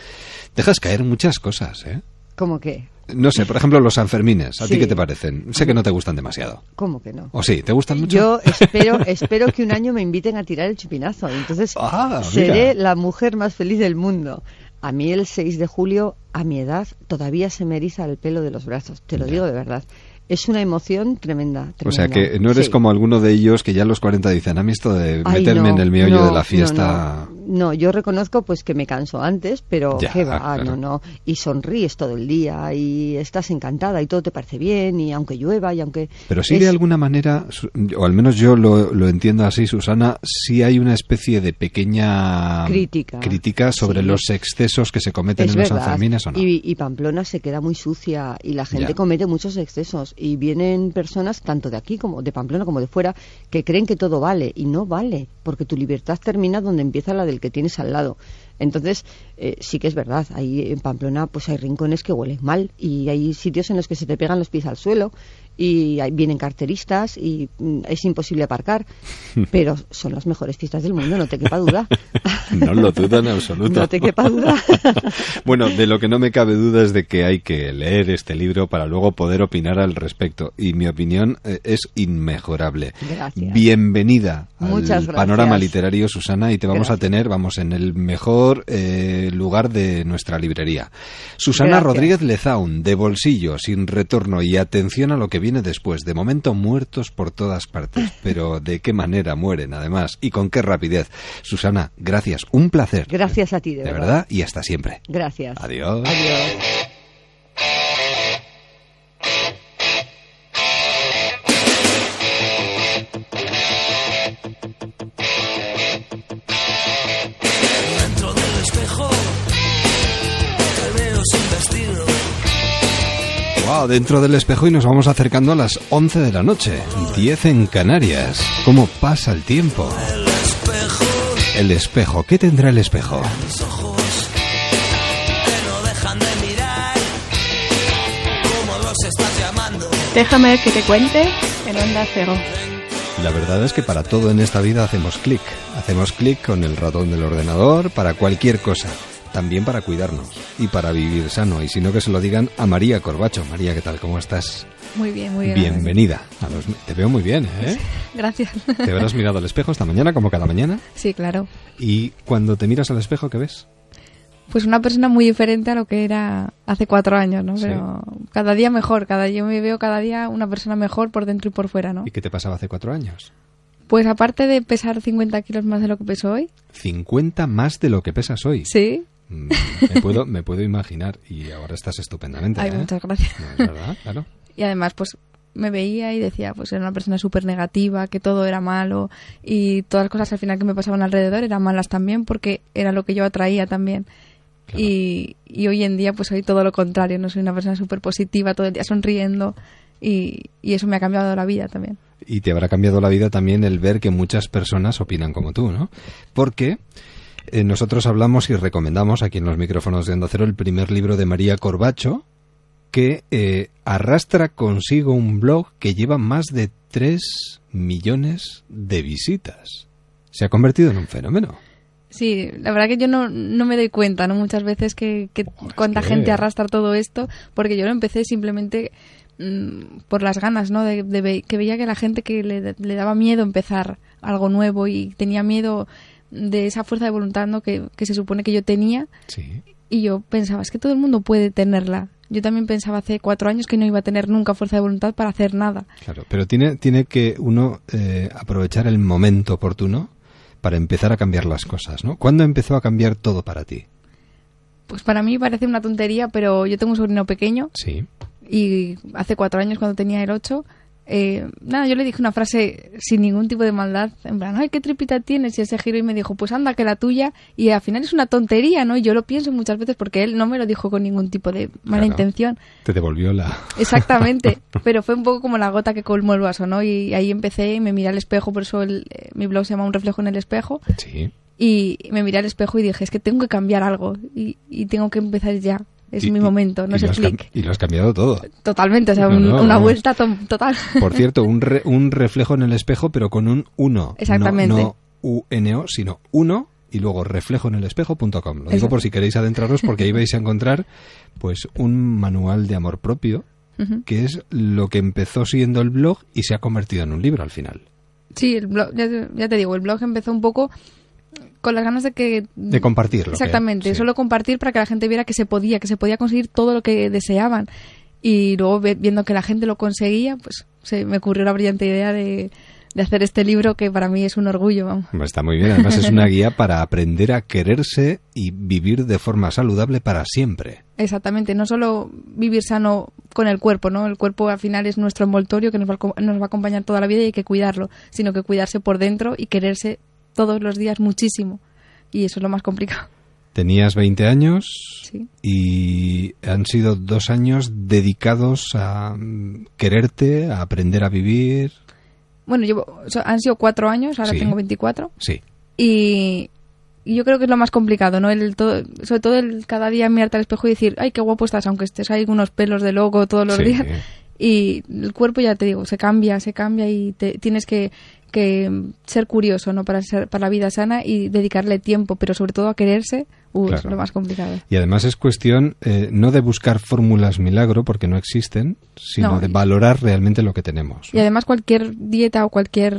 Dejas caer muchas cosas, ¿eh? ¿Cómo que? No sé, por ejemplo, los Sanfermines, ¿a ti qué te parecen? Sé que no te gustan demasiado. ¿Cómo que no? ¿O sí? ¿Te gustan mucho? Yo espero, espero que un año me inviten a tirar el chupinazo. Entonces Ah, seré la mujer más feliz del mundo. A mí el 6 de julio, a mi edad, todavía se me eriza el pelo de los brazos. Te lo digo de verdad. Es una emoción tremenda. O sea tremenda. que no eres Sí. como alguno de ellos que ya a los 40 dicen, a mí esto de Ay, meterme no, en el meollo no, de la fiesta... No, No, yo reconozco pues que me canso antes, pero Ya, qué va, claro. no, no. Y sonríes todo el día y estás encantada y todo te parece bien y aunque llueva y aunque... Pero sí es- de alguna manera, o al menos yo lo, lo entiendo así, Susana, sí hay una especie de pequeña Crítica. crítica sobre Sí. los excesos que se cometen Es en los verdad. Sanfermines o no. Y, y Pamplona se queda muy sucia y la gente Ya. comete muchos excesos. Y vienen personas, tanto de aquí como de Pamplona como de fuera, que creen que todo vale. Y no vale, porque tu libertad termina donde empieza la del que tienes al lado. Entonces, eh, sí que es verdad, ahí en Pamplona pues hay rincones que huelen mal y hay sitios en los que se te pegan los pies al suelo y vienen carteristas y mm, es imposible aparcar, [LAUGHS] pero son las mejores fiestas del mundo, no te quepa duda. [LAUGHS] No lo dudo en absoluto. No te quepa duda. [LAUGHS] Bueno, de lo que no me cabe duda es de que hay que leer este libro para luego poder opinar al respecto. Y mi opinión eh, es inmejorable. Gracias. Bienvenida Muchas al gracias. panorama literario, Susana, y te vamos Gracias. a tener, vamos, en el mejor eh, lugar de nuestra librería. Susana. Rodríguez Lezaun, de bolsillo, sin retorno y atención a lo que viene después. De momento muertos por todas partes, [LAUGHS] pero de qué manera mueren, además, y con qué rapidez. Susana, gracias, un placer. Gracias a ti, de, De verdad, y hasta siempre. Gracias. Adiós. Adiós. Wow, dentro del espejo y nos vamos acercando a las 11 de la noche, 10 en Canarias. ¿Cómo pasa el tiempo? El espejo, ¿qué tendrá el espejo? Mis ojos que no dejan de mirar. Cómo los estás llamando. Déjame que te cuente en Onda Cero. La verdad es que para todo en esta vida hacemos clic. Hacemos clic con el ratón del ordenador para cualquier cosa. También para cuidarnos y para vivir sano. Y si no, que se lo digan a María Corbacho. María, ¿qué tal? ¿Cómo estás? Muy bien, muy bien. Bienvenida. A los... Te veo muy bien, ¿eh? [LAUGHS] Gracias. ¿Te habrás mirado al espejo esta mañana, como cada mañana? Sí, claro. Y cuando te miras al espejo, ¿qué ves? Pues una persona muy diferente a lo que era hace cuatro años, ¿no? Sí. Pero cada día mejor, cada yo me veo cada día una persona mejor por dentro y por fuera, ¿no? ¿Y qué te pasaba hace cuatro años? Pues aparte de pesar 50 kilos más de lo que peso hoy, 50 más de lo que pesas hoy. sí. Mm, Me puedo, me puedo imaginar. Y ahora estás estupendamente. Ay, ¿eh? muchas gracias. No, es verdad, claro. [LAUGHS] Y además, pues me veía y decía, pues era una persona súper negativa, que todo era malo y todas las cosas al final que me pasaban alrededor eran malas también porque era lo que yo atraía también. Y, y hoy en día pues soy todo lo contrario, no soy una persona súper positiva, todo el día sonriendo y, y eso me ha cambiado la vida también. Y te habrá cambiado la vida también el ver que muchas personas opinan como tú, ¿no? Porque eh, nosotros hablamos y recomendamos aquí en los micrófonos de Onda Cero el primer libro de María Corbacho, que eh, arrastra consigo un blog que lleva más de 3 millones de visitas. Se ha convertido en un fenómeno. Sí, la verdad que yo no, no me doy cuenta, ¿no? Muchas veces que, que cuánta gente arrastra todo esto, porque yo lo empecé simplemente mm, por las ganas, ¿no? De, que veía que la gente que le, le daba miedo empezar algo nuevo y tenía miedo de esa fuerza de voluntad, ¿no? Que, que se supone que yo tenía. Sí. Y yo pensaba, es que todo el mundo puede tenerla. Yo también pensaba hace cuatro años que no iba a tener nunca fuerza de voluntad para hacer nada. Claro, pero tiene, tiene que uno eh, aprovechar el momento oportuno para empezar a cambiar las cosas, ¿no? ¿Cuándo empezó a cambiar todo para ti? Pues para mí parece una tontería, pero yo tengo un sobrino pequeño Sí. y hace cuatro años cuando tenía el ocho, eh, nada, yo le dije una frase sin ningún tipo de maldad, en plan, ay, qué tripita tienes, y ese giro y me dijo, pues anda, que la tuya, y al final es una tontería, ¿no? Y yo lo pienso muchas veces porque él no me lo dijo con ningún tipo de mala Claro. intención. Te devolvió la... Exactamente, pero fue un poco como la gota que colmó el vaso, ¿no? Y ahí empecé y me miré al espejo, por eso el- eh, mi blog se llama Un reflejo en el espejo. Sí. Y me miré al espejo y dije, es que tengo que cambiar algo y, y tengo que empezar ya. Es Y- mi momento, no cam- clic. Y lo has cambiado todo. Totalmente, o sea, No, un- no, una vuelta to- total. Por cierto, un, re- un reflejo en el espejo, pero con un 1. Exactamente. No, no UNO, sino 1 y luego reflejo en el espejo.com. Lo digo por si queréis adentraros, porque ahí vais a encontrar pues un manual de amor propio, que es lo que empezó siendo el blog y se ha convertido en un libro al final. Sí, el blog, ya te digo, el blog empezó un poco con las ganas de que... De compartirlo. Exactamente, que- sí. solo compartir para que la gente viera que se podía, que se podía conseguir todo lo que deseaban. Y luego viendo que la gente lo conseguía, pues se me ocurrió la brillante idea de, de hacer este libro que para mí es un orgullo. vamos. Está muy bien, además es una guía [LAUGHS] para aprender a quererse y vivir de forma saludable para siempre. Exactamente, no solo vivir sano con el cuerpo, ¿no? El cuerpo al final es nuestro envoltorio que nos va, a nos va a acompañar toda la vida y hay que cuidarlo, sino que cuidarse por dentro y quererse todos los días muchísimo. Y eso es lo más complicado. Tenías 20 años Sí. y han sido dos años dedicados a quererte, a aprender a vivir. Bueno, llevo, han sido cuatro años, ahora Sí. tengo 24. Sí. Y y yo creo que es lo más complicado, ¿no? El todo, sobre todo el cada día mirarte al espejo y decir, ay, qué guapo estás, aunque estés ahí con unos pelos de loco todos los Sí. días. Y el cuerpo, ya te digo, se cambia, se cambia y te, tienes que, que ser curioso, ¿no? Para, ser, para la vida sana y dedicarle tiempo, pero sobre todo a quererse, uh, es lo más complicado. Y además es cuestión eh, no de buscar fórmulas milagro, porque no existen, sino No, de valorar realmente lo que tenemos. Y además cualquier dieta o cualquier...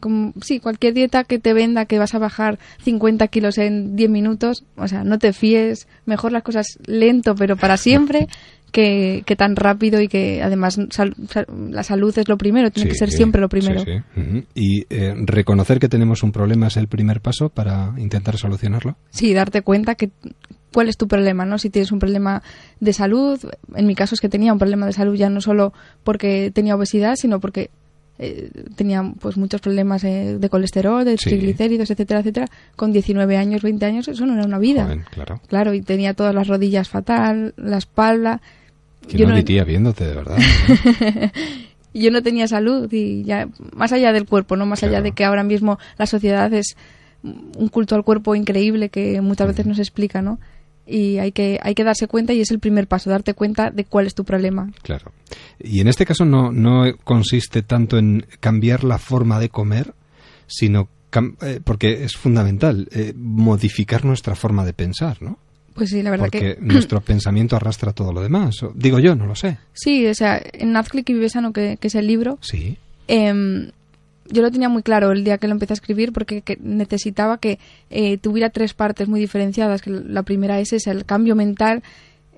como- sí, cualquier dieta que te venda que vas a bajar 50 kilos en 10 minutos, o sea, no te fíes, mejor las cosas lento pero para siempre [LAUGHS] que, que tan rápido y que además sal- sal- la salud es lo primero, tiene que ser siempre lo primero. sí, sí. Y eh, reconocer que tenemos un problema es el primer paso para intentar solucionarlo. Sí, darte cuenta que cuál es tu problema, ¿no? Si tienes un problema de salud, en mi caso es que tenía un problema de salud ya no solo porque tenía obesidad, sino porque eh, tenía pues muchos problemas eh, de colesterol, de Sí. triglicéridos, etcétera, etcétera. Con 19 años, 20 años, eso no era una vida. Joven, claro. Claro, y tenía todas las rodillas fatal, la espalda. Que Yo no, viéndote, de verdad. y [LAUGHS] yo no tenía salud y ya más allá del cuerpo, no más allá de que ahora mismo la sociedad es un culto al cuerpo increíble que muchas veces no se explica, ¿no? Y hay que hay que darse cuenta y es el primer paso, darte cuenta de cuál es tu problema. Claro. Y en este caso no, no consiste tanto en cambiar la forma de comer, sino eh, porque es fundamental eh, modificar nuestra forma de pensar, ¿no? Pues sí, la verdad Porque que [CLEARS THROAT] nuestro pensamiento arrastra todo lo demás. Digo yo, no lo sé. sí, o sea, en Hazclick y Vive Sano, que, que es el libro, Sí. em, yo lo tenía muy claro el día que lo empecé a escribir porque que necesitaba que eh, tuviera tres partes muy diferenciadas. Que la primera es, esa, el cambio mental,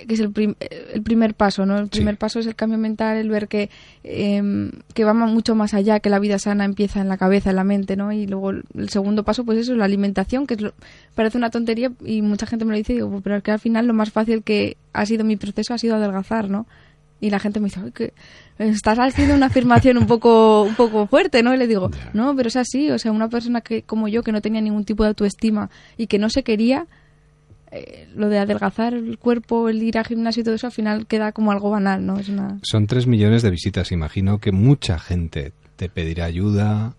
que es el, prim- el primer paso, ¿no? El primer paso es el cambio mental, el ver que, em, que va mucho más allá, que la vida sana empieza en la cabeza, en la mente, ¿no? Y luego el segundo paso, pues eso, la alimentación, que es lo- parece una tontería y mucha gente me lo dice, y digo, pero es que al final lo más fácil que ha sido mi proceso ha sido adelgazar, ¿no? Y la gente me dice, "Ay, que estás haciendo una afirmación un poco, un poco fuerte, ¿no? Y le digo, no, pero es así. O sea, una persona que como yo, que no tenía ningún tipo de autoestima y que no se quería, eh, lo de adelgazar el cuerpo, el ir al gimnasio y todo eso, al final queda como algo banal, ¿no? Es una... Son tres millones de visitas. Imagino que mucha gente te pedirá ayuda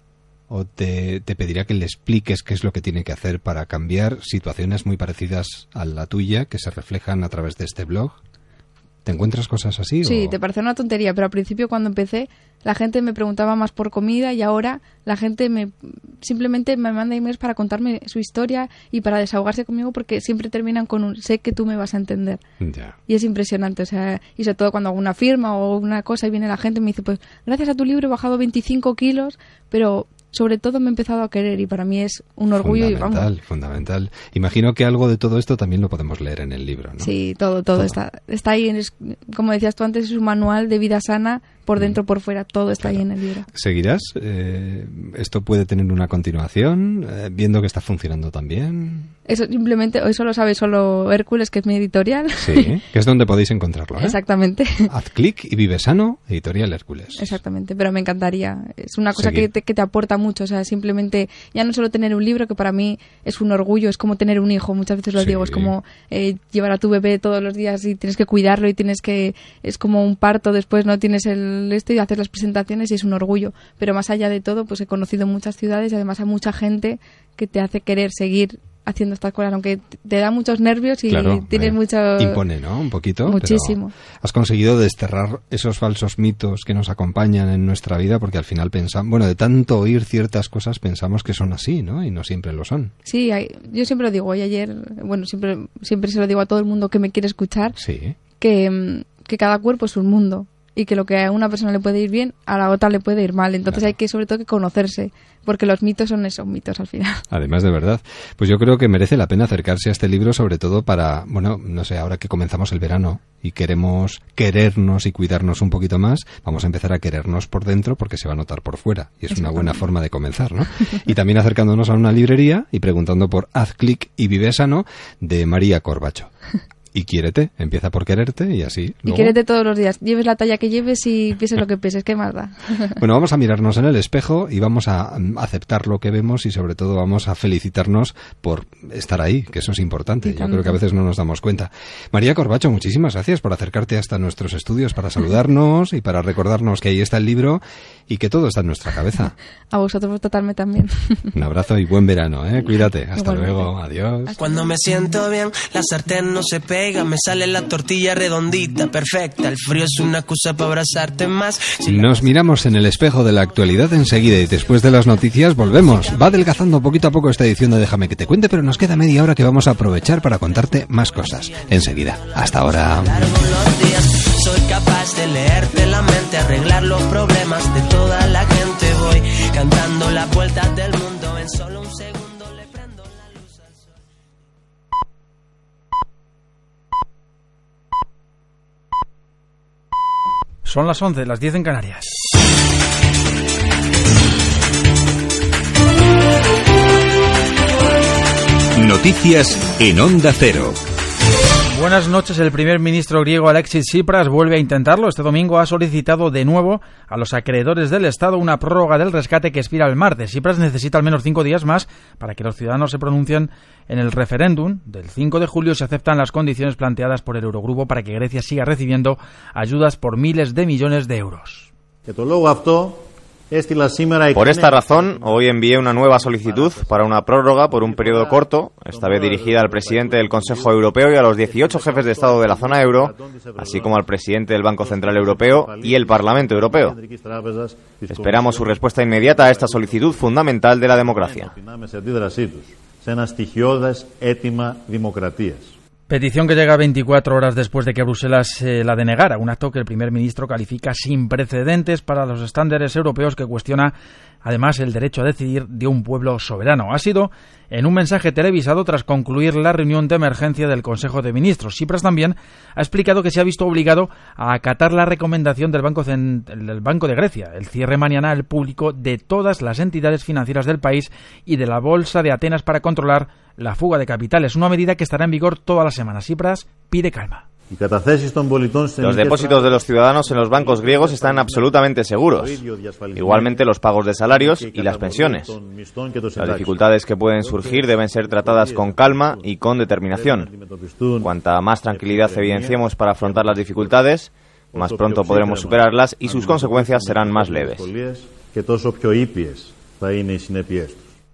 o te, te pedirá que le expliques qué es lo que tiene que hacer para cambiar situaciones muy parecidas a la tuya que se reflejan a través de este blog. ¿Te encuentras cosas así? Sí, o- te parece una tontería, pero al principio cuando empecé la gente me preguntaba más por comida y ahora la gente me simplemente me manda emails para contarme su historia y para desahogarse conmigo porque siempre terminan con un sé que tú me vas a entender. Ya. Y es impresionante, o sea, y sobre todo cuando hago una firma o una cosa y viene la gente y me dice, pues gracias a tu libro he bajado 25 kilos, pero sobre todo me he empezado a querer y para mí es un orgullo y vamos. Fundamental, fundamental. Imagino que algo de todo esto también lo podemos leer en el libro, ¿no? Sí, todo, todo, está, está ahí, es- como decías tú antes, es un manual de vida sana, por dentro, por fuera, todo está ahí en el libro. ¿Seguirás? Eh, ¿Esto puede tener una continuación? Eh, viendo que está funcionando también. Eso simplemente, eso lo sabe solo Hércules, que es mi editorial. Sí, que es donde podéis encontrarlo. ¿eh? Exactamente. Haz clic y vive sano, editorial Hércules. Exactamente, pero me encantaría. Es una cosa que te, que te aporta mucho, o sea, simplemente ya no solo tener un libro, que para mí es un orgullo, es como tener un hijo, muchas veces lo Sí. digo, es como eh, llevar a tu bebé todos los días y tienes que cuidarlo y tienes que, es como un parto después, no tienes el esto y hacer las presentaciones y es un orgullo, pero más allá de todo, pues he conocido muchas ciudades y además a mucha gente que te hace querer seguir haciendo estas cosas, aunque te da muchos nervios y Claro, tienes eh, mucho... Impone, ¿no? Un poquito. pero Muchísimo. has conseguido desterrar esos falsos mitos que nos acompañan en nuestra vida porque al final pensamos, bueno, de tanto oír ciertas cosas pensamos que son así, ¿no? Y no siempre lo son. Sí, hay- yo siempre lo digo, y ayer, bueno, siempre, siempre se lo digo a todo el mundo que me quiere escuchar, Sí. que, que cada cuerpo es un mundo y que lo que a una persona le puede ir bien, a la otra le puede ir mal. Entonces hay que sobre todo que conocerse, porque los mitos son esos mitos al final. [LAUGHS] Además de verdad. Pues yo creo que merece la pena acercarse a este libro, sobre todo para, bueno, no sé, ahora que comenzamos el verano y queremos querernos y cuidarnos un poquito más, vamos a empezar a querernos por dentro porque se va a notar por fuera. Y es una buena forma de comenzar, ¿no? [LAUGHS] Y también acercándonos a una librería y preguntando por Haz clic y vive sano de María Corbacho. Y quiérete, empieza por quererte y así. Y luego- quiérete todos los días. Lleves la talla que lleves y pienses lo que pienses. ¿Qué más [LAUGHS] da? Bueno, vamos a mirarnos en el espejo y vamos a mm, aceptar lo que vemos y sobre todo vamos a felicitarnos por estar ahí, que eso es importante. Y Yo creo que a veces no nos damos cuenta. María Corbacho, muchísimas gracias por acercarte hasta nuestros estudios para saludarnos y para recordarnos que ahí está el libro y que todo está en nuestra cabeza. A vosotros por tratarme también. [LAUGHS] Un abrazo y buen verano, ¿eh? Cuídate. [LAUGHS] Hasta Igualmente. luego. Adiós. Cuando me siento bien, la sartén no se pega, me sale la tortilla redondita, perfecta. El frío es una excusa para abrazarte más. Si Nos miramos en el espejo de la actualidad enseguida y después de las noticias volvemos. Va adelgazando poquito a poco esta edición de Déjame que te cuente, pero nos queda media hora que vamos a aprovechar para contarte más cosas. Enseguida. Hasta ahora. soy capaz de leerte la mente, arreglar los problemas de toda la gente. Voy cantando la vuelta del mundo en solo Son las 11, las 10 en Canarias. Noticias en Onda Cero. Buenas noches. El primer ministro griego Alexis Tsipras vuelve a intentarlo. Este domingo ha solicitado de nuevo a los acreedores del Estado una prórroga del rescate que expira el martes. Tsipras necesita al menos cinco días más para que los ciudadanos se pronuncien en el referéndum del 5 de julio si aceptan las condiciones planteadas por el Eurogrupo para que Grecia siga recibiendo ayudas por miles de millones de euros. Que todo. Por esta razón, hoy envié una nueva solicitud para una prórroga por un periodo corto, esta vez dirigida al presidente del Consejo Europeo y a los 18 jefes de Estado de la zona euro, así como al presidente del Banco Central Europeo y el Parlamento Europeo. Esperamos su respuesta inmediata a esta solicitud fundamental de la democracia. Petición que llega 24 horas después de que Bruselas eh, la denegara, un acto que el primer ministro califica sin precedentes para los estándares europeos que cuestiona además el derecho a decidir de un pueblo soberano. Ha sido en un mensaje televisado tras concluir la reunión de emergencia del Consejo de Ministros. Cipras también ha explicado que se ha visto obligado a acatar la recomendación del Banco, del Banco de Grecia, el cierre mañana al público de todas las entidades financieras del país y de la Bolsa de Atenas para controlar la fuga de capitales, una medida que estará en vigor toda la semana. Cipras pide calma. Los depósitos de los ciudadanos en los bancos griegos están absolutamente seguros. Igualmente los pagos de salarios y las pensiones. Las dificultades que pueden surgir deben ser tratadas con calma y con determinación. Cuanta más tranquilidad evidenciemos para afrontar las dificultades, más pronto podremos superarlas y sus consecuencias serán más leves.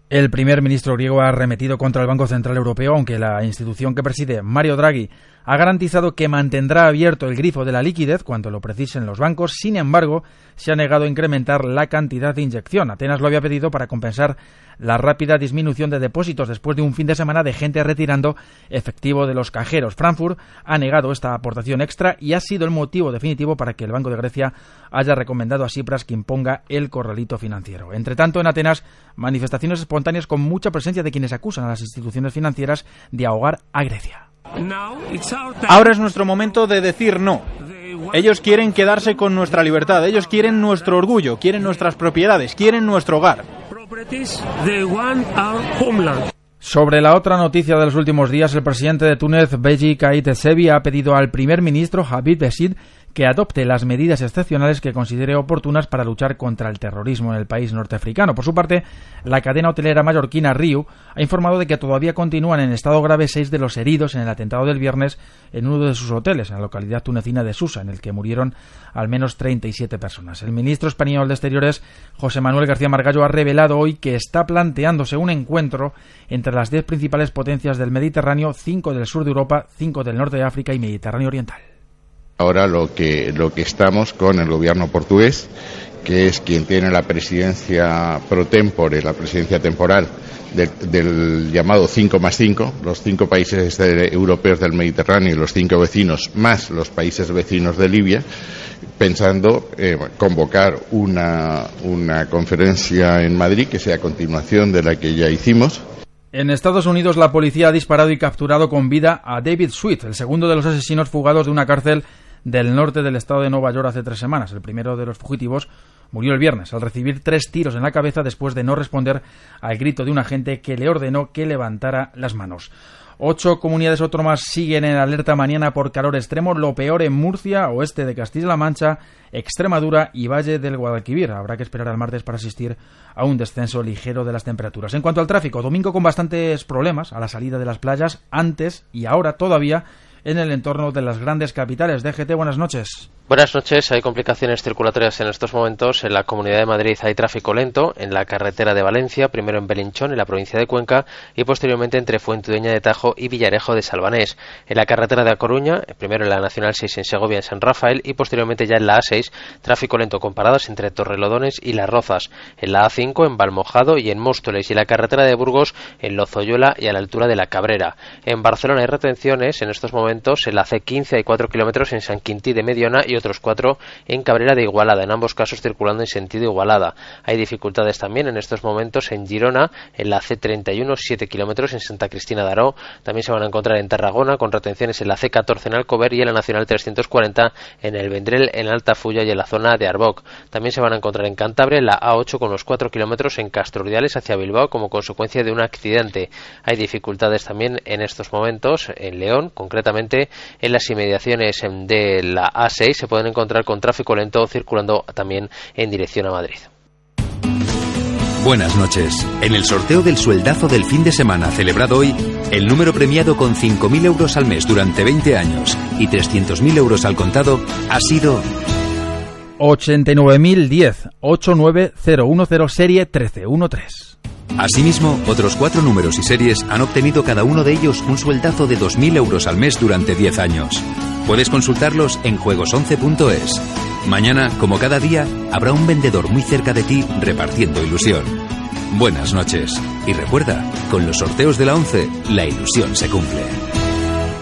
El primer ministro griego ha arremetido contra el Banco Central Europeo, aunque la institución que preside, Mario Draghi, ha garantizado que mantendrá abierto el grifo de la liquidez cuando lo precisen los bancos. Sin embargo, se ha negado a incrementar la cantidad de inyección. Atenas lo había pedido para compensar la rápida disminución de depósitos después de un fin de semana de gente retirando efectivo de los cajeros. Frankfurt ha negado esta aportación extra y ha sido el motivo definitivo para que el Banco de Grecia haya recomendado a Cipras que imponga el corralito financiero. Entre tanto, en Atenas, manifestaciones espontáneas con mucha presencia de quienes acusan a las instituciones financieras de ahogar a Grecia. Ahora es nuestro momento de decir no. Ellos quieren quedarse con nuestra libertad, ellos quieren nuestro orgullo, quieren nuestras propiedades, quieren nuestro hogar. Sobre la otra noticia de los últimos días, el presidente de Túnez, Beji Caid Essebsi, ha pedido al primer ministro, Habib Bessid, que adopte las medidas excepcionales que considere oportunas para luchar contra el terrorismo en el país norteafricano. Por su parte, la cadena hotelera mallorquina Riu ha informado de que todavía continúan en estado grave seis de los heridos en el atentado del viernes en uno de sus hoteles, en la localidad tunecina de Susa, en el que murieron al menos 37 personas. El ministro español de Exteriores, José Manuel García Margallo, ha revelado hoy que está planteándose un encuentro entre las diez principales potencias del Mediterráneo, cinco del sur de Europa, cinco del norte de África y Mediterráneo Oriental. Ahora lo que, lo que estamos con el gobierno portugués, que es quien tiene la presidencia pro tempore, la presidencia temporal del, llamado 5 más 5, los cinco países de- europeos del Mediterráneo y los cinco vecinos, más los países vecinos de Libia, pensando eh, convocar una, una conferencia en Madrid que sea continuación de la que ya hicimos, En Estados Unidos, la policía ha disparado y capturado con vida a David Sweet, el segundo de los asesinos fugados de una cárcel del norte del estado de Nueva York hace tres semanas. El primero de los fugitivos murió el viernes al recibir tres tiros en la cabeza después de no responder al grito de un agente que le ordenó que levantara las manos. Ocho comunidades autónomas siguen en alerta mañana por calor extremo, lo peor en Murcia, oeste de Castilla-La Mancha, Extremadura y Valle del Guadalquivir. Habrá que esperar al martes para asistir a un descenso ligero de las temperaturas. En cuanto al tráfico, domingo con bastantes problemas a la salida de las playas, antes y ahora todavía en el entorno de las grandes capitales. DGT, buenas noches. Buenas noches. Hay complicaciones circulatorias en estos momentos. En la Comunidad de Madrid hay tráfico lento en la carretera de Valencia, primero en Belinchón, en la provincia de Cuenca, y posteriormente entre Fuentudeña de Tajo y Villarejo de Salvanés. En la carretera de A Coruña, primero en la Nacional 6 en Segovia, en San Rafael, y posteriormente ya en la A6, tráfico lento con paradas entre Torrelodones y Las Rozas. En la A5 en Valmojado y en Móstoles, y en la carretera de Burgos en Lozoyola y a la altura de la Cabrera. En Barcelona hay retenciones en estos momentos. En la C15 hay 4 kilómetros en San Quintí de Mediona y otros cuatro en Cabrera de Igualada, en ambos casos circulando en sentido Igualada. Hay dificultades también en estos momentos en Girona, en la C31, 7 kilómetros en Santa Cristina de Aró. También se van a encontrar en Tarragona con retenciones en la C14 en Alcover y en la Nacional 340 en el Vendrell, en Altafulla y en la zona de Arboc. También se van a encontrar en Cantabria la A8 con los 4 kilómetros en Castroriales hacia Bilbao como consecuencia de un accidente. Hay dificultades también en estos momentos en León, concretamente en las inmediaciones de la A6 se pueden encontrar con tráfico lento circulando también en dirección a Madrid. Buenas noches. En el sorteo del sueldazo del fin de semana celebrado hoy, el número premiado con 5.000 euros al mes durante 20 años y 300.000 euros al contado ha sido 89.010 89010 serie 1313. Asimismo, otros cuatro números y series han obtenido cada uno de ellos un sueldazo de 2.000 euros al mes durante 10 años. Puedes consultarlos en juegos11.es. Mañana, como cada día, habrá un vendedor muy cerca de ti repartiendo ilusión. Buenas noches. Y recuerda, con los sorteos de la 11, la ilusión se cumple.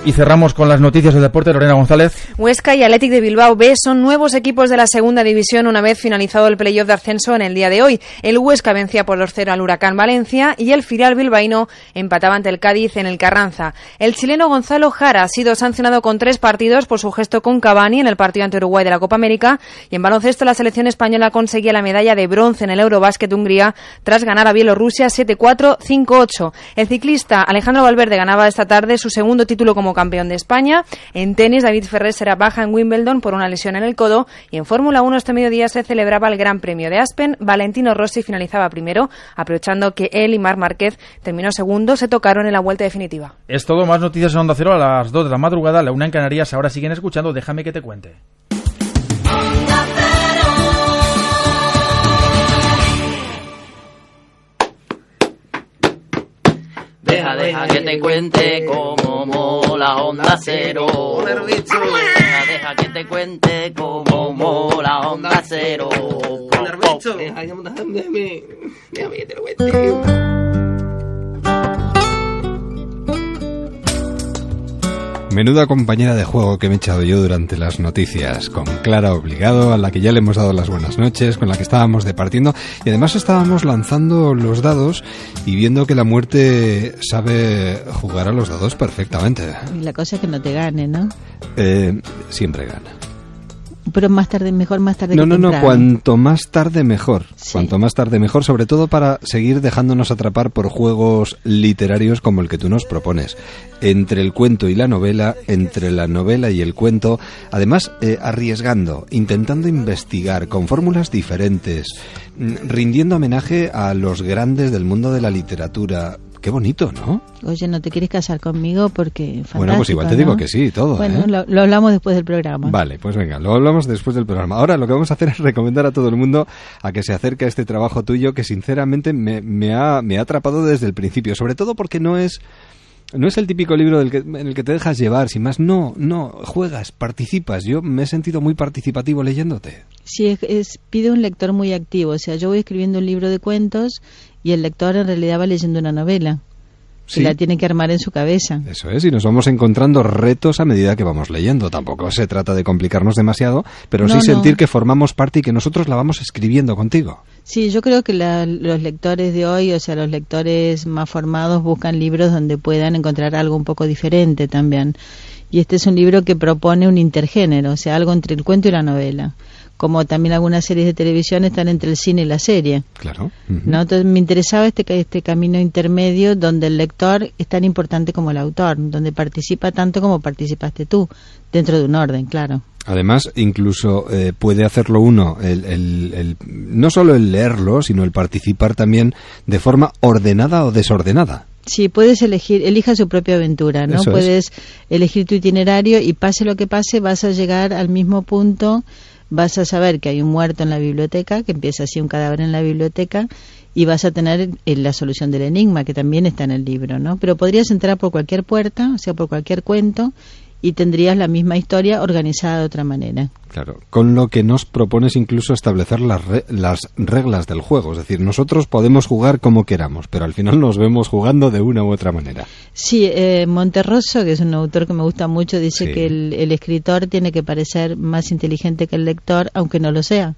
Y cerramos con las noticias del deporte. Lorena González. Huesca y Athletic de Bilbao B son nuevos equipos de la segunda división una vez finalizado el playoff de ascenso en el día de hoy. El Huesca vencía por los cero al Huracán Valencia y el filial bilbaíno empataba ante el Cádiz en el Carranza. El chileno Gonzalo Jara ha sido sancionado con tres partidos por su gesto con Cavani en el partido ante Uruguay de la Copa América y en baloncesto la selección española conseguía la medalla de bronce en el Eurobásquet Hungría tras ganar a Bielorrusia 7-4, 5-8. El ciclista Alejandro Valverde ganaba esta tarde su segundo título como campeón de España. En tenis, David Ferrer será baja en Wimbledon por una lesión en el codo. Y en Fórmula 1 este mediodía se celebraba el Gran Premio de Aspen. Valentino Rossi finalizaba primero, aprovechando que él y Marc Márquez terminó segundo, se tocaron en la vuelta definitiva. Es todo, más noticias en Onda Cero a las 2 de la madrugada, la una en Canarias. Ahora siguen escuchando, déjame que te cuente. Deja, deja que te cuente cómo mola Onda Cero. Deja, deja que te cuente cómo mola Onda Cero. Déjame que te cuente. Menuda compañera de juego que me he echado yo durante las noticias, con Clara Obligado, a la que ya le hemos dado las buenas noches, con la que estábamos departiendo y además estábamos lanzando los dados y viendo que la muerte sabe jugar a los dados perfectamente. Y la cosa es que no te gane, ¿no? Eh, siempre gana. Pero más tarde, mejor más tarde No, que no, no, cuanto más tarde mejor. Cuanto más tarde mejor, sobre todo para seguir dejándonos atrapar por juegos literarios como el que tú nos propones. Entre el cuento y la novela, entre la novela y el cuento, además eh, arriesgando, intentando investigar con fórmulas diferentes, mm, rindiendo homenaje a los grandes del mundo de la literatura. Qué bonito, ¿no? Oye, ¿no te quieres casar conmigo? Porque Bueno, pues igual te digo ¿no? que sí, todo. Bueno, ¿eh? lo, lo hablamos después del programa. Vale, pues venga, lo hablamos después del programa. Ahora lo que vamos a hacer es recomendar a todo el mundo a que se acerque a este trabajo tuyo que sinceramente me, me ha, me ha atrapado desde el principio, sobre todo porque no es... No es el típico libro del que, en el que te dejas llevar, sin más. No, no, juegas, participas. Yo me he sentido muy participativo leyéndote. Sí, es, es- pide un lector muy activo. O sea, yo voy escribiendo un libro de cuentos y el lector en realidad va leyendo una novela. Sí. Y la tiene que armar en su cabeza. Eso es, y nos vamos encontrando retos a medida que vamos leyendo. Tampoco se trata de complicarnos demasiado, pero No, sí no. sentir que formamos parte y que nosotros la vamos escribiendo contigo. Sí, yo creo que la- los lectores de hoy, o sea, los lectores más formados buscan libros donde puedan encontrar algo un poco diferente también. Y este es un libro que propone un intergénero, o sea, algo entre el cuento y la novela. Como también algunas series de televisión están entre el cine y la serie. Claro. ¿no? Entonces me interesaba este, este camino intermedio donde el lector es tan importante como el autor, donde participa tanto como participaste tú, dentro de un orden, claro. Además, incluso eh, puede hacerlo uno, el, el- el- no solo el leerlo, sino el participar también de forma ordenada o desordenada. Sí, puedes elegir, elija su propia aventura, ¿no? Eso es. puedes elegir tu itinerario y pase lo que pase, vas a llegar al mismo punto, vas a saber que hay un muerto en la biblioteca, que empieza así un cadáver en la biblioteca, y vas a tener eh, la solución del enigma, que también está en el libro, ¿no? Pero podrías entrar por cualquier puerta, o sea, por cualquier cuento, y tendrías la misma historia organizada de otra manera. Claro, con lo que nos propones incluso establecer las, re- las reglas del juego. Es decir, nosotros podemos jugar como queramos, pero al final nos vemos jugando de una u otra manera. Sí, eh, Monterroso, que es un autor que me gusta mucho, dice Sí. que el, el escritor tiene que parecer más inteligente que el lector, aunque no lo sea.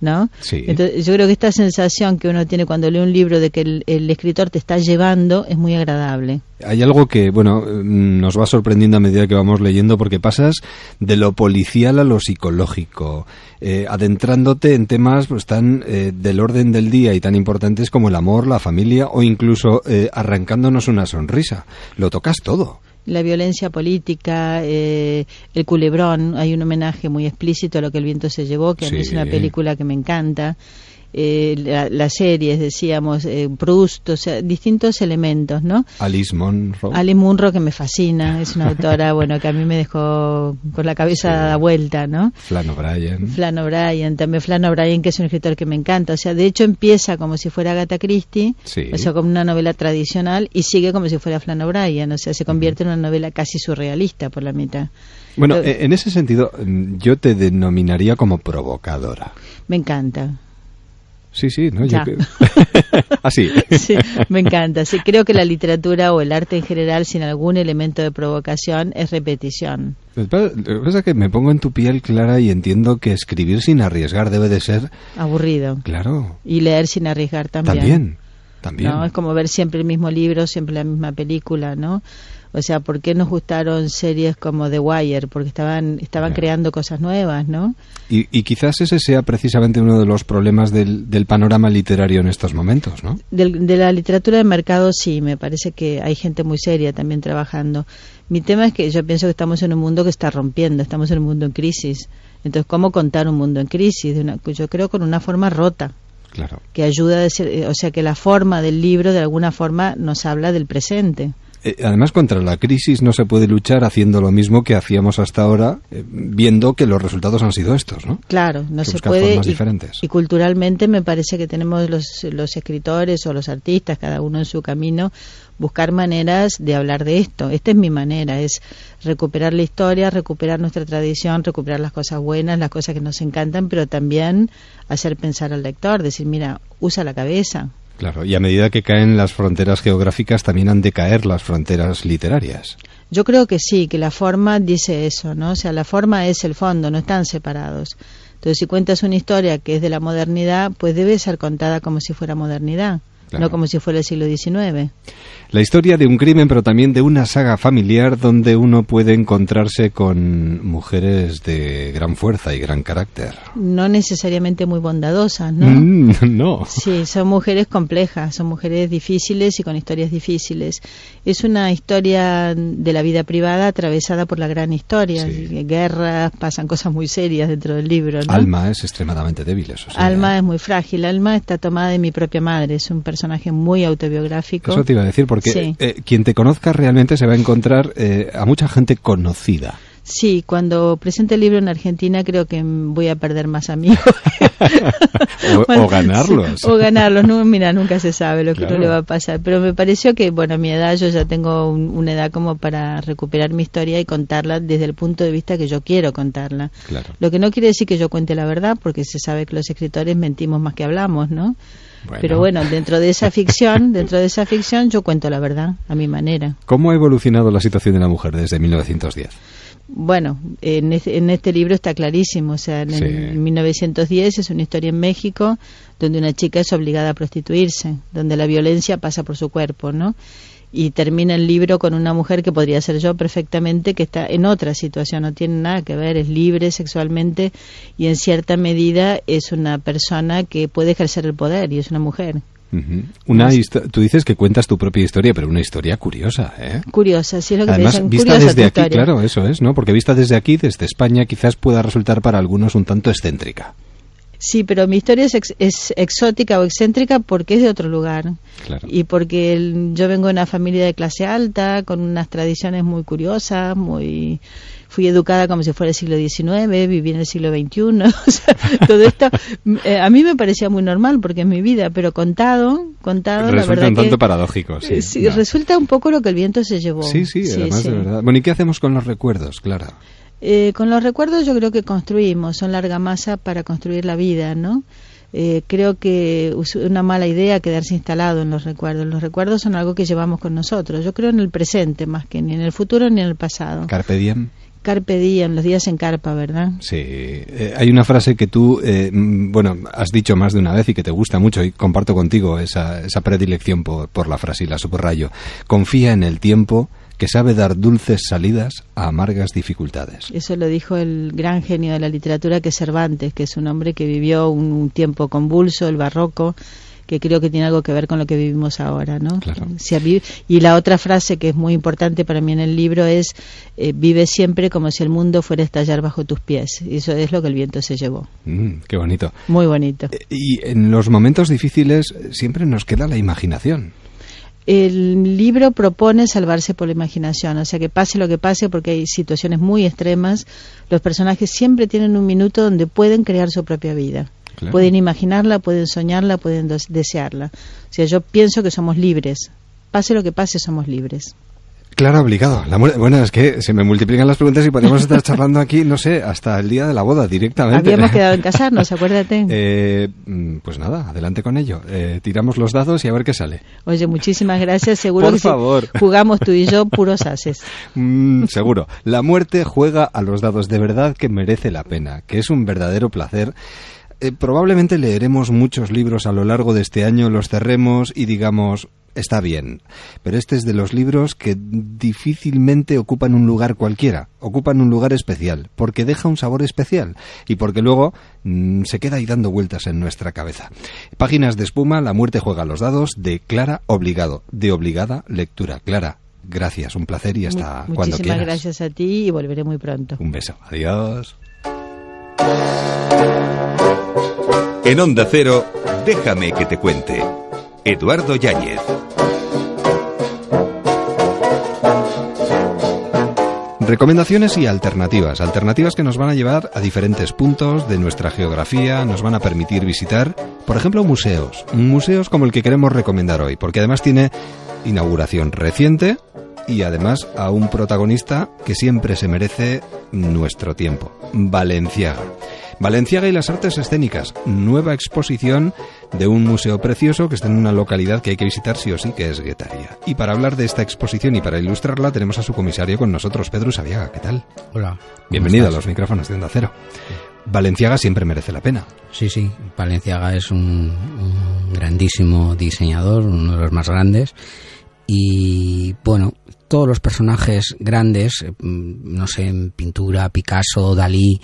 ¿No? Sí. Entonces, yo creo que esta sensación que uno tiene cuando lee un libro de que el, el escritor te está llevando es muy agradable. Hay algo que, bueno, mm, nos va sorprendiendo a medida que vamos leyendo porque pasas de lo policial a lo psicológico, eh, adentrándote en temas pues, tan eh, del orden del día y tan importantes como el amor, la familia o incluso eh, arrancándonos una sonrisa. Lo tocas todo. La violencia política, eh, el culebrón, hay un homenaje muy explícito a lo que el viento se llevó, que a mí es una película que me encanta. Eh, la- las series, decíamos, eh, Proust, o sea, distintos elementos, ¿no? Alice Monroe. Ali Munro, que me fascina, [LAUGHS] es una autora, bueno, que a mí me dejó con la cabeza dada vuelta, ¿no? Flan O'Brien. Flan O'Brien, también Flan O'Brien, que es un escritor que me encanta. O sea, de hecho empieza como si fuera Agatha Christie, Sí. o sea, como una novela tradicional, y sigue como si fuera Flan O'Brien. O sea, se convierte en una novela casi surrealista por la mitad. Bueno, eh, en ese sentido, mm, yo te denominaría como provocadora. Me encanta. Sí, sí, Así. [LAUGHS] Sí, me encanta. Sí, creo que la literatura o el arte en general, sin algún elemento de provocación, es repetición. Lo que pasa- lo que pasa es que me pongo en tu piel clara y entiendo que escribir sin arriesgar debe de ser, Aburrido. claro, Y leer sin arriesgar también. también, también. ¿no? Es como ver siempre el mismo libro, siempre la misma película, ¿no? O sea, ¿por qué nos gustaron series como The Wire? Porque estaban estaban creando cosas nuevas, ¿no? Y, y quizás ese sea precisamente uno de los problemas del, del panorama literario en estos momentos, ¿no? Del- de la literatura de mercado sí, me parece que hay gente muy seria también trabajando. Mi tema es que yo pienso que estamos en un mundo que está rompiendo, estamos en un mundo en crisis. Entonces, ¿cómo contar un mundo en crisis? De una- yo creo con una forma rota. Claro. que ayuda, a decir- eh, o sea, que la forma del libro de alguna forma nos habla del presente. Eh, además, contra la crisis no se puede luchar haciendo lo mismo que hacíamos hasta ahora, eh, viendo que los resultados han sido estos, ¿no? Claro, no Que se puede. y, diferentes. y culturalmente me parece que tenemos los, los escritores o los artistas, cada uno en su camino, buscar maneras de hablar de esto. Esta es mi manera, es recuperar la historia, recuperar nuestra tradición, recuperar las cosas buenas, las cosas que nos encantan, pero también hacer pensar al lector, decir, mira, usa la cabeza. Claro, y a medida que caen las fronteras geográficas, también han de caer las fronteras literarias. Yo creo que sí, que la forma dice eso, ¿no? O sea, la forma es el fondo, no están separados. Entonces, si cuentas una historia que es de la modernidad, pues debe ser contada como si fuera modernidad, Claro. no como si fuera el siglo XIX. La historia de un crimen, pero también de una saga familiar donde uno puede encontrarse con mujeres de gran fuerza y gran carácter. No necesariamente muy bondadosas, ¿no? Mm, [LAUGHS] no. Sí, son mujeres complejas, son mujeres difíciles y con historias difíciles. Es una historia de la vida privada atravesada por la gran historia. Guerras, pasan cosas muy serias dentro del libro, ¿no? Alma es extremadamente débil, eso sí. Alma es muy frágil. Alma está tomada de mi propia madre. Es un personaje muy autobiográfico. Eso te iba a decir, porque Sí. eh, quien te conozca realmente se va a encontrar eh, a mucha gente conocida. Sí, cuando presente el libro en Argentina creo que voy a perder más amigos. [LAUGHS] O, Bueno, o ganarlos. sí, o ganarlos, no, mira, nunca se sabe lo que no le va a pasar. Pero me pareció que, bueno, a mi edad yo ya tengo un- una edad como para recuperar mi historia y contarla desde el punto de vista que yo quiero contarla. Claro. Lo que no quiere decir que yo cuente la verdad, porque se sabe que los escritores mentimos más que hablamos, ¿no? Bueno. Pero bueno, dentro de esa ficción, [LAUGHS] dentro de esa ficción yo cuento la verdad a mi manera. ¿Cómo ha evolucionado la situación de la mujer desde 1910? Bueno, en este, en este libro está clarísimo. O sea, en, Sí. en 1910 es una historia en México donde una chica es obligada a prostituirse, donde la violencia pasa por su cuerpo, ¿no? Y termina el libro con una mujer que podría ser yo perfectamente, que está en otra situación, no tiene nada que ver, es libre sexualmente y en cierta medida es una persona que puede ejercer el poder y es una mujer. Una tú dices que cuentas tu propia historia, pero una historia curiosa, ¿eh? Curiosa, sí es lo que Además, dicen, vista curiosa desde aquí, historia. claro, eso es, ¿no? Porque vista desde aquí, desde España, quizás pueda resultar para algunos un tanto excéntrica. Sí, pero mi historia es, ex- es exótica o excéntrica porque es de otro lugar. Claro. Y porque el- yo vengo de una familia de clase alta, con unas tradiciones muy curiosas, muy fui educada como si fuera el siglo XIX, viví en el siglo XXI, [LAUGHS] o sea, todo esto eh, a mí me parecía muy normal porque es mi vida, pero contado, contado, la Resulta verdad un tanto que paradójico, sí. eh, sí, Ya. resulta un poco lo que el viento se llevó. Sí, sí, además sí. de verdad. Bueno, ¿y qué hacemos con los recuerdos? Claro. Eh, con los recuerdos yo creo que construimos, son larga masa para construir la vida, ¿no? Eh, creo que es una mala idea quedarse instalado en los recuerdos. Los recuerdos son algo que llevamos con nosotros. Yo creo en el presente más que ni en el futuro ni en el pasado. Carpe diem. Carpe diem, los días en carpa, ¿verdad? Sí, eh, hay una frase que tú, eh, mm, bueno, has dicho más de una vez y que te gusta mucho y comparto contigo esa, esa predilección por, por la frase y la subrayo. Confía en el tiempo que sabe dar dulces salidas a amargas dificultades. Eso lo dijo el gran genio de la literatura que es Cervantes, que es un hombre que vivió un, un tiempo convulso, el barroco, que creo que tiene algo que ver con lo que vivimos ahora, ¿no? Si y la otra frase que es muy importante para mí en el libro es eh, vive siempre como si el mundo fuera a estallar bajo tus pies. Y eso es lo que el viento se llevó. Mm, qué bonito. Muy bonito. Y en los momentos difíciles eh, siempre nos queda la imaginación. El libro propone salvarse por la imaginación, o sea que pase lo que pase, porque hay situaciones muy extremas, los personajes siempre tienen un minuto donde pueden crear su propia vida. Claro. Pueden imaginarla, pueden soñarla, pueden des- desearla. O sea, yo pienso que somos libres. Pase lo que pase, somos libres. Claro, obligado. La bueno, es que se me multiplican las preguntas y podemos [LAUGHS] estar charlando aquí, no sé, hasta el día de la boda directamente. Habíamos quedado en [LAUGHS] casarnos, acuérdate. Eh, mm, pues nada, adelante con ello. Eh, tiramos los dados y a ver qué sale. Oye, muchísimas gracias. Seguro Por que si favor. jugamos tú y yo [LAUGHS] puros haces. Mm, seguro. La muerte juega a los dados de verdad que merece la pena, que es un verdadero placer. Eh, probablemente leeremos muchos libros a lo largo de este año, los cerremos y digamos, está bien. Pero este es de los libros que difícilmente ocupan un lugar cualquiera, ocupan un lugar especial, porque deja un sabor especial y porque luego mm, se queda ahí dando vueltas en nuestra cabeza. Páginas de espuma, La muerte juega a los dados, de Clara Obligado, de obligada lectura. Clara, gracias, un placer y hasta cuando Muchísimas quieras. gracias a ti y volveré muy pronto. Un beso. Adiós. En Onda Cero, déjame que te cuente. Eduardo Yáñez. Recomendaciones y alternativas. Alternativas que nos van a llevar a diferentes puntos de nuestra geografía, nos van a permitir visitar, por ejemplo, museos. Museos como el que queremos recomendar hoy, porque además tiene inauguración reciente y además a un protagonista que siempre se merece nuestro tiempo, Valenciaga. Valenciaga y las artes escénicas, nueva exposición de un museo precioso que está en una localidad que hay que visitar sí o sí, que es Guetaria. Y para hablar de esta exposición y para ilustrarla tenemos a su comisario con nosotros, Pedro Sabiaga. ¿Qué tal? Hola. ¿cómo Bienvenido a los micrófonos de Onda Cero. Valenciaga siempre merece la pena. Sí, sí, Valenciaga es un, un grandísimo diseñador, uno de los más grandes. Y bueno, todos los personajes grandes, eh, no sé, en pintura, Picasso, Dalí,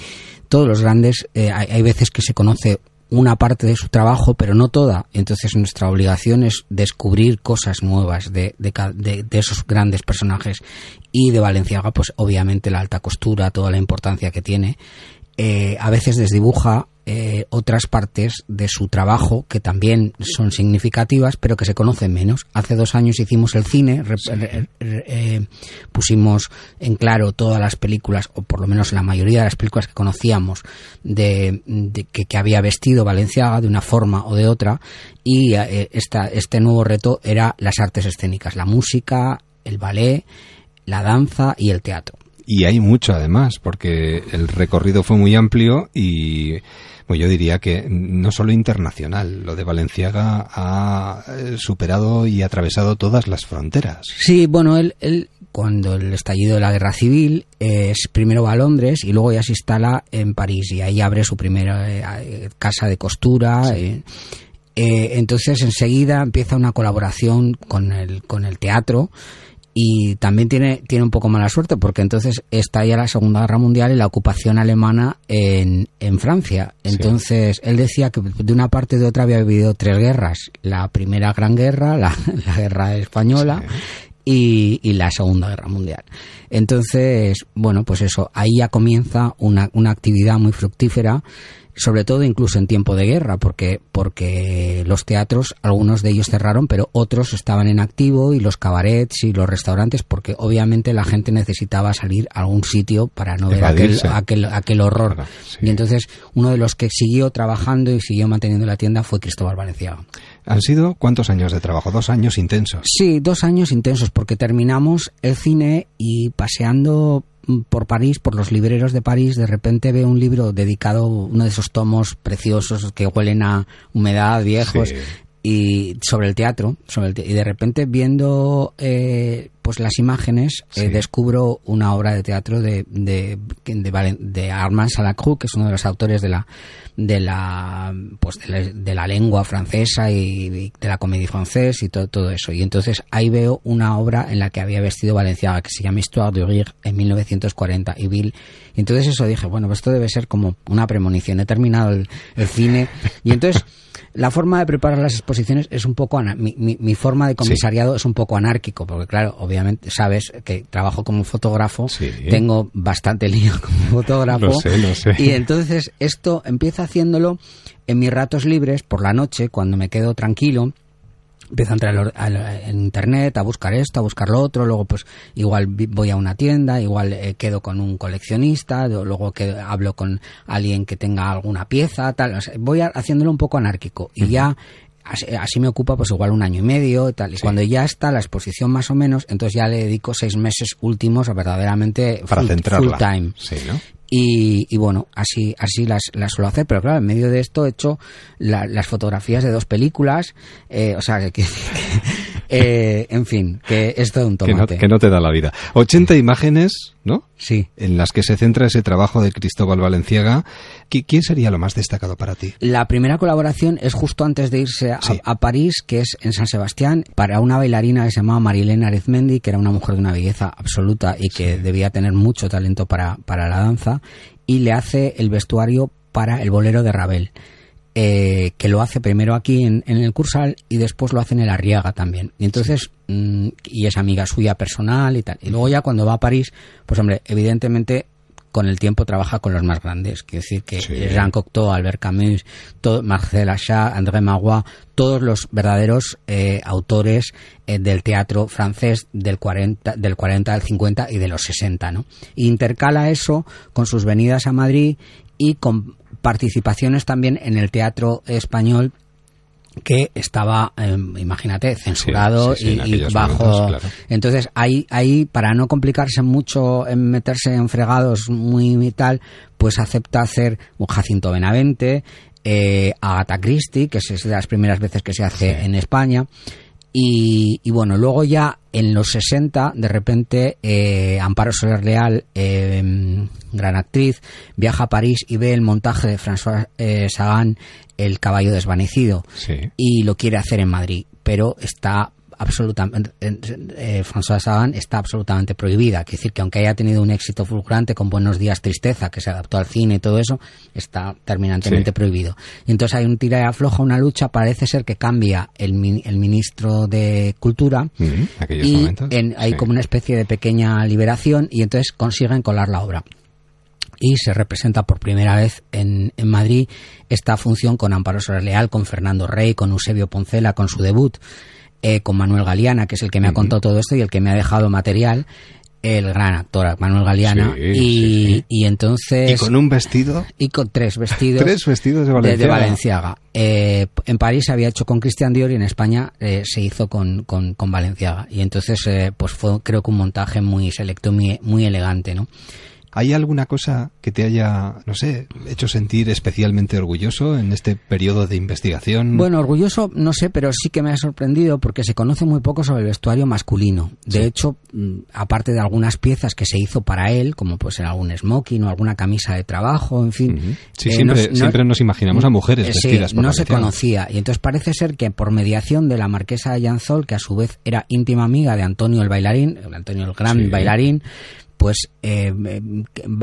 todos los grandes, eh, hay, hay veces que se conoce una parte de su trabajo, pero no toda. Entonces nuestra obligación es descubrir cosas nuevas de, de de esos grandes personajes. Y de Valenciaga, pues obviamente la alta costura, toda la importancia que tiene. Eh, a veces desdibuja eh, otras partes de su trabajo que también son significativas, pero que se conocen menos. Hace dos años hicimos el cine, re- re- re- eh, pusimos en claro todas las películas, o por lo menos la mayoría de las películas que conocíamos de, de que, que había vestido Valenciaga de una forma o de otra, y eh, esta, este nuevo reto era las artes escénicas, la música, el ballet, la danza y el teatro. Y hay mucho además, porque el recorrido fue muy amplio y pues yo diría que no solo internacional, lo de Valenciaga ha eh, superado y atravesado todas las fronteras. Sí, bueno, él, él cuando el estallido de la guerra civil es primero va a Londres y luego ya se instala en París y ahí abre su primera eh, casa de costura. eh, eh, entonces enseguida empieza una colaboración con el, con el teatro y también tiene, tiene un poco mala suerte porque entonces está ya la Segunda Guerra Mundial y la ocupación alemana en, en Francia. Entonces él decía que de una parte y de otra había vivido tres guerras. La primera gran guerra, la, [LAUGHS] la guerra española y, y la Segunda Guerra Mundial. Entonces, bueno, pues eso, ahí ya comienza una, una actividad muy fructífera sobre todo incluso en tiempo de guerra, porque, porque los teatros, algunos de ellos cerraron, pero otros estaban en activo y los cabarets y los restaurantes, porque obviamente la gente necesitaba salir a algún sitio para no ver aquel, aquel, aquel horror. Y entonces uno de los que siguió trabajando y siguió manteniendo la tienda fue Cristóbal Valenciaga. ¿Han sido cuántos años de trabajo? Dos años intensos. Sí, dos años intensos, porque terminamos el cine y paseando por París, por los libreros de París, de repente veo un libro dedicado, uno de esos tomos preciosos que huelen a humedad, viejos, Sí. y sobre el teatro, sobre el te- y de repente viendo eh, pues las imágenes eh, descubro una obra de teatro de de, de, de Armand Salacrou, que es uno de los autores de la de la pues de la, de la lengua francesa y, y de la comedia francés y todo, todo eso. Y entonces ahí veo una obra en la que había vestido Valenciaga que se llama Histoire de Rire en 1940 y Bill. Y entonces eso dije, bueno, pues esto debe ser como una premonición. He terminado el, el cine y entonces [LAUGHS] la forma de preparar las exposiciones es un poco mi, mi, mi forma de comisariado es un poco anárquico porque claro obviamente sabes que trabajo como fotógrafo tengo bastante lío [LAUGHS] como fotógrafo. Lo sé, lo sé. y entonces esto empiezo haciéndolo en mis ratos libres por la noche cuando me quedo tranquilo empiezo a entrar en internet a buscar esto, a buscar lo otro, luego pues igual voy a una tienda, igual eh, quedo con un coleccionista, luego que hablo con alguien que tenga alguna pieza, tal, o sea, voy a- haciéndolo un poco anárquico. Y ya así, así me ocupa pues igual un año y medio y tal, y cuando ya está la exposición más o menos, entonces ya le dedico seis meses últimos a verdaderamente Para full, centrarla. full time. Sí, ¿no? Y, y bueno, así, así las, las suelo hacer, pero claro, en medio de esto he hecho la- las fotografías de dos películas, eh, o sea, que, que- eh, en fin, que es todo un Que no, tomate. que no te da la vida. 80 imágenes, ¿no? Sí. En las que se centra ese trabajo de Cristóbal Valenciaga. ¿Qui- ¿Quién sería lo más destacado para ti? La primera colaboración es justo antes de irse a, a París, que es en San Sebastián, para una bailarina que se llamaba Marilena Arizmendi, que era una mujer de una belleza absoluta y que debía tener mucho talento para, para la danza, y le hace el vestuario para el bolero de Ravel. Eh, que lo hace primero aquí en, en el Cursal y después lo hace en el Arriaga también. Y entonces, mm, y es amiga suya personal y tal. Y luego ya cuando va a París, pues hombre, evidentemente con el tiempo trabaja con los más grandes. Quiero decir que Jean Cocteau, Albert Camus, todo, Marcel Achat, André Magua, todos los verdaderos eh, autores eh, del teatro francés del 40, del 40 al 50 y de los 60, ¿no? Intercala eso con sus venidas a Madrid y con participaciones también en el teatro español que estaba, eh, imagínate, censurado sí, sí, en y- y, aquellos bajo. momentos, claro. Entonces, ahí, ahí, para no complicarse mucho en meterse en fregados muy tal, pues acepta hacer un Jacinto Benavente, eh, Agatha Christie, que es es de las primeras veces que se hace en España. Y, y bueno, luego ya en los 60, de repente, eh, Amparo Soler Leal, eh, gran actriz, viaja a París y ve el montaje de François eh, Sagan, El caballo desvanecido, y lo quiere hacer en Madrid, pero está absolutamente eh, François Sagan está absolutamente prohibida, es decir que aunque haya tenido un éxito fulgurante con Buenos días tristeza que se adaptó al cine y todo eso está terminantemente Sí. prohibido. Y entonces hay un tira y afloja una lucha parece ser que cambia el, el ministro de cultura Mm, aquellos y en- hay Sí. como una especie de pequeña liberación y entonces consiguen colar la obra. Y se representa por primera vez en, en Madrid esta función con Amparo Soler Leal, con Fernando Rey, con Eusebio Poncela, con su debut, eh, con Manuel Galeana, que es el que me ha contado todo esto y el que me ha dejado material. el gran actor Manuel Galeana Sí, y, sí. y entonces ¿Y con un vestido? y con tres vestidos [LAUGHS] Tres vestidos de de, Valenciaga. de Valenciaga. Eh, en París se había hecho con Christian Dior y en España eh, se hizo con, con, con Valenciaga y entonces eh, pues fue creo que un montaje muy selecto muy, muy elegante no ¿Hay alguna cosa que te haya, no sé, hecho sentir especialmente orgulloso en este periodo de investigación? Bueno, orgulloso, no sé, pero sí que me ha sorprendido porque se conoce muy poco sobre el vestuario masculino. De Sí. hecho, mm, aparte de algunas piezas que se hizo para él, como pues en algún smoking o alguna camisa de trabajo, en fin. Sí, eh, siempre- no- no- siempre nos imaginamos a mujeres eh, sí, vestidas por no se conocía. Y entonces parece ser que por mediación de la marquesa de Llanzol, que a su vez era íntima amiga de Antonio el bailarín, Antonio el gran Sí. bailarín, pues eh,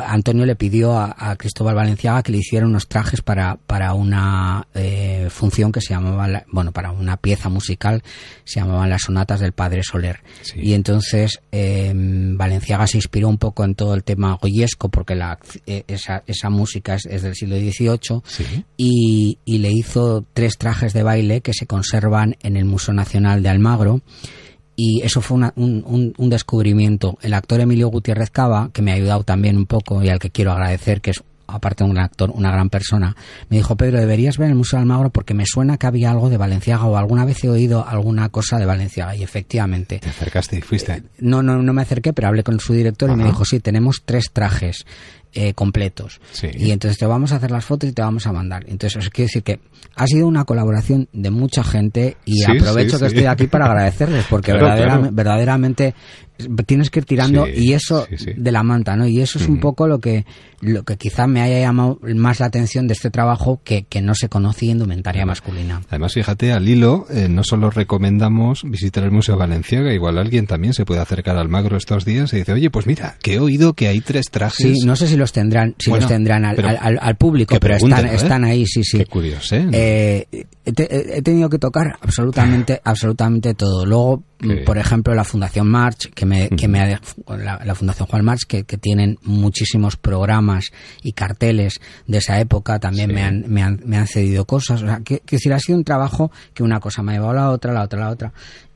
Antonio le pidió a, a Cristóbal Valenciaga que le hiciera unos trajes para, para una eh, función que se llamaba, la- bueno, para una pieza musical, se llamaban las sonatas del padre Soler. Y entonces eh, Valenciaga se inspiró un poco en todo el tema goyesco, porque la, eh, esa, esa música es, es del siglo XVIII, y, y le hizo tres trajes de baile que se conservan en el Museo Nacional de Almagro y eso fue una- un, un- un descubrimiento. El actor Emilio Gutiérrez Cava, que me ha ayudado también un poco y al que quiero agradecer, que es aparte de un actor, una gran persona, me dijo, Pedro, deberías ver el Museo de Almagro porque me suena que había algo de Valenciaga o alguna vez he oído alguna cosa de Valenciaga y efectivamente. Te acercaste y fuiste. No, no, no me acerqué, pero hablé con su director y me dijo, sí, tenemos tres trajes eh, completos. Sí. Y entonces te vamos a hacer las fotos y te vamos a mandar. Entonces, os quiero decir que ha sido una colaboración de mucha gente y Sí, aprovecho sí, que estoy aquí para agradecerles porque Claro, verdadera- claro. verdaderamente tienes que ir tirando Sí, y eso sí, sí. de la manta, ¿no? Y eso es un poco lo que lo que quizá me haya llamado más la atención de este trabajo que, que no se conocía indumentaria masculina. Además, fíjate, al hilo, eh, no solo recomendamos visitar el Museo Valenciaga, igual alguien también se puede acercar al Magro estos días y dice, oye, pues mira, que he oído que hay tres trajes. Sí, no sé si los tendrán, si Bueno, los tendrán al, al- al- al público, pero están, ¿eh? están ahí, sí, sí. Qué curioso, ¿eh? Eh, he, te- he tenido que tocar absolutamente, [SIGHS] absolutamente todo. Luego, por ejemplo, la Fundación March, que me, que me ha la, la Fundación Juan March, que, que tienen muchísimos programas y carteles de esa época, también me, han, me, han, me han cedido cosas. O sea, que, que decir, ha sido un trabajo que una cosa me ha llevado a la otra, la otra, la otra.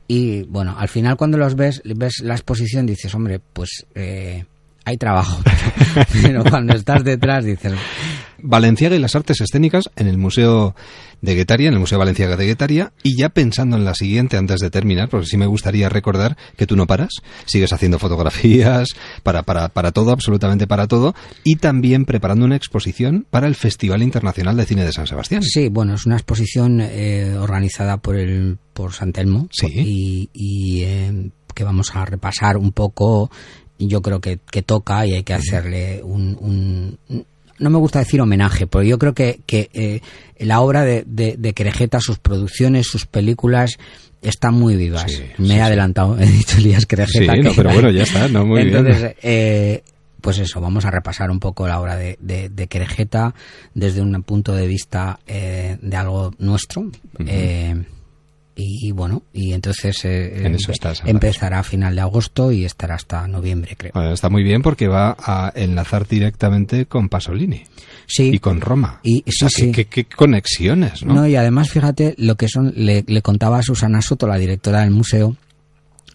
Y bueno, al final cuando los ves, ves la exposición, dices, hombre, pues eh, hay trabajo. [LAUGHS] Pero cuando estás detrás dices, Valenciaga y las artes escénicas en el Museo de Guetaria, en el Museo Valenciaga de Guetaria, y ya pensando en la siguiente antes de terminar, porque sí me gustaría recordar que tú no paras, sigues haciendo fotografías para, para, para todo, absolutamente para todo, y también preparando una exposición para el Festival Internacional de Cine de San Sebastián. Sí, bueno, es una exposición eh, organizada por el por Santelmo y, y, eh, que vamos a repasar un poco. Yo creo que, que toca y hay que hacerle un, un- no me gusta decir homenaje, porque yo creo que, que eh, la obra de, de, de Querejeta, sus producciones, sus películas están muy vivas. me he adelantado, [LAUGHS] he dicho Elías Querejeta. Sí, no, que- pero bueno, ya está, no, muy bien. Entonces, eh, pues eso, vamos a repasar un poco la obra de, de, de Querejeta desde un punto de vista eh, de algo nuestro. eh, y, y bueno, y entonces eh, En eso empe- estás, empezará a final de agosto y estará hasta noviembre, creo. Bueno, está muy bien porque va a enlazar directamente con Pasolini. Sí. Y con Roma. Y, O sea, sí, sí. qué, qué- qué conexiones, ¿no? No, y además, fíjate lo que son, le, le contaba a Susana Soto, la directora del museo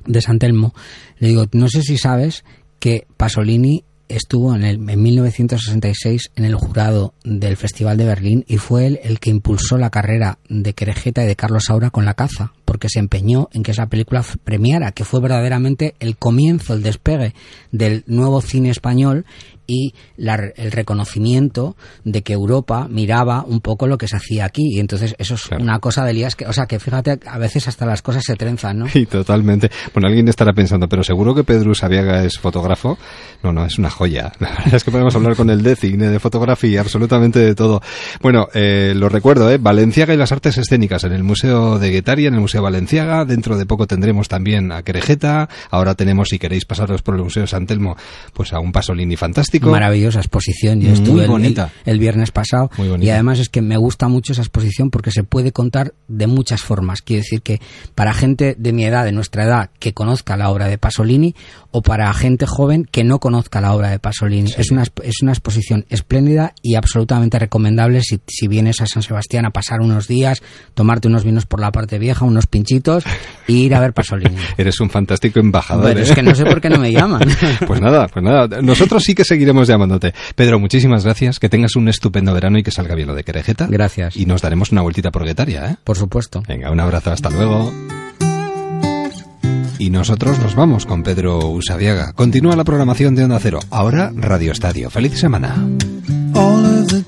de San Telmo, le digo, no sé si sabes que Pasolini estuvo en, el, en 1966 en el jurado del Festival de Berlín y fue él el que impulsó la carrera de Querejeta y de Carlos Saura con la caza, porque se empeñó en que esa película premiara, que fue verdaderamente el comienzo, el despegue del nuevo cine español y la- el reconocimiento de que Europa miraba un poco lo que se hacía aquí. Y entonces eso es una cosa de Elías que, o sea, que fíjate, a veces hasta las cosas se trenzan, ¿no? [LAUGHS] Y totalmente. Bueno, alguien estará pensando, pero seguro que Pedro Sabiaga es fotógrafo. No, no, es una joya. [LAUGHS] La verdad es que podemos hablar con el de cine, de fotografía, absolutamente de todo. Bueno, eh, lo recuerdo, ¿eh? Valenciaga y las artes escénicas en el Museo de Guetaria, en el Museo Valenciaga. Dentro de poco tendremos también a Querejeta. Ahora tenemos, si queréis pasaros por el Museo San Telmo, pues a un Pasolini fantástico. Maravillosa exposición. Yo Muy estuve el- bonita. El, viernes pasado. Muy bonita. Y además es que me gusta mucho esa exposición porque se puede contar de muchas formas. Quiero decir que para gente de mi edad, de nuestra edad, que conozca la obra de Pasolini, o para gente joven que no conozca la obra de Pasolini. Es, una, es una exposición espléndida y absolutamente recomendable si, si vienes a San Sebastián a pasar unos días, tomarte unos vinos por la parte vieja, unos pinchitos e ir a ver Pasolini. [LAUGHS] Eres un fantástico embajador. Pero ¿eh? es que no sé por qué no me llaman. [LAUGHS] Pues nada, pues nada. Nosotros sí que seguiremos llamándote. Pedro, muchísimas gracias. Que tengas un estupendo verano y que salga bien lo de Querejeta. Gracias. Y nos daremos una vueltita por Guetaria, ¿eh? Por supuesto. Venga, un abrazo. Hasta luego. Y nosotros nos vamos con Pedro Usabiaga. Continúa la programación de Onda Cero. Ahora Radio Estadio. Feliz semana. All of the